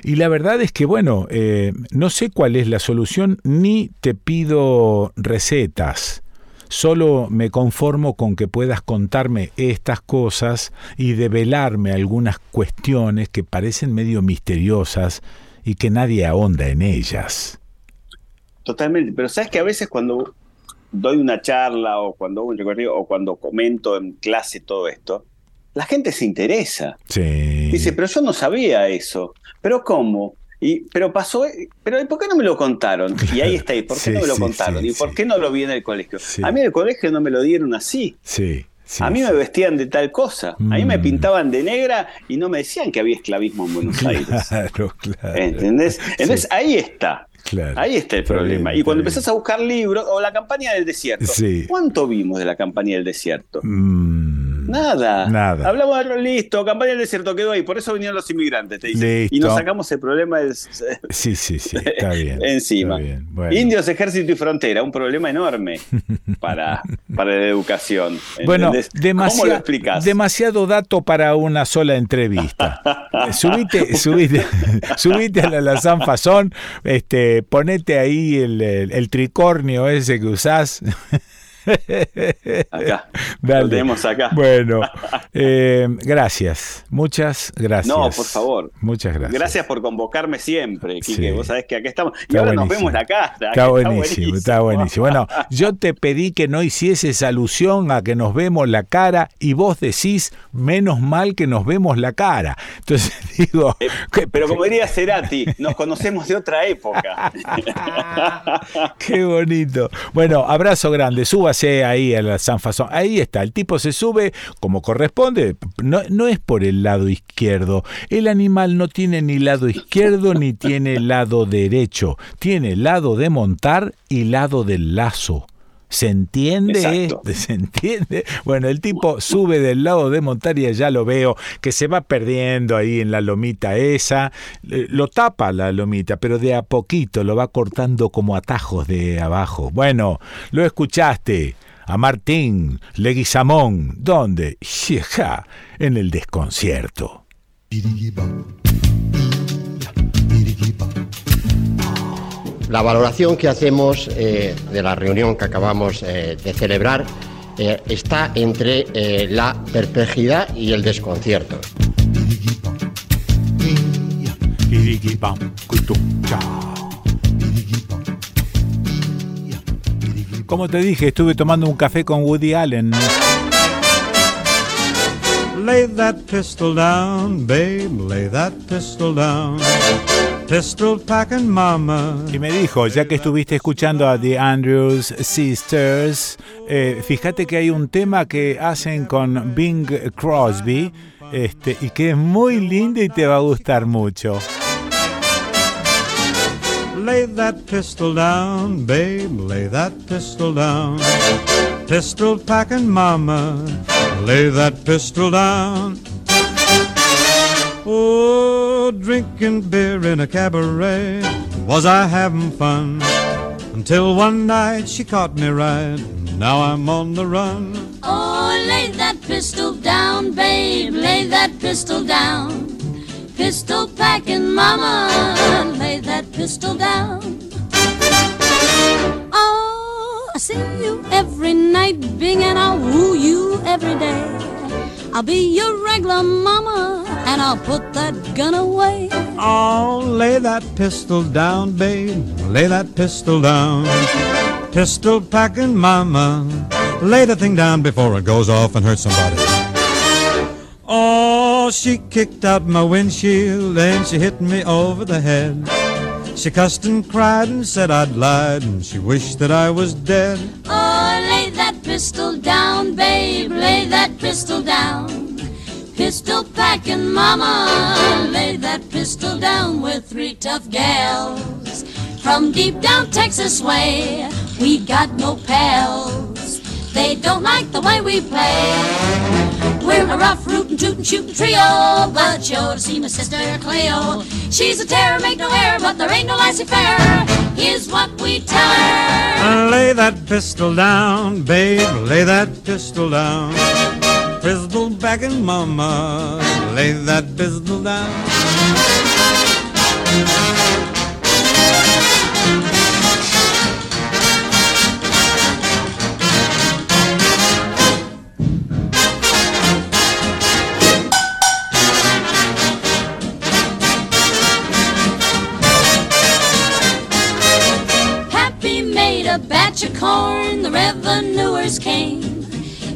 Y la verdad es que, bueno, eh, no sé cuál es la solución, ni te pido recetas. Solo me conformo con que puedas contarme estas cosas y develarme algunas cuestiones que parecen medio misteriosas y que nadie ahonda en ellas. Totalmente, pero sabes que a veces cuando doy una charla o cuando o cuando comento en clase todo esto, la gente se interesa. Sí. Dice, pero yo no sabía eso. ¿Pero cómo? Y, pero pasó, pero ¿y por qué no me lo contaron? Y ahí está, ¿y por qué Sí, no me lo sí, contaron? ¿Y por qué no lo vi en el colegio? A mí en el colegio no me lo dieron así. Sí. sí, a mí me vestían de tal cosa. A mí me Mm. pintaban de negra y no me decían que había esclavismo en Buenos Aires. [LAUGHS] Claro, claro. ¿Entendés? Entonces ahí está. Claro. Ahí está el Está problema. bien, y cuando bien. empezás a buscar libros, o la campaña del desierto, Sí. ¿cuánto vimos de la campaña del desierto? Mm, Nada. Nada. Hablamos de listo, campaña del desierto quedó ahí, por eso vinieron los inmigrantes, te dicen. Listo. Y nos sacamos el problema del- Sí, sí, sí, está [LAUGHS] bien. encima. está bien, bueno. Indios, ejército y frontera, un problema enorme para, [LAUGHS] para la educación. Bueno. ¿Cómo lo explicas? demasiado dato para una sola entrevista. [LAUGHS] Eh, subite, subite, subite a la Lazán Fazón, este, ponete ahí el, el- el tricornio ese que usás. [LAUGHS] Acá. Dale. Lo tenemos acá. Bueno, [LAUGHS] eh, gracias. Muchas gracias. No, por favor. Muchas gracias. Gracias por convocarme siempre, Quique. Sí. Vos sabés que acá estamos. Y ahora nos vemos la cara. que Está buenísimo, está buenísimo. Bueno, yo te pedí que no hicieses alusión a que nos vemos la cara y vos decís, menos mal que nos vemos la cara. Entonces [LAUGHS] digo, que- Pero como diría Cerati, nos conocemos de otra época. qué bonito. Bueno, abrazo grande, súbase ahí a la San Fasón. Ahí está, el tipo se sube como corresponde. No, no es por el lado izquierdo. El animal no tiene ni lado izquierdo ni tiene lado derecho. Tiene lado de montar y lado del lazo. ¿Se entiende? Exacto. [LAUGHS] ¿Se entiende? Bueno, el tipo sube del lado de montar y ya lo veo, que se va perdiendo ahí en la lomita esa. Eh, Lo tapa la lomita, pero de a poquito lo va cortando como atajos de abajo. Bueno, lo escuchaste. A Martín Leguizamón. ¿Dónde? En el desconcierto. La valoración que hacemos eh, de la reunión que acabamos eh, de celebrar eh, está entre la perplejidad y el desconcierto. Como te dije, estuve tomando un café con Woody Allen. Lay that pistol down, babe, lay that pistol down. Pistol packing mama. Y me dijo, ya que estuviste escuchando a The Andrews Sisters, eh, fíjate que hay un tema que hacen con Bing Crosby este, y que es muy lindo y te va a gustar mucho. Lay that pistol down, babe, lay that pistol down. Pistol packing mama, lay that pistol down. Oh, drinking beer in a cabaret, was I having fun? Until one night she caught me right, now I'm on the run. Oh, lay that pistol down, babe, lay that pistol down. Pistol packing mama, lay that pistol down. Oh, I see you every night, Bing, and I'll woo you every day. I'll be your regular mama, and I'll put that gun away. Oh, lay that pistol down, babe, lay that pistol down. Pistol packing mama, lay the thing down before it goes off and hurts somebody. Oh, she kicked out my windshield and she hit me over the head. She cussed and cried and said I'd lied and she wished that I was dead. Oh, lay that pistol down, babe, lay that pistol down. Pistol packing mama, lay that pistol down with three tough gals. From deep down Texas way, we got no pals. They don't like the way we play. We're a rough, rootin', tootin', shootin' trio, but you ought to see my sister Cleo. She's a terror, make no error, but there ain't no lassie fair. Here's what we tell her. Lay that pistol down, babe, lay that pistol down. Pistol backing mama, lay that pistol down. Corn, the revenuers came.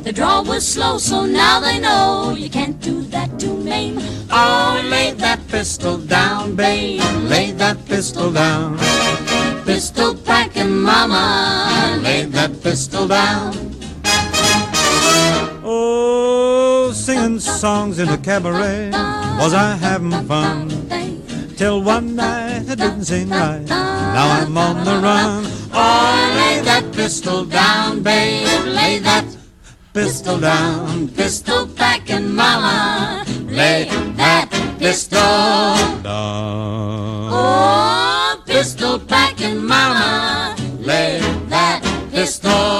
The draw was slow, so now they know you can't do that to Maine. Oh, lay that pistol down, babe, lay that pistol down. Pistol packing mama, lay that pistol down. Oh, singing songs in a cabaret, was I having fun? Till one night I didn't seem right, now I'm on the run. Oh, lay that pistol down, babe, lay that Pistol down, pistol packing mama, lay that pistol down. Oh, pistol packing mama, lay that pistol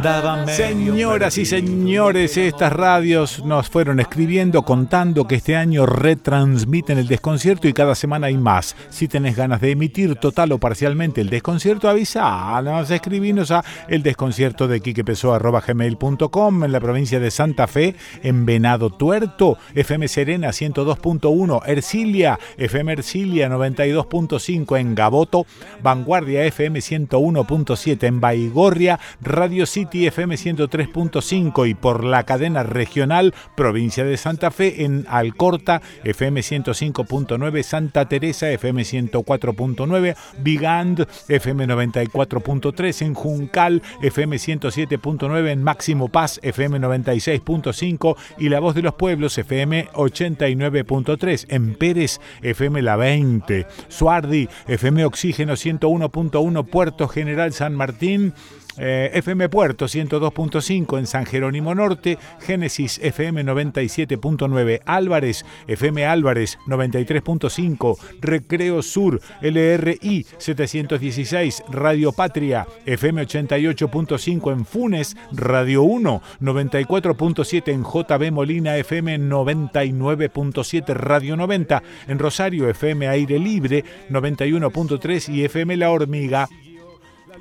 andaba Señoras y señores, estas radios nos fueron escribiendo contando que este año retransmiten el desconcierto y cada semana hay más. Si tenés ganas de emitir total o parcialmente el desconcierto, avisanos, escribinos a el desconcierto de gmail.com en la provincia de Santa Fe, en Venado Tuerto, FM Serena 102.1, Ercilia, FM Ercilia 92.5 en Gaboto, Vanguardia FM 101.7 en Baigorria, Radio City FM 103.5 y por la cadena regional provincia de Santa Fe en Alcorta FM 105.9, Santa Teresa FM 104.9, Bigand FM 94.3 en Juncal FM 107.9 en Máximo Paz FM 96.5 y La Voz de los Pueblos FM 89.3 en Pérez FM La 20, Suardi FM Oxígeno 101.1 Puerto General San Martín eh, FM Puerto 102.5 en San Jerónimo Norte, Génesis FM 97.9, Álvarez FM Álvarez 93.5, Recreo Sur LRI 716, Radio Patria FM 88.5 en Funes, Radio 1 94.7 en JB Molina FM 99.7, Radio 90 en Rosario FM Aire Libre 91.3 y FM La Hormiga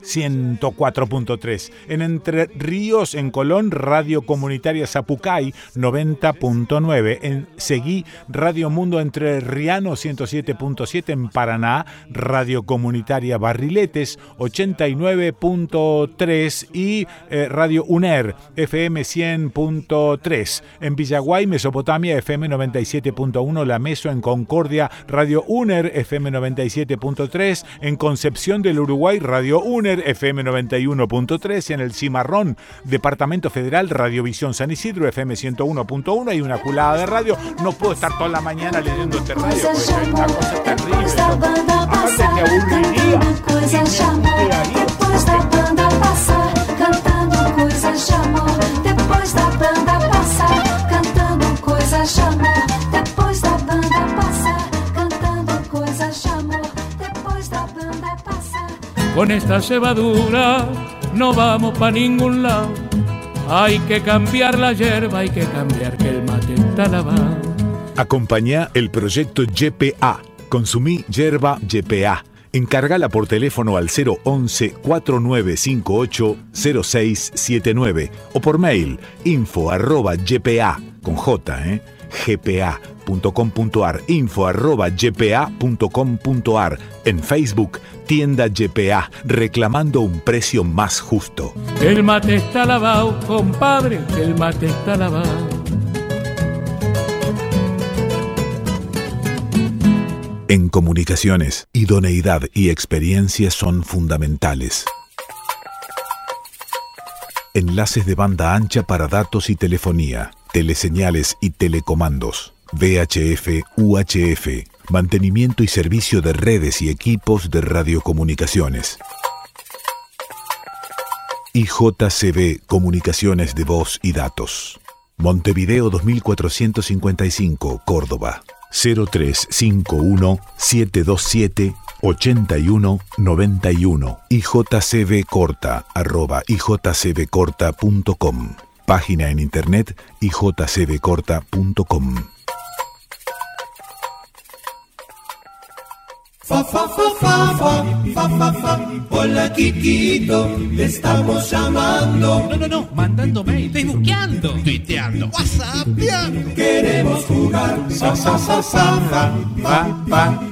104.3. En Entre Ríos, en Colón, Radio Comunitaria Zapucay 90.9. En Seguí, Radio Mundo Entre Riano 107.7. En Paraná, Radio Comunitaria Barriletes 89.3 y eh, Radio UNER FM 100.3. En Villaguay, Mesopotamia FM 97.1. La Meso en Concordia, Radio UNER FM 97.3. En Concepción del Uruguay, Radio UNER FM 91.3. En el Cimarrón, Departamento Federal, Radiovisión San Isidro FM 101.1. Hay una culada de radio. No puedo estar toda la mañana leyendo este radio porque es una cosa terrible. Aparte me aburriría. Depois da banda passar, cantando coisas de amor. Depois da banda passar, cantando coisas de amor. Con esta cebadura no vamos para ningún lado. Hay que cambiar la hierba, hay que cambiar que el mate está lavado. Acompañá el proyecto YPA. Consumí yerba YPA. Encargala por teléfono al 011 4958 0679 o por mail info arroba ypa con j eh, gpa.com.ar info arroba ypa.com.ar en Facebook tienda YPA reclamando un precio más justo. El mate está lavado, compadre, el mate está lavado. En comunicaciones, idoneidad y experiencia son fundamentales. Enlaces de banda ancha para datos y telefonía, teleseñales y telecomandos, VHF, UHF, mantenimiento y servicio de redes y equipos de radiocomunicaciones. IJCB Comunicaciones de Voz y Datos. Montevideo 2455, Córdoba. 0351 727 8191 ijcbcorta arroba ijcbcorta.com Página en internet ijcbcorta.com Fa, fa, fa, fa, fa, fa, fa, fa. Hola, Kikito, te estamos llamando. No, no, no, mandando mail, facebookeando, tuiteando, whatsappeando. Queremos jugar. Sa, sa, sa, fa, fa, fa.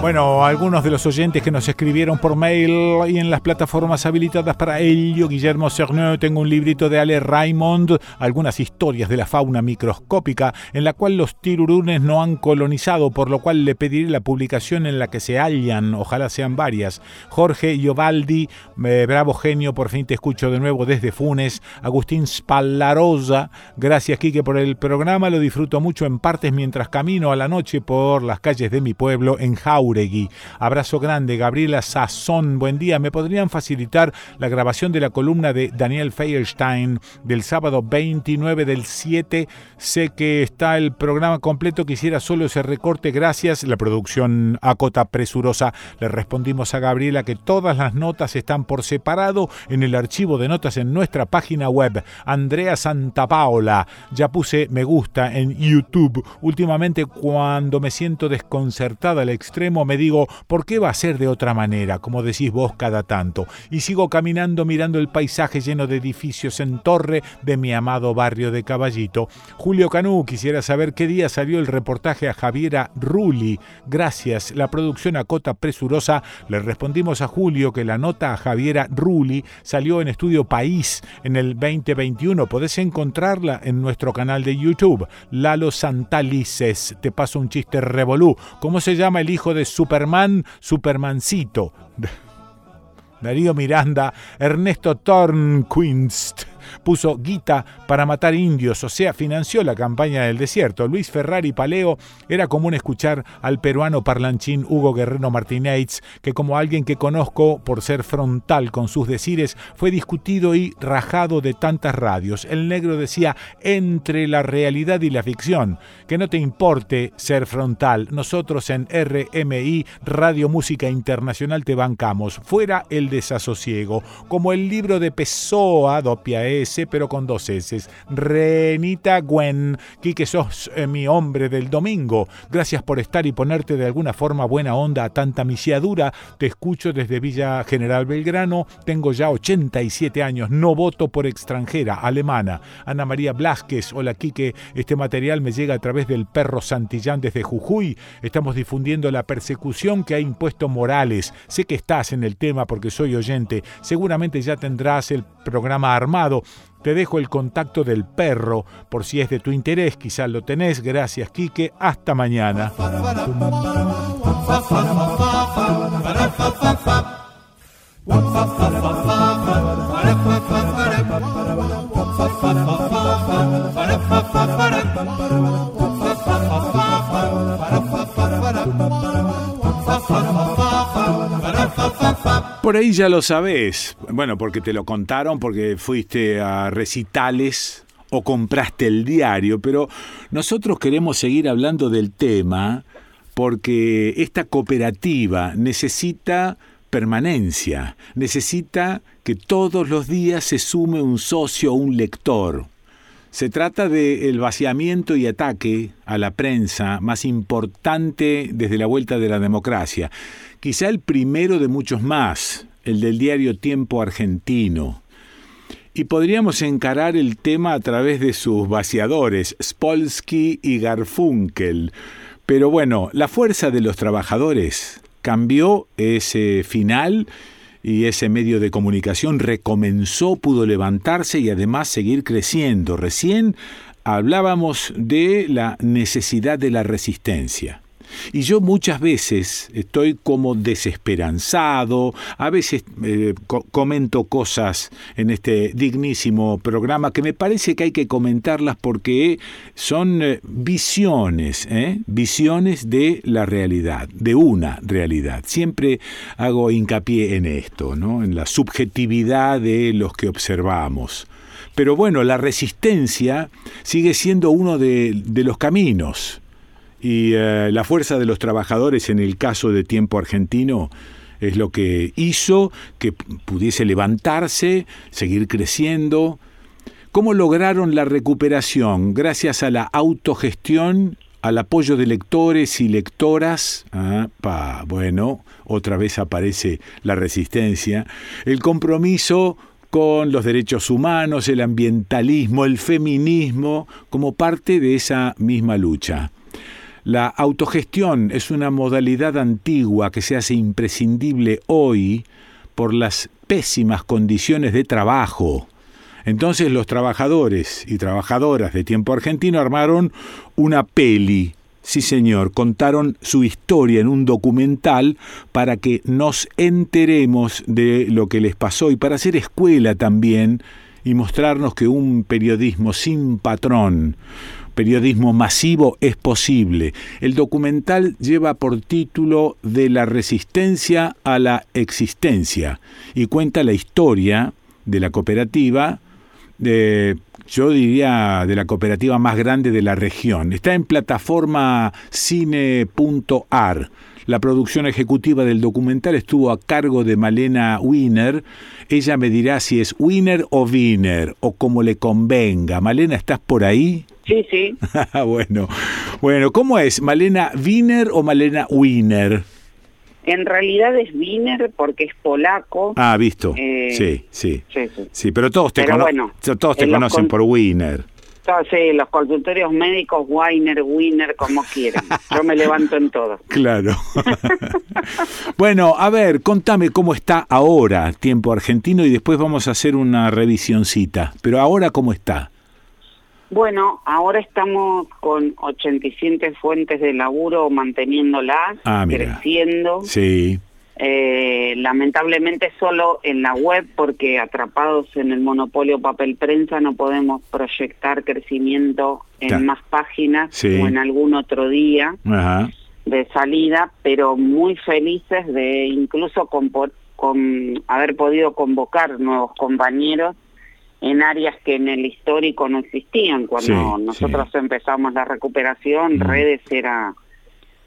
Bueno, algunos de los oyentes que nos escribieron por mail y en las plataformas habilitadas para ello, Guillermo Cerneux, tengo un librito de Ale Raymond, algunas historias de la fauna microscópica, en la cual los tirurunes no han colonizado, por lo cual le pediré la publicación en la que se hallan, ojalá sean varias. Jorge Iovaldi, eh, bravo genio, por fin te escucho de nuevo desde Funes. Agustín Spallarosa, gracias Quique por el programa, lo disfruto mucho en partes mientras camino a la noche por las calles de mi pueblo en Jauregui. Abrazo grande, Gabriela Sazón, buen día. ¿Me podrían facilitar la grabación de la columna de Daniel Feierstein del sábado 29 del 7? Sé que está el programa completo, quisiera solo ese recorte, gracias. La producción acota presurosa. Le respondimos a Gabriela que todas las notas están por separado en el archivo de notas en nuestra página web. Andrea Santapaola, ya puse me gusta en YouTube. Últimamente cuando me siento desconcertada al extremo me digo, ¿por qué va a ser de otra manera? Como decís vos cada tanto. Y sigo caminando mirando el paisaje lleno de edificios en torre de mi amado barrio de Caballito. Julio Canú quisiera saber qué día salió el reportaje a Javiera Rulli. Gracias. La producción acota presurosa. Le respondimos a Julio que la nota a Javiera Rulli salió en Estudio País en el 2021. Podés encontrarla en nuestro canal de YouTube. Lalo Santalices. Te paso un chiste revolú. ¿Cómo se llama el hijo de Superman? Supermancito. [LAUGHS] Darío Miranda, Ernesto Tornquist puso guita para matar indios, o sea, financió la campaña del desierto. Luis Ferrari Paleo era común escuchar al peruano parlanchín Hugo Guerrero Martínez, que como alguien que conozco por ser frontal con sus decires, fue discutido y rajado de tantas radios. El negro decía entre la realidad y la ficción, que no te importe ser frontal. Nosotros en RMI, Radio Música Internacional, te bancamos. Fuera el desasosiego. Como el libro de Pessoa, Dopia S, pero con dos S. Renita Gwen. Quique, sos eh, mi hombre del domingo. Gracias por estar y ponerte de alguna forma buena onda a tanta misiadura. Te escucho desde Villa General Belgrano. Tengo ya 87 años. No voto por extranjera, alemana. Ana María Blasquez. Hola, Quique. Este material me llega a través del perro Santillán desde Jujuy. Estamos difundiendo la persecución que ha impuesto Morales. Sé que estás en el tema porque soy oyente. Seguramente ya tendrás el programa armado. Te dejo el contacto del perro por si es de tu interés, quizás lo tenés. Gracias, Quique. Hasta mañana. Por ahí ya lo sabés. Bueno, porque te lo contaron, porque fuiste a recitales o compraste el diario, pero nosotros queremos seguir hablando del tema porque esta cooperativa necesita permanencia, necesita que todos los días se sume un socio o un lector. Se trata del vaciamiento y ataque a la prensa más importante desde la vuelta de la democracia. Quizá el primero de muchos más, el del diario Tiempo Argentino. Y podríamos encarar el tema a través de sus vaciadores, Spolsky y Garfunkel. Pero bueno, la fuerza de los trabajadores cambió ese final y ese medio de comunicación recomenzó, pudo levantarse y además seguir creciendo. Recién hablábamos de la necesidad de la resistencia. Y yo muchas veces estoy como desesperanzado, a veces eh, comento cosas en este dignísimo programa que me parece que hay que comentarlas porque son eh, visiones, ¿eh? visiones de la realidad, de una realidad. Siempre hago hincapié en esto, ¿no? en la subjetividad de los que observamos. Pero bueno, la resistencia sigue siendo uno de los caminos y eh, la fuerza de los trabajadores en el caso de tiempo argentino es lo que hizo que pudiese levantarse, seguir creciendo. ¿Cómo lograron la recuperación? Gracias a la autogestión, al apoyo de lectores y lectoras. Ah, pa, bueno, otra vez aparece la resistencia. El compromiso con los derechos humanos, el ambientalismo, el feminismo, como parte de esa misma lucha. La autogestión es una modalidad antigua que se hace imprescindible hoy por las pésimas condiciones de trabajo. Entonces los trabajadores y trabajadoras de tiempo argentino armaron una peli. Sí, señor, contaron su historia en un documental para que nos enteremos de lo que les pasó y para hacer escuela también y mostrarnos que un periodismo sin patrón, periodismo masivo es posible. El documental lleva por título De la resistencia a la existencia y cuenta la historia de la cooperativa, de, yo diría de la cooperativa más grande de la región. Está en plataforma cine.ar. La producción ejecutiva del documental estuvo a cargo de Malena Wiener. Ella me dirá si es Wiener o Wiener o como le convenga. Malena, ¿estás por ahí? Sí, sí. [LAUGHS] bueno, bueno, ¿cómo es? ¿Malena Wiener o Malena Wiener? En realidad es Wiener porque es polaco. Ah, visto. Eh, sí, sí, sí, sí. pero todos te, todos te conocen por Wiener. Sí, los consultorios médicos, Weiner, Wiener, como quieran. Yo me levanto en todo. [LAUGHS] Claro. [LAUGHS] bueno, a ver, contame cómo está ahora Tiempo Argentino y después vamos a hacer una revisioncita. Pero ahora, ¿cómo está? Bueno, ahora estamos con 87 fuentes de laburo manteniéndolas, ah, creciendo. Sí. Eh, lamentablemente solo en la web porque atrapados en el monopolio papel prensa no podemos proyectar crecimiento en más páginas o en algún otro día de salida, pero muy felices de incluso con, con haber podido convocar nuevos compañeros en áreas que en el histórico no existían. Cuando nosotros empezamos la recuperación, redes era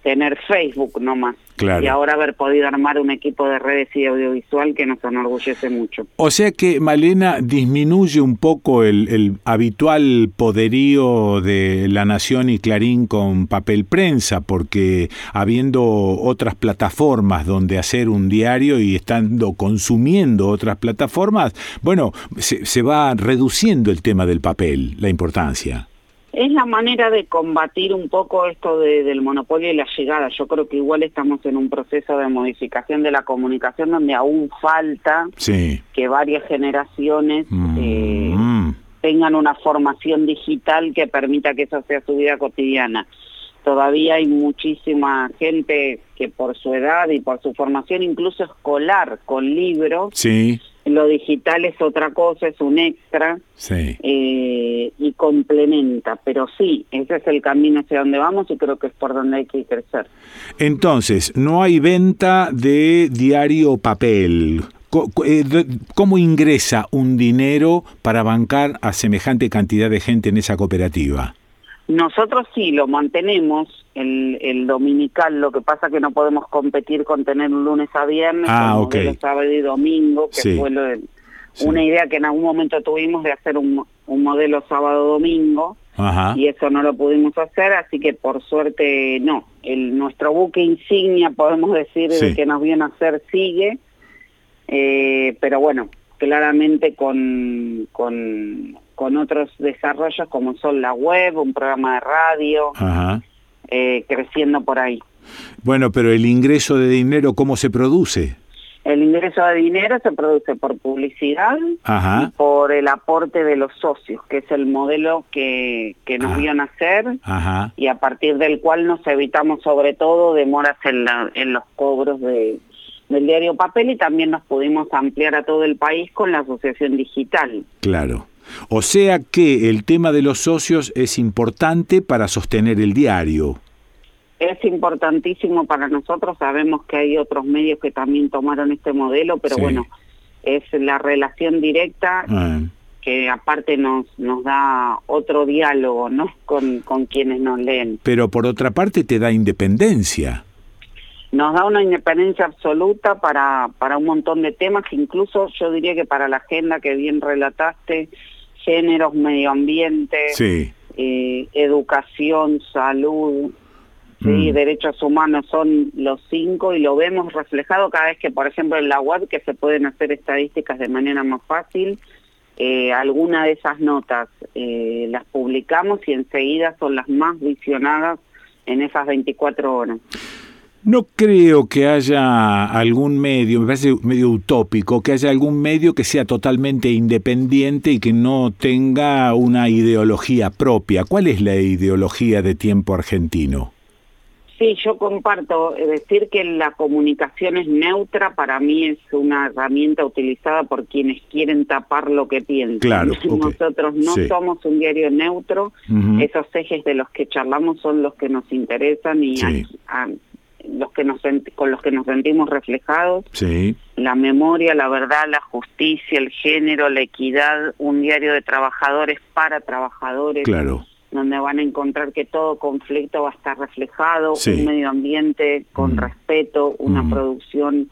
tener Facebook nomás. Y ahora haber podido armar un equipo de redes y audiovisual que nos enorgullece mucho. O sea que, Malena, disminuye un poco el, habitual poderío de La Nación y Clarín con papel prensa, porque habiendo otras plataformas donde hacer un diario y estando consumiendo otras plataformas, bueno, se, se va reduciendo el tema del papel, la importancia es la manera de combatir un poco esto del monopolio y la llegada. Yo creo que igual estamos en un proceso de modificación de la comunicación donde aún falta que varias generaciones mm. eh, tengan una formación digital que permita que eso sea su vida cotidiana. Todavía hay muchísima gente que por su edad y por su formación incluso escolar con libros, sí lo digital es otra cosa, es un extra eh, y complementa, pero sí, ese es el camino hacia donde vamos y creo que es por donde hay que crecer. Entonces, no hay venta de diario papel. Eh, ¿Cómo ingresa un dinero para bancar a semejante cantidad de gente en esa cooperativa? Nosotros sí lo mantenemos, el, el dominical, lo que pasa que no podemos competir con tener un lunes a viernes, ah, sábado y domingo, que fue una idea que en algún momento tuvimos de hacer un, un modelo sábado-domingo, y eso no lo pudimos hacer, así que por suerte no. El, nuestro buque insignia, podemos decir, que nos viene a hacer sigue, eh, pero bueno, claramente con, con con otros desarrollos como son la web, un programa de radio, eh, creciendo por ahí. Bueno, pero el ingreso de dinero, ¿cómo se produce? El ingreso de dinero se produce por publicidad y por el aporte de los socios, que es el modelo que, que nos vio nacer y a partir del cual nos evitamos sobre todo demoras en, en los cobros de, del diario papel y también nos pudimos ampliar a todo el país con la asociación digital. Claro. O sea que el tema de los socios es importante para sostener el diario. Es importantísimo para nosotros, sabemos que hay otros medios que también tomaron este modelo, pero bueno, es la relación directa ah. que aparte nos, nos da otro diálogo ¿no? con, con quienes nos leen. Pero por otra parte te da independencia nos da una independencia absoluta para, para un montón de temas, incluso yo diría que para la agenda que bien relataste, géneros, medio ambiente, eh, educación, salud, ¿sí? Mm. derechos humanos son los cinco y lo vemos reflejado cada vez que, por ejemplo, en la web que se pueden hacer estadísticas de manera más fácil, eh, alguna de esas notas eh, las publicamos y enseguida son las más visionadas en esas 24 horas. No creo que haya algún medio, me parece medio utópico, que haya algún medio que sea totalmente independiente y que no tenga una ideología propia. ¿Cuál es la ideología de tiempo argentino? Sí, yo comparto. Decir que la comunicación es neutra para mí es una herramienta utilizada por quienes quieren tapar lo que piensan. Claro, [LAUGHS] Nosotros no somos un diario neutro. Esos ejes de los que charlamos son los que nos interesan y los que nos con los que nos sentimos reflejados. Sí. La memoria, la verdad, la justicia, el género, la equidad, un diario de trabajadores para trabajadores. Claro. Donde van a encontrar que todo conflicto va a estar reflejado, un medio ambiente con mm. respeto, una mm. producción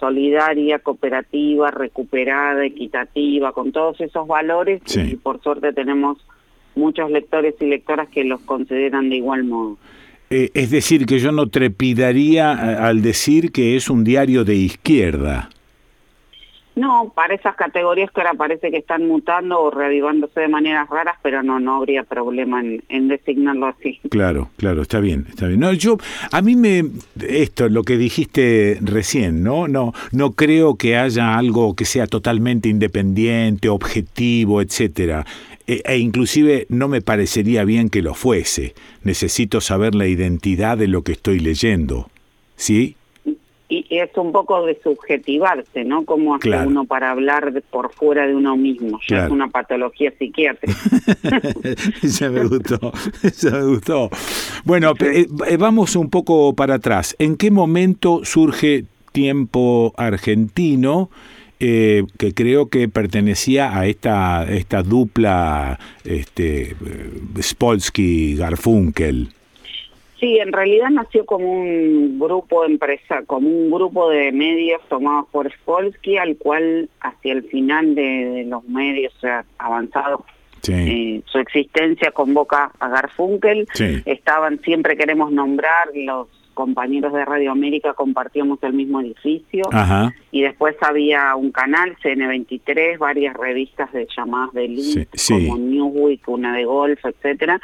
solidaria, cooperativa, recuperada, equitativa, con todos esos valores y por suerte tenemos muchos lectores y lectoras que los consideran de igual modo. Eh, es decir, que yo no trepidaría eh, al decir que es un diario de izquierda. No, para esas categorías que ahora parece que están mutando o reavivándose de maneras raras, pero no, no habría problema en, designarlo así. Claro, claro, está bien, está bien. No, yo, a mí me, esto, lo que dijiste recién, ¿no? No, no creo que haya algo que sea totalmente independiente, objetivo, etcétera. E, e, inclusive no me parecería bien que lo fuese. Necesito saber la identidad de lo que estoy leyendo. ¿Sí? Y es un poco de subjetivarse, ¿no? Como hace uno para hablar por fuera de uno mismo. Ya es una patología psiquiátrica. [LAUGHS] ya me gustó, ya me gustó. Bueno, eh, vamos un poco para atrás. ¿En qué momento surge Tiempo Argentino? Eh, que creo que pertenecía a esta, esta dupla este, Spolsky-Garfunkel. Sí, en realidad nació como un grupo de empresa, como un grupo de medios tomados por Spolsky, al cual hacia el final de, los medios o sea, avanzados eh, su existencia convoca a Garfunkel. Estaban, siempre queremos nombrar los compañeros de Radio América compartíamos el mismo edificio y después había un canal CN23, varias revistas de llamadas de elite como Newsweek, una de golf, etcétera.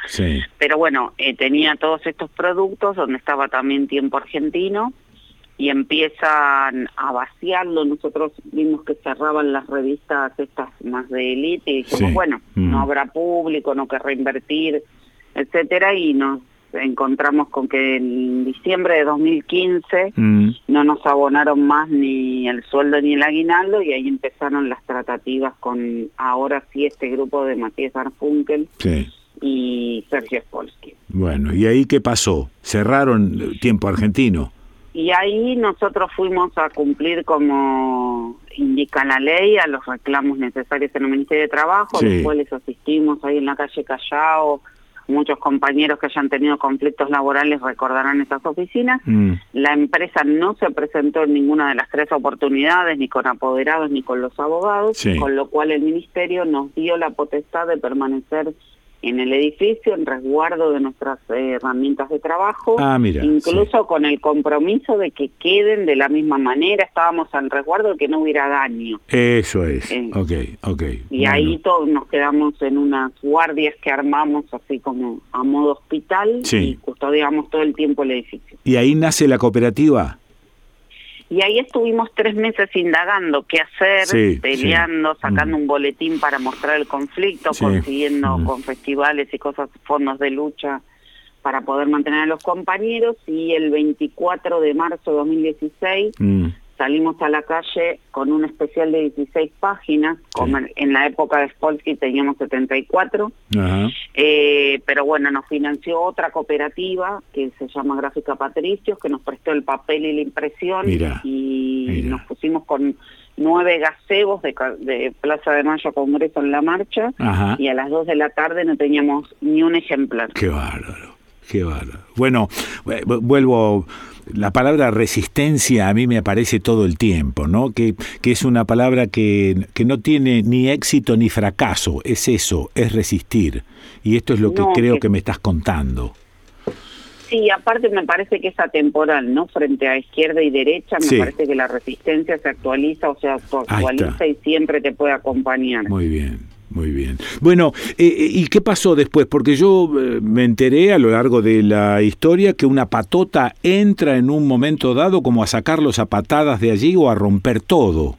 Pero bueno, eh, tenía todos estos productos donde estaba también Tiempo Argentino y empiezan a vaciarlo. Nosotros vimos que cerraban las revistas estas más de élite y dijimos, bueno, no mm. habrá público, no querrá invertir, etcétera, y nos encontramos con que en diciembre de 2015 mm. no nos abonaron más ni el sueldo ni el aguinaldo y ahí empezaron las tratativas con ahora sí este grupo de Matías Arfunkel y Sergio Spolsky. Bueno, ¿y ahí qué pasó? ¿Cerraron tiempo argentino? Y ahí nosotros fuimos a cumplir como indica la ley a los reclamos necesarios en el Ministerio de Trabajo, después les asistimos ahí en la calle Callao, muchos compañeros que hayan tenido conflictos laborales recordarán esas oficinas. Mm. La empresa no se presentó en ninguna de las tres oportunidades, ni con apoderados ni con los abogados, con lo cual el Ministerio nos dio la potestad de permanecer en el edificio en resguardo de nuestras eh, herramientas de trabajo, ah, incluso con el compromiso de que queden de la misma manera, estábamos en resguardo de que no hubiera daño. Eso es, eh, ok, ok. Y ahí todos nos quedamos en unas guardias que armamos así como a modo hospital y custodiamos todo el tiempo el edificio. ¿Y ahí nace la cooperativa? Y ahí estuvimos tres meses indagando qué hacer, peleando, sacando un boletín para mostrar el conflicto, consiguiendo con festivales y cosas, fondos de lucha para poder mantener a los compañeros. Y el 24 de marzo de 2016 salimos a la calle con un especial de 16 páginas, como en la época de Spolsky teníamos 74, eh, pero bueno, nos financió otra cooperativa que se llama Gráfica Patricios, que nos prestó el papel y la impresión y nos pusimos con nueve gazebos de, Plaza de Mayo Congreso en la marcha y a las dos de la tarde no teníamos ni un ejemplar. Qué bárbaro, qué bárbaro. Bueno, vuelvo la palabra resistencia a mí me aparece todo el tiempo, ¿no? Que, que es una palabra que, que, no tiene ni éxito ni fracaso, es eso, es resistir. Y esto es lo que creo que... me estás contando. Sí, aparte me parece que es atemporal, ¿no? Frente a izquierda y derecha, me parece que la resistencia se actualiza, o sea, actualiza y siempre te puede acompañar. Muy bien. Muy bien. Bueno, eh, eh, ¿y qué pasó después? Porque yo eh, me enteré a lo largo de la historia que una patota entra en un momento dado como a sacarlos a patadas de allí o a romper todo.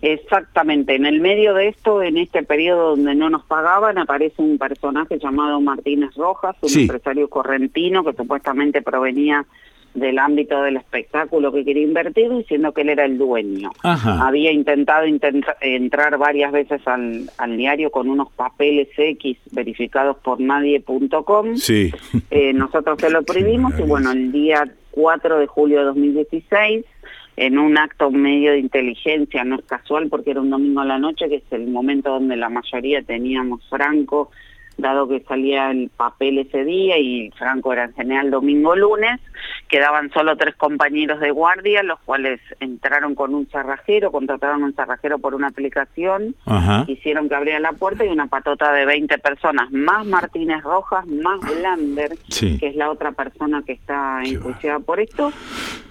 Exactamente, en el medio de esto, en este periodo donde no nos pagaban, aparece un personaje llamado Martínez Rojas, un empresario correntino que supuestamente provenía del ámbito del espectáculo que quería invertir diciendo que él era el dueño. Había intentado entrar varias veces al, diario con unos papeles X verificados por nadie.com. Sí. Eh, nosotros se lo prohibimos y bueno, el día 4 de julio de 2016 en un acto medio de inteligencia, no es casual porque era un domingo a la noche, que es el momento donde la mayoría teníamos franco dado que salía el papel ese día y Franco era en general domingo lunes, quedaban solo tres compañeros de guardia, los cuales entraron con un cerrajero, contrataron un cerrajero por una aplicación, hicieron que abriera la puerta y una patota de 20 personas, más Martínez Rojas, más Blander, que es la otra persona que está enjuiciada por esto,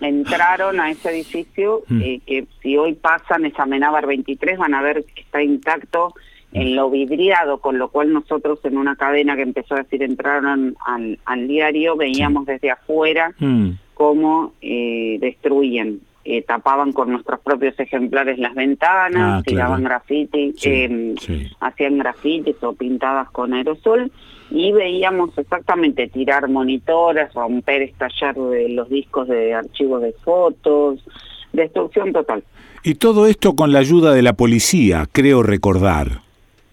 entraron a ese edificio mm. eh, que si hoy pasan, esa Amenábar 23, van a ver que está intacto en lo vidriado, con lo cual nosotros en una cadena que empezó a decir entraron al, diario, veíamos desde afuera mm. cómo eh, destruían. Eh, tapaban con nuestros propios ejemplares las ventanas, ah, tiraban graffiti, eh, hacían grafitis o pintadas con aerosol y veíamos exactamente tirar monitores, romper, estallar de los discos de archivos de fotos, destrucción total. Y todo esto con la ayuda de la policía, creo recordar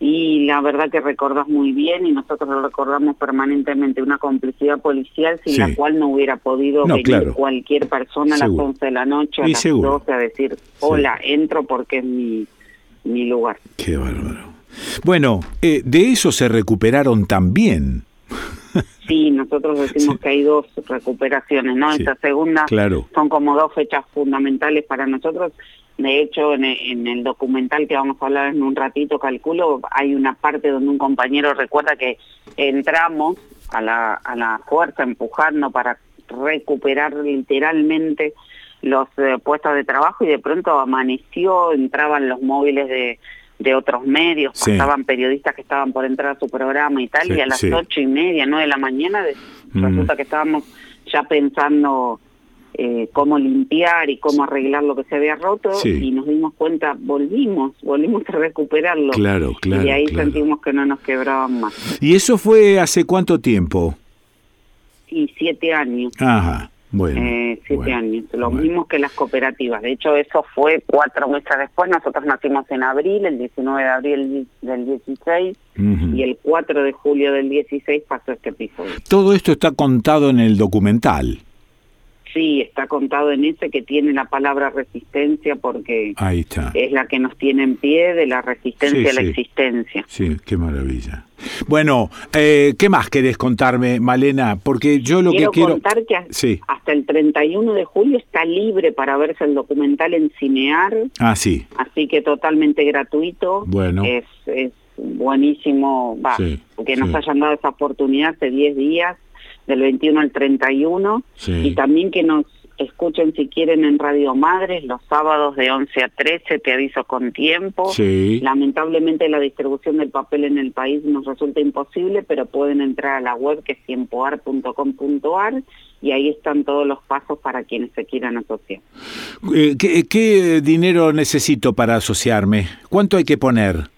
y la verdad que recordas muy bien y nosotros lo recordamos permanentemente, una complicidad policial sin la cual no hubiera podido venir cualquier persona a las 11 de la noche, a las 12 a decir, hola, entro porque es mi, mi lugar. Qué bárbaro. Bueno, eh, de eso se recuperaron también. [LAUGHS] Sí, nosotros decimos que hay dos recuperaciones, ¿no? Esta segunda son como dos fechas fundamentales para nosotros. De hecho, en el, documental que vamos a hablar en un ratito, calculo, hay una parte donde un compañero recuerda que entramos a la, a la fuerza empujando para recuperar literalmente los eh, puestos de trabajo y de pronto amaneció, entraban los móviles de, de otros medios, pasaban periodistas que estaban por entrar a su programa y tal, y a las ocho y media, nueve de la mañana, mm. resulta que estábamos ya pensando eh, cómo limpiar y cómo arreglar lo que se había roto y nos dimos cuenta, volvimos, volvimos a recuperarlo. Claro, claro. Y ahí sentimos que no nos quebraban más. ¿Y eso fue hace cuánto tiempo? Y siete años. Ajá. Bueno, eh, siete años, lo mismo que las cooperativas. De hecho, eso fue cuatro meses después. Nosotros nacimos en abril, el 19 de abril del 16, y el 4 de julio del 16 pasó este episodio. Todo esto está contado en el documental. Sí, está contado en ese que tiene la palabra resistencia porque es la que nos tiene en pie de la resistencia a la existencia. Sí, qué maravilla. Bueno, eh, ¿qué más querés contarme, Malena? Porque yo lo que quiero... contar que hasta el 31 de julio está libre para verse el documental en Cinear. Ah, sí. Así que totalmente gratuito. Bueno. Es, es buenísimo, va, que nos hayan dado esa oportunidad hace 10 días del 21 al 31 y también que nos escuchen si quieren en Radio Madres los sábados de 11 a 13, te aviso con tiempo. Lamentablemente la distribución del papel en el país nos resulta imposible, pero pueden entrar a la web que es tiempoar.com.ar y ahí están todos los pasos para quienes se quieran asociar. Eh, ¿Qué dinero necesito para asociarme? ¿Cuánto hay que poner?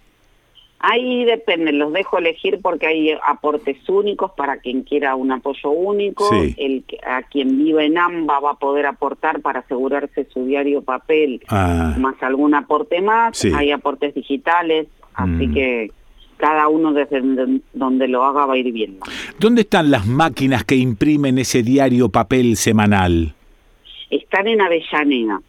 Ahí depende, los dejo elegir porque hay aportes únicos para quien quiera un apoyo único. El, a quien vive en AMBA va a poder aportar para asegurarse su diario papel, ah. más algún aporte más. Hay aportes digitales, así mm. que cada uno desde donde lo haga va a ir viendo. ¿Dónde están las máquinas que imprimen ese diario papel semanal? Están en Avellaneda.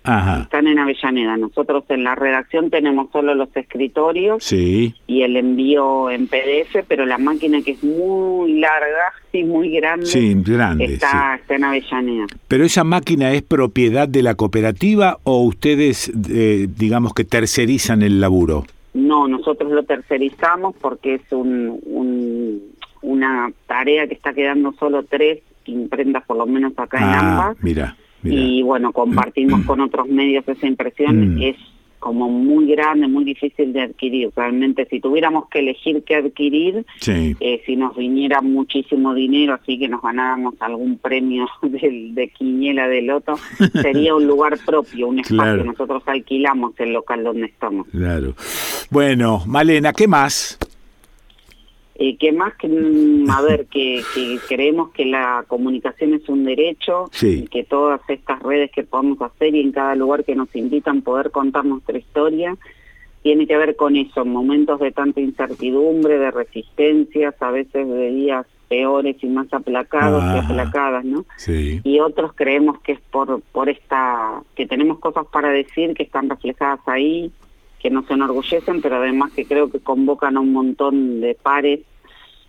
Están en Avellaneda. Nosotros en la redacción tenemos solo los escritorios y el envío en PDF, pero la máquina que es muy larga y muy grande, está, en Avellaneda. ¿Pero esa máquina es propiedad de la cooperativa o ustedes, eh, digamos que tercerizan el laburo? No, nosotros lo tercerizamos porque es un, una tarea que está quedando solo tres imprentas por lo menos acá en ah, ambas. Mira y bueno, compartimos [CLEARS THROAT] con otros medios esa impresión, mm. es como muy grande, muy difícil de adquirir. Realmente si tuviéramos que elegir qué adquirir, eh, si nos viniera muchísimo dinero, así que nos ganáramos algún premio [LAUGHS] de, de Quiñela de Loto, sería un lugar propio, un espacio. Nosotros alquilamos el local donde estamos. Claro. Bueno, Malena, ¿qué más? Eh, que más que, mm, a ver, que, creemos que la comunicación es un derecho, y que todas estas redes que podemos hacer y en cada lugar que nos invitan poder contar nuestra historia, tiene que ver con eso, momentos de tanta incertidumbre, de resistencias, a veces de días peores y más aplacados y aplacadas, ¿no? Y otros creemos que es por, por esta, que tenemos cosas para decir que están reflejadas ahí, que nos enorgullecen, pero además que creo que convocan a un montón de pares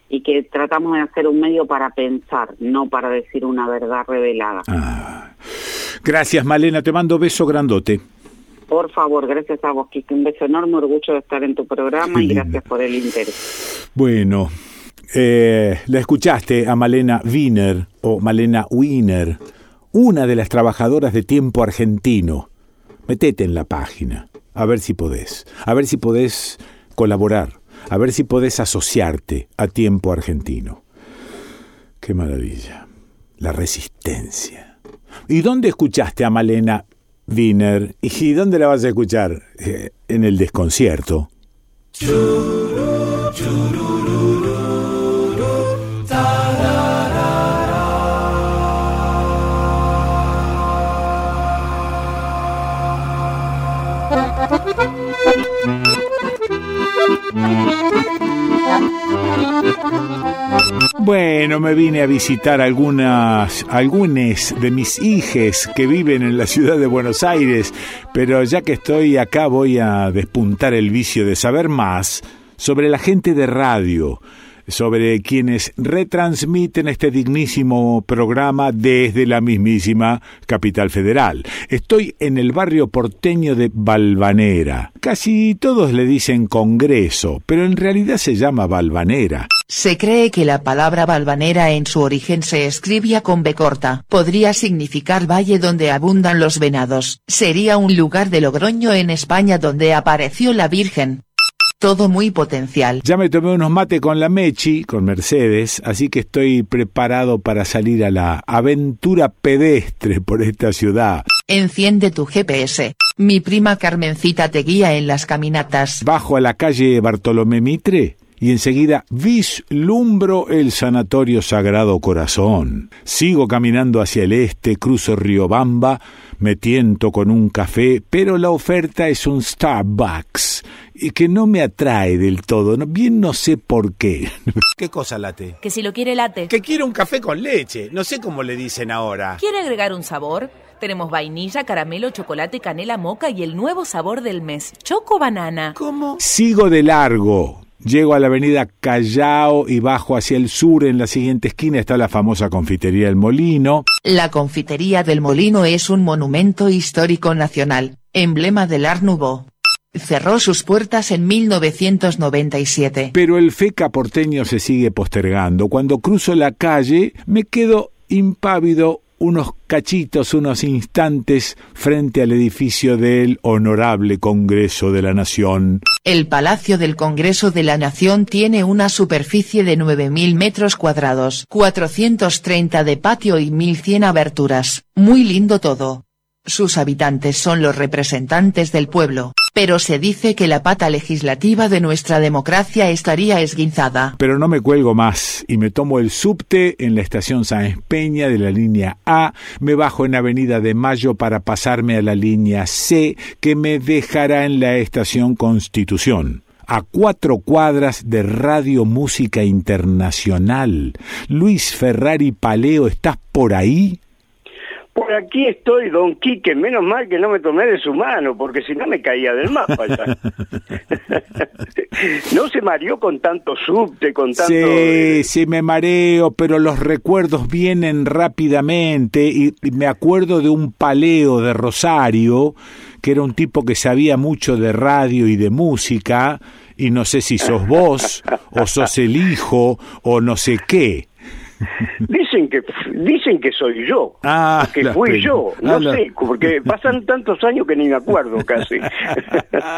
y que tratamos de hacer un medio para pensar, no para decir una verdad revelada. Ah. Gracias, Malena, te mando beso grandote. Por favor, gracias a vos, Kiki. Un beso enorme, orgullo de estar en tu programa y gracias por el interés. Bueno, eh, la escuchaste a Malena Wiener o Malena Wiener, una de las trabajadoras de tiempo argentino. Metete en la página a ver si podés, a ver si podés colaborar, a ver si podés asociarte a tiempo argentino. Qué maravilla, la resistencia. ¿Y dónde escuchaste a Malena Wiener? ¿Y dónde la vas a escuchar? Eh, en el desconcierto. Bueno, me vine a visitar algunas, algunas de mis hijes que viven en la ciudad de Buenos Aires, pero ya que estoy acá voy a despuntar el vicio de saber más sobre la gente de radio, sobre quienes retransmiten este dignísimo programa desde la mismísima capital federal. Estoy en el barrio porteño de Balvanera. Casi todos le dicen Congreso, pero en realidad se llama Balvanera. Se cree que la palabra Balvanera en su origen se escribía con B corta. Podría significar valle donde abundan los venados. Sería un lugar de Logroño en España donde apareció la Virgen todo muy potencial. Ya me tomé unos mate con la Mechi, con Mercedes, así que estoy preparado para salir a la aventura pedestre por esta ciudad. Enciende tu GPS. Mi prima Carmencita te guía en las caminatas. Bajo a la calle Bartolomé Mitre y enseguida vislumbro el Sanatorio Sagrado Corazón. Sigo caminando hacia el este, cruzo Riobamba, me tiento con un café, pero la oferta es un Starbucks que no me atrae del todo. Bien no sé por qué. [LAUGHS] ¿Qué cosa late? Que si lo quiere late. Que quiere un café con leche. No sé cómo le dicen ahora. ¿Quiere agregar un sabor? Tenemos vainilla, caramelo, chocolate, canela, moca y el nuevo sabor del mes, choco banana. ¿Cómo? Sigo de largo. Llego a la avenida Callao y bajo hacia el sur. En la siguiente esquina está la famosa confitería del Molino. La confitería del Molino es un monumento histórico nacional, emblema del Art Nouveau. Cerró sus puertas en 1997. Pero el feca porteño se sigue postergando. Cuando cruzo la calle me quedo impávido unos cachitos, unos instantes frente al edificio del Honorable Congreso de la Nación. El Palacio del Congreso de la Nación tiene una superficie de 9.000 metros cuadrados, 430 de patio y 1.100 aberturas. Muy lindo todo. Sus habitantes son los representantes del pueblo, pero se dice que la pata legislativa de nuestra democracia estaría esguinzada. Pero no me cuelgo más y me tomo el subte en la estación San Peña de la línea A, me bajo en Avenida de Mayo para pasarme a la línea C que me dejará en la estación Constitución a cuatro cuadras de Radio Música Internacional. Luis Ferrari Paleo, ¿estás por ahí? Por aquí estoy, don Quique, menos mal que no me tomé de su mano, porque si no me caía del mapa ya. [LAUGHS] no se mareó con tanto subte, con tanto... Sí, sí me mareo, pero los recuerdos vienen rápidamente y, y me acuerdo de un paleo de Rosario, que era un tipo que sabía mucho de radio y de música, y no sé si sos vos, o sos el hijo, o no sé qué. [LAUGHS] Dicen que dicen que soy yo, ah, que fui yo, no sé, porque pasan tantos años que ni me acuerdo casi.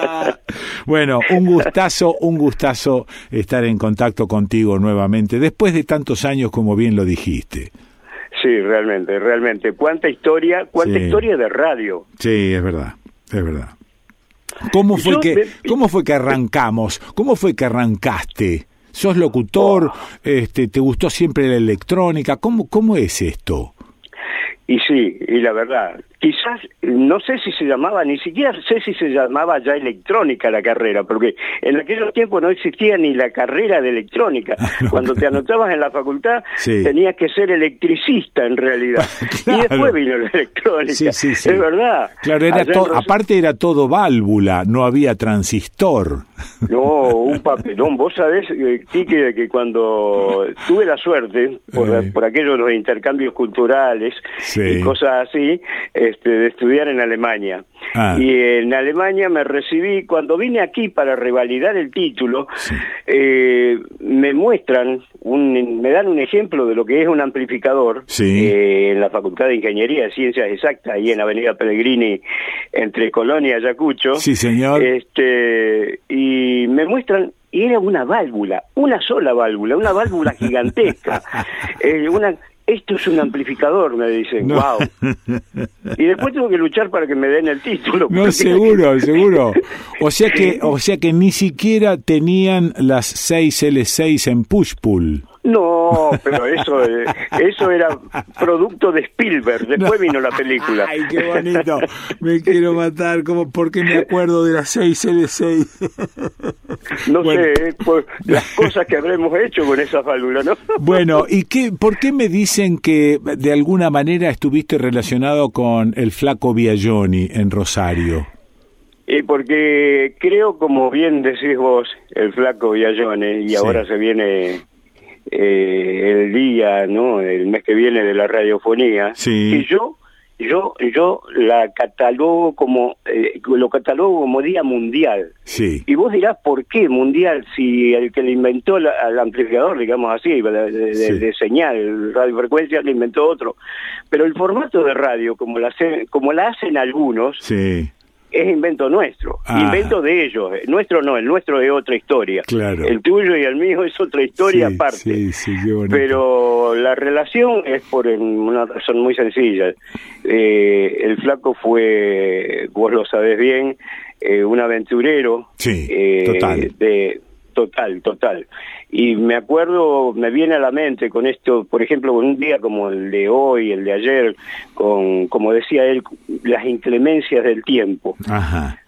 [LAUGHS] bueno, un gustazo, un gustazo estar en contacto contigo nuevamente, después de tantos años como bien lo dijiste. Sí, realmente, realmente. Cuánta historia, cuánta historia de radio. Sí, es verdad, es verdad. ¿Cómo fue que cómo fue que arrancamos? ¿Cómo fue que arrancaste? Sos locutor, este, te gustó siempre la electrónica, ¿cómo, cómo es esto? Y sí, y la verdad, quizás, no sé si se llamaba, ni siquiera sé si se llamaba ya electrónica la carrera, porque en aquellos tiempos no existía ni la carrera de electrónica. [LAUGHS] Cuando te anotabas en la facultad tenías que ser electricista en realidad. [LAUGHS] Y después vino la electrónica. Sí, es verdad. Claro, era aparte era todo válvula, no había transistor. [LAUGHS] No, un papelón. Vos sabés, eh, Quique, que cuando tuve la suerte, por, eh. por aquello de los intercambios culturales y cosas así, este, de estudiar en Alemania. Ah. Y en Alemania me recibí, cuando vine aquí para revalidar el título, eh, me muestran, un, me dan un ejemplo de lo que es un amplificador eh, en la Facultad de Ingeniería de Ciencias Exactas, ahí en Avenida Pellegrini, entre Colonia y Ayacucho. Sí, señor. Este, y me muestran y era una válvula, una sola válvula, una válvula gigantesca, [LAUGHS] eh, una esto es un amplificador, me dicen, wow. [LAUGHS] Y después tengo que luchar para que me den el título. No, [LAUGHS] seguro, seguro. O sea que, o sea que ni siquiera tenían las 6L6 en push-pull. No, pero eso, eh, eso era producto de Spielberg. Después vino la película. Ay, qué bonito. Me quiero matar. como porque me acuerdo de las 6L6? No sé, pues, las cosas que habremos hecho con esa válvula, ¿no? Bueno, ¿y qué, por qué me dicen que de alguna manera estuviste relacionado con el flaco Biagioni en Rosario? Y porque creo, como bien decís vos, el flaco Villajones, y ahora se viene eh, el día, ¿no? El mes que viene de la radiofonía. Sí. Y yo yo yo la catalogo como eh, lo catalogo como día mundial sí y vos dirás por qué mundial si el que le inventó el amplificador digamos así de, de, señal radiofrecuencia le inventó otro pero el formato de radio como la como la hacen algunos sí es invento nuestro, Ah. invento de ellos. Nuestro no, el nuestro es otra historia. Claro. El tuyo y el mío es otra historia Sí, aparte. sí, sí. Pero la relación es por una razón muy sencilla. Eh, el flaco fue, vos lo sabés bien, eh, un aventurero. Sí, eh, total. De, total, total. Y me acuerdo, me viene a la mente con esto, por ejemplo, con un día como el de hoy, el de ayer, con, como decía él, las inclemencias del tiempo. Ajá.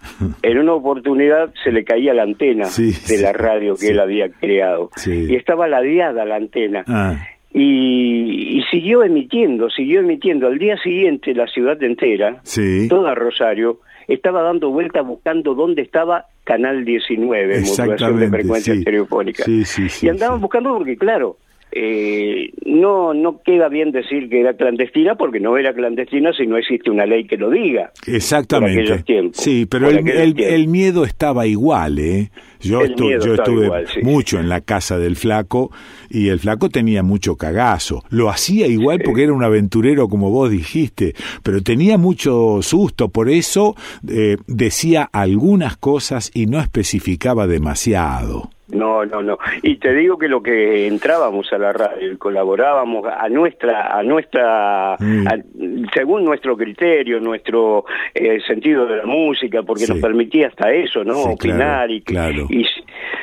En una oportunidad se le caía la antena Sí, de la radio que sí. él había creado. Sí. Y estaba ladeada la antena. Ah, Y, y siguió emitiendo, siguió emitiendo. Al día siguiente la ciudad entera, toda Rosario, estaba dando vueltas buscando dónde estaba Canal 19, modulación de frecuencia sí. estereofónica. Sí, sí, sí, y andaban buscando porque, claro, eh, no no queda bien decir que era clandestina porque no era clandestina si no existe una ley que lo diga. Exactamente. tiempos, Sí, pero el, el- miedo estaba igual, ¿eh? Yo, estu- yo estuve igual, sí. mucho en la casa del flaco y el flaco tenía mucho cagazo. Lo hacía igual porque era un aventurero, como vos dijiste, pero tenía mucho susto, por eso eh, decía algunas cosas y no especificaba demasiado. No, no, no. Y te digo que lo que entrábamos a la radio y colaborábamos a nuestra, a nuestra, Mm. a- según nuestro criterio, nuestro eh, sentido de la música, porque Sí. nos permitía hasta eso, ¿no? Sí, Opinar claro, y, claro. y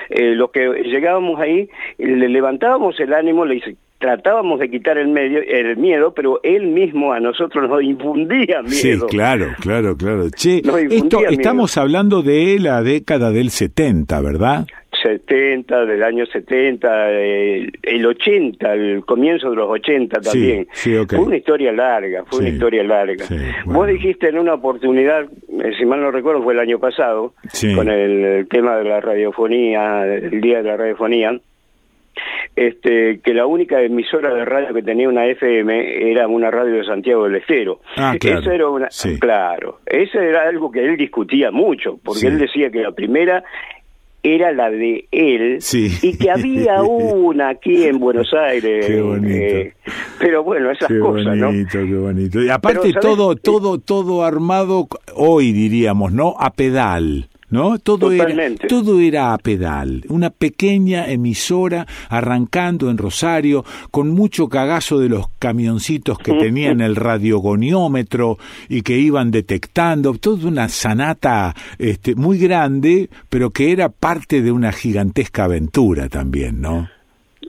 eh, los que llegábamos ahí, le levantábamos el ánimo, le dice- tratábamos de quitar el medio, el miedo, pero él mismo a nosotros nos infundía Sí, miedo. claro, claro, claro. Che, esto, miedo. estamos hablando de la década del 70, ¿verdad? 70, del año 70, eh, el 80, el comienzo de los 80 Sí, también. sí. Fue una historia larga, fue una Sí, historia larga. sí, Vos dijiste en una oportunidad, eh, si mal no recuerdo, fue el año pasado, Sí. con el, el tema de la radiofonía, el día de la radiofonía, este, que la única emisora de radio que tenía una FM era una radio de Santiago del Estero. Ah, claro. Eso era una, Sí. claro, eso era algo que él discutía mucho, porque Sí. él decía que la primera era la de él Sí. y que había [LAUGHS] una aquí en Buenos Aires. Qué bonito. eh, pero bueno, esas Qué cosas, ¿no? bonito, qué bonito. Y aparte todo, todo, todo armado hoy diríamos, ¿no? A pedal. ¿No? Todo era, todo era a pedal. Una pequeña emisora arrancando en Rosario con mucho cagazo de los camioncitos que [LAUGHS] tenían el radiogoniómetro y que iban detectando. Toda una sanata este, muy grande, pero que era parte de una gigantesca aventura también, ¿no?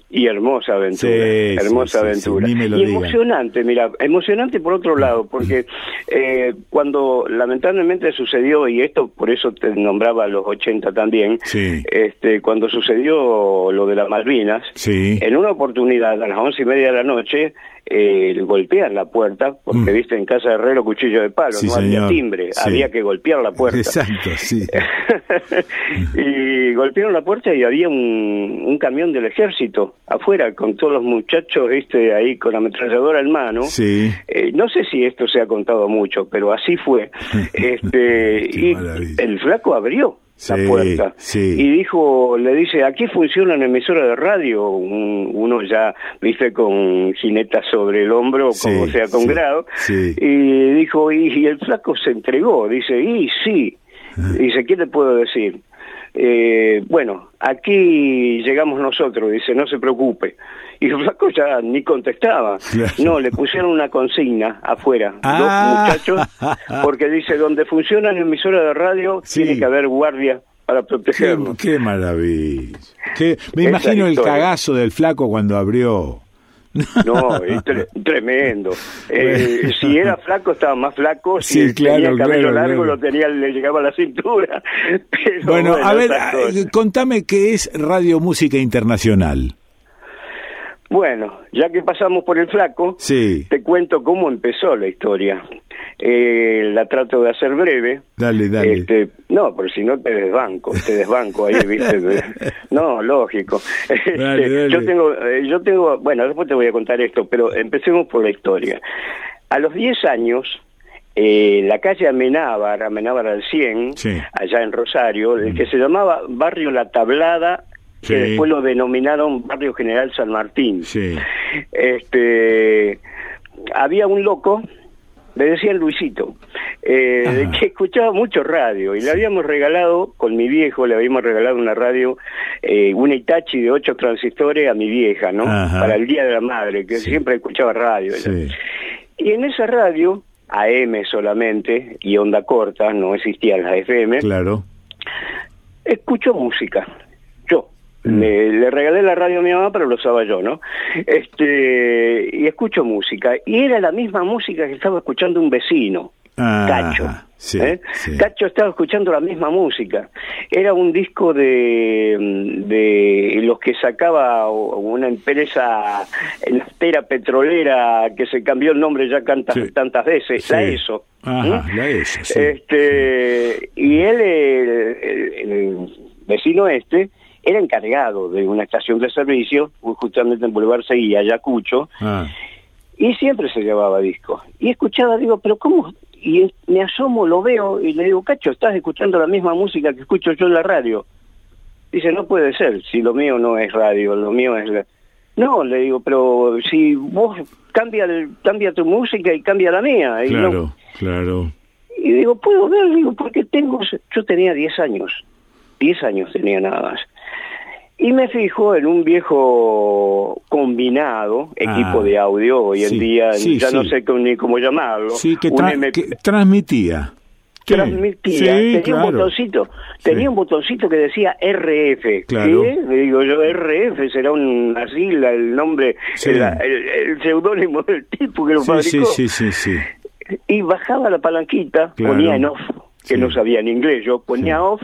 Y hermosa aventura, Sí, hermosa sí, aventura. sí, y emocionante, mira, emocionante por otro lado, [LAUGHS] porque eh, cuando lamentablemente sucedió, y esto por eso te nombraba a los 80 también, Sí. este, cuando sucedió lo de las Malvinas, Sí. en una oportunidad a las once y media de la noche, eh, golpean la puerta, porque Mm. viste, en casa de Herrero cuchillo de palo, no había señor. timbre, había que golpear la puerta. Exacto, sí. [LAUGHS] y golpearon la puerta y había un, un camión del ejército afuera con todos los muchachos viste ahí con la ametralladora en mano. Sí. Eh, no sé si esto se ha contado mucho pero así fue. [LAUGHS] Este y el flaco abrió la Sí, puerta sí. y dijo le dice aquí funciona una emisora de radio un- uno ya viste con jinetas sobre el hombro como sea con grado y dijo y, y el flaco se entregó dice y sí dice qué le puedo decir eh, bueno, aquí llegamos nosotros, dice, no se preocupe. Y el flaco ya ni contestaba. No, le pusieron una consigna afuera, Ah. dos muchachos, porque dice, donde funciona la emisora de radio, Sí. tiene que haber guardia para protegernos. qué maravilla. Qué- me Esa imagino el cagazo del flaco cuando abrió. No, [LAUGHS] es tre- tremendo. Eh, si era flaco, estaba más flaco. Si Sí, claro, tenía el cabello claro, largo, claro. lo tenía, le llegaba a la cintura. [LAUGHS] Pero Bueno, a ver, cosas. contame qué es Radio Música Internacional. Bueno, ya que pasamos por el flaco, Sí. te cuento cómo empezó la historia. eh, la trato de hacer breve. Dale, dale. Este, no, pero si no te desbanco, te desbanco ahí, ¿viste? [LAUGHS] no, lógico. Este, yo tengo, eh, yo tengo, bueno, después te voy a contar esto, pero empecemos por la historia. A los 10 años, eh, la calle Amenábar, Amenábar al 100, allá en Rosario, el que se llamaba Barrio La Tablada, que después lo denominaron Barrio General San Martín. Este, había un loco, le decían Luisito, eh, que escuchaba mucho radio y le habíamos regalado, con mi viejo, le habíamos regalado una radio, eh, una Itachi de ocho transistores a mi vieja, ¿no? Para el Día de la Madre, que siempre escuchaba radio. Y en esa radio, AM solamente, y onda corta, no existían las FM. Claro. Escucho música. Mm. le regalé la radio a mi mamá, pero lo usaba yo, ¿no? Este, y escucho música. Y era la misma música que estaba escuchando un vecino. Cacho. ¿eh? Cacho estaba escuchando la misma música. Era un disco de, de los que sacaba una empresa espera petrolera que se cambió el nombre ya tantas, tantas veces, la ESO. la ESO este, y él, el, vecino este, era encargado de una estación de servicio, justamente en Boulevard Seguía, Ayacucho, ah. y siempre se llevaba discos. Y escuchaba, digo, pero ¿cómo y me asomo, lo veo y le digo, Cacho, estás escuchando la misma música que escucho yo en la radio. Dice, no puede ser, si lo mío no es radio, lo mío es... No, le digo, pero si vos cambia, cambia tu música y cambia la mía. Y claro, claro. Y digo, puedo ver, digo, porque tengo... Yo tenía 10 años, 10 años tenía nada más. Y me fijo en un viejo combinado, equipo ah, de audio, hoy en día ya no sé ni cómo llamarlo. Sí, que, transmitía. Transmitía, tenía un botoncito, tenía un botoncito que decía RF. Claro. Le digo yo, RF será una sigla, el nombre, el, seudónimo del tipo que lo fabricó. Sí, sí, sí, Y bajaba la palanquita, ponía en off, que no sabía en inglés, yo ponía off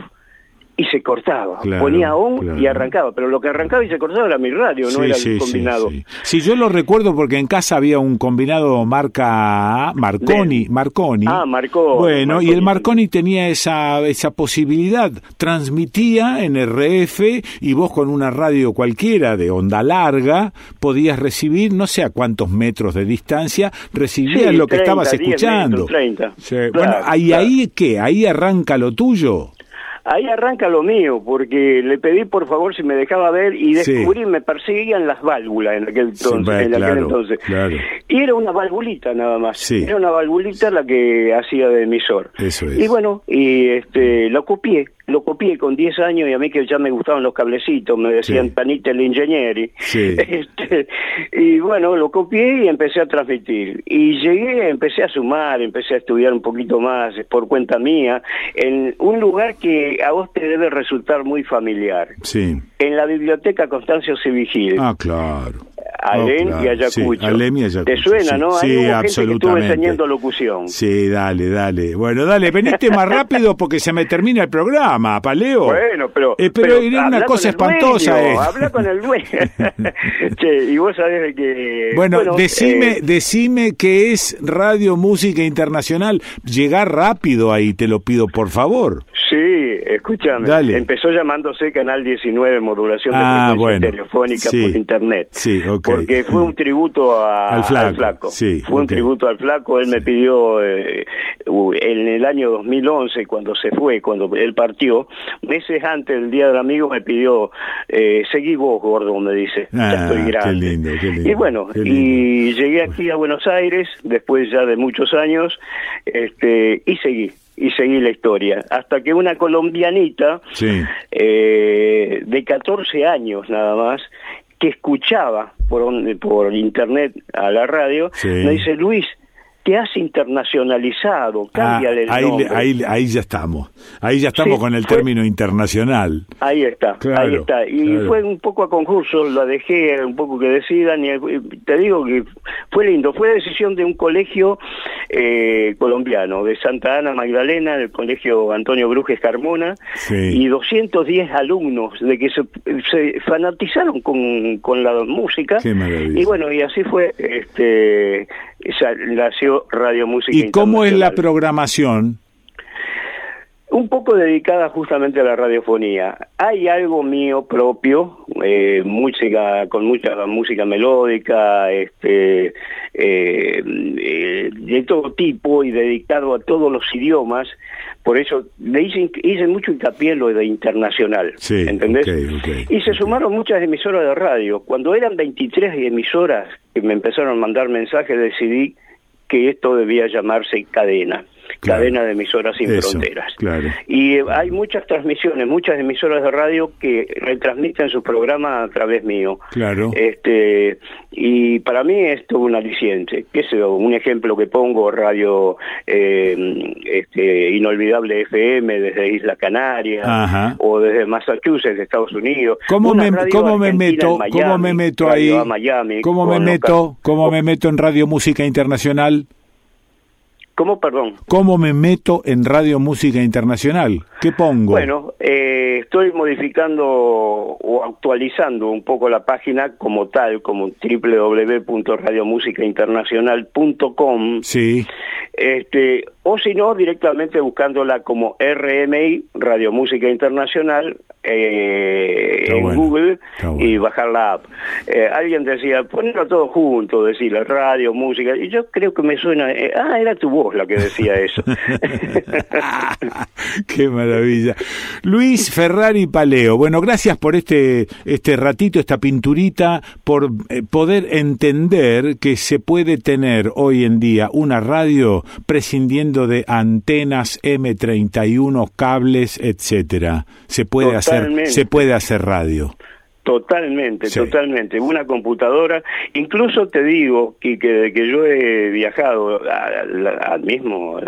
y se cortaba. Ponía on y arrancaba, pero lo que arrancaba y se cortaba era mi radio, no era el combinado. Sí, yo lo recuerdo porque en casa había un combinado marca Marconi, Marconi. Ah, Marconi. Bueno, y el Marconi tenía esa esa posibilidad, transmitía en RF y vos con una radio cualquiera de onda larga podías recibir no sé a cuántos metros de distancia recibías lo que estabas escuchando. 30. bueno, ahí ahí qué, ahí arranca lo tuyo. Ahí arranca lo mío, porque le pedí por favor si me dejaba ver y descubrí, me perseguían las válvulas en aquel entonces. Y era una valvulita nada más. Era una valvulita la que hacía de emisor. Eso es. Y bueno, y este, lo copié lo copié con 10 años y a mí que ya me gustaban los cablecitos, me decían panita el ingenieri. [LAUGHS] Este, y bueno, lo copié y empecé a transmitir. Y llegué, empecé a sumar, empecé a estudiar un poquito más por cuenta mía, en un lugar que a vos te debe resultar muy familiar. Sí. En la biblioteca Constancio Civigil. Ah, claro. Alem y Ayacucho. ¿Te suena, no? Sí, Hay absolutamente. que enseñando locución. Sí, dale, dale. Bueno, dale, veniste más rápido porque se me termina el programa, Paleo. Bueno, pero... Eh, pero, era una cosa espantosa. eh. Habla con el dueño. [LAUGHS] che, y vos sabés que... Bueno, decime, eh, decime que es Radio Música Internacional. Llegar rápido ahí, te lo pido, por favor. Sí, escúchame. Empezó llamándose Canal 19, modulación de ah, telefónica por internet. Sí, Porque fue un tributo al flaco. Sí, fue un tributo al flaco. Él me pidió eh, en el año 2011, cuando se fue, cuando él partió, meses antes del Día del Amigo, me pidió, eh, seguí vos, gordo, me dice. ya ah, estoy grande. Qué lindo, qué lindo, y bueno, y llegué aquí a Buenos Aires, después ya de muchos años, este, y seguí y seguí la historia. Hasta que una colombianita eh, de 14 años nada más, que escuchaba por, por internet a la radio, me dice, Luis, te has internacionalizado, cambia ah, ahí, nombre. Ahí, ahí, ya estamos, ahí ya estamos con el término internacional. Ahí está, ahí está. Y fue un poco a concurso, la dejé un poco que decidan, y te digo que fue lindo, fue decisión de un colegio eh, colombiano, de Santa Ana Magdalena, del colegio Antonio Brujes Carmona, y 210 alumnos de que se, fanatizaron con, con, la música. y bueno, y así fue, este, nació Radio Música. ¿Y cómo es la programación? Un poco dedicada justamente a la radiofonía. Hay algo mío propio, eh, música con mucha música melódica, este, eh, eh, de todo tipo y dedicado a todos los idiomas. Por eso le hice, hice mucho hincapié en lo de internacional, ¿entendés? Y se sumaron muchas emisoras de radio. Cuando eran 23 emisoras que me empezaron a mandar mensajes, decidí que esto debía llamarse cadena cadena de emisoras sin fronteras. Y eh, hay muchas transmisiones, muchas emisoras de radio que retransmiten su programa a través mío. Claro. Este, y para mí esto es un aliciente. ¿Qué sé Un ejemplo que pongo, radio eh, este, Inolvidable FM desde Isla Canaria o desde Massachusetts, Estados Unidos. ¿Cómo me, cómo me meto, cómo me meto ahí? ¿Cómo me meto, cómo me meto en Radio Música Internacional? ¿Cómo, perdón? ¿Cómo me meto en Radio Música Internacional? ¿Qué pongo? Bueno, eh, estoy modificando o actualizando un poco la página como tal, como www.radiomusicainternacional.com. Sí. Este, o si no, directamente buscándola como RMI, Radio Música Internacional, eh, en Google y bajar la app. Eh, alguien decía, ponerlo todo junto, decir la radio, música, y yo creo que me suena, eh, ah, era tu voz la que decía eso. [LAUGHS] Qué maravilla. Luis Ferrari Paleo, bueno, gracias por este, este ratito, esta pinturita, por poder entender que se puede tener hoy en día una radio prescindiendo de antenas M31, cables, etcétera. Se puede hacer se puede hacer radio. Totalmente, totalmente. Una computadora, incluso te digo que, que, que yo he viajado al, mismo,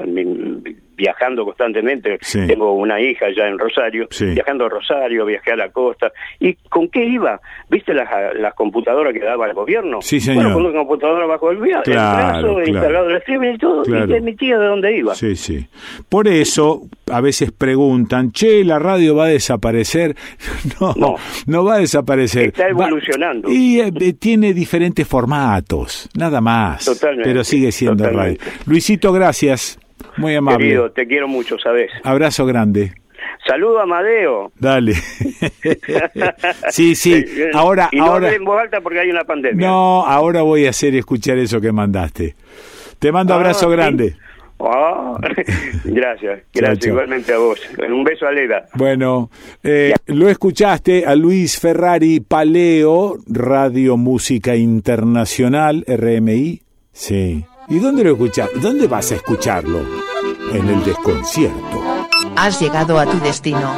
viajando constantemente. Tengo una hija ya en Rosario, viajando a Rosario, viajé a la costa. ¿Y con qué iba? ¿Viste las, las computadoras que daba el gobierno? Sí, señor. Bueno, con una computadora bajo el, claro, el brazo, instalado el streaming y todo, y mi tía de dónde iba. Sí, sí. Por eso, a veces preguntan, che, la radio va a desaparecer. [LAUGHS] No, no, va a desaparecer. Está evolucionando. y eh, eh, tiene diferentes formatos, nada más. Totalmente. Pero sigue siendo radio. Luisito, gracias. Muy amable. Querido, te quiero mucho, ¿sabes? Abrazo grande. Saludo a Amadeo. Dale. [LAUGHS] sí, sí. Ahora, y no ahora. en voz alta porque hay una pandemia. No, ahora voy a hacer escuchar eso que mandaste. Te mando ah, abrazo grande. Ah, [LAUGHS] gracias, gracias igualmente a vos. Un beso a Leda. Bueno, eh, lo escuchaste a Luis Ferrari Paleo, Radio Música Internacional, RMI. Sí. ¿Y dónde lo escuchas? ¿Dónde vas a escucharlo? En el desconcierto. Has llegado a tu destino.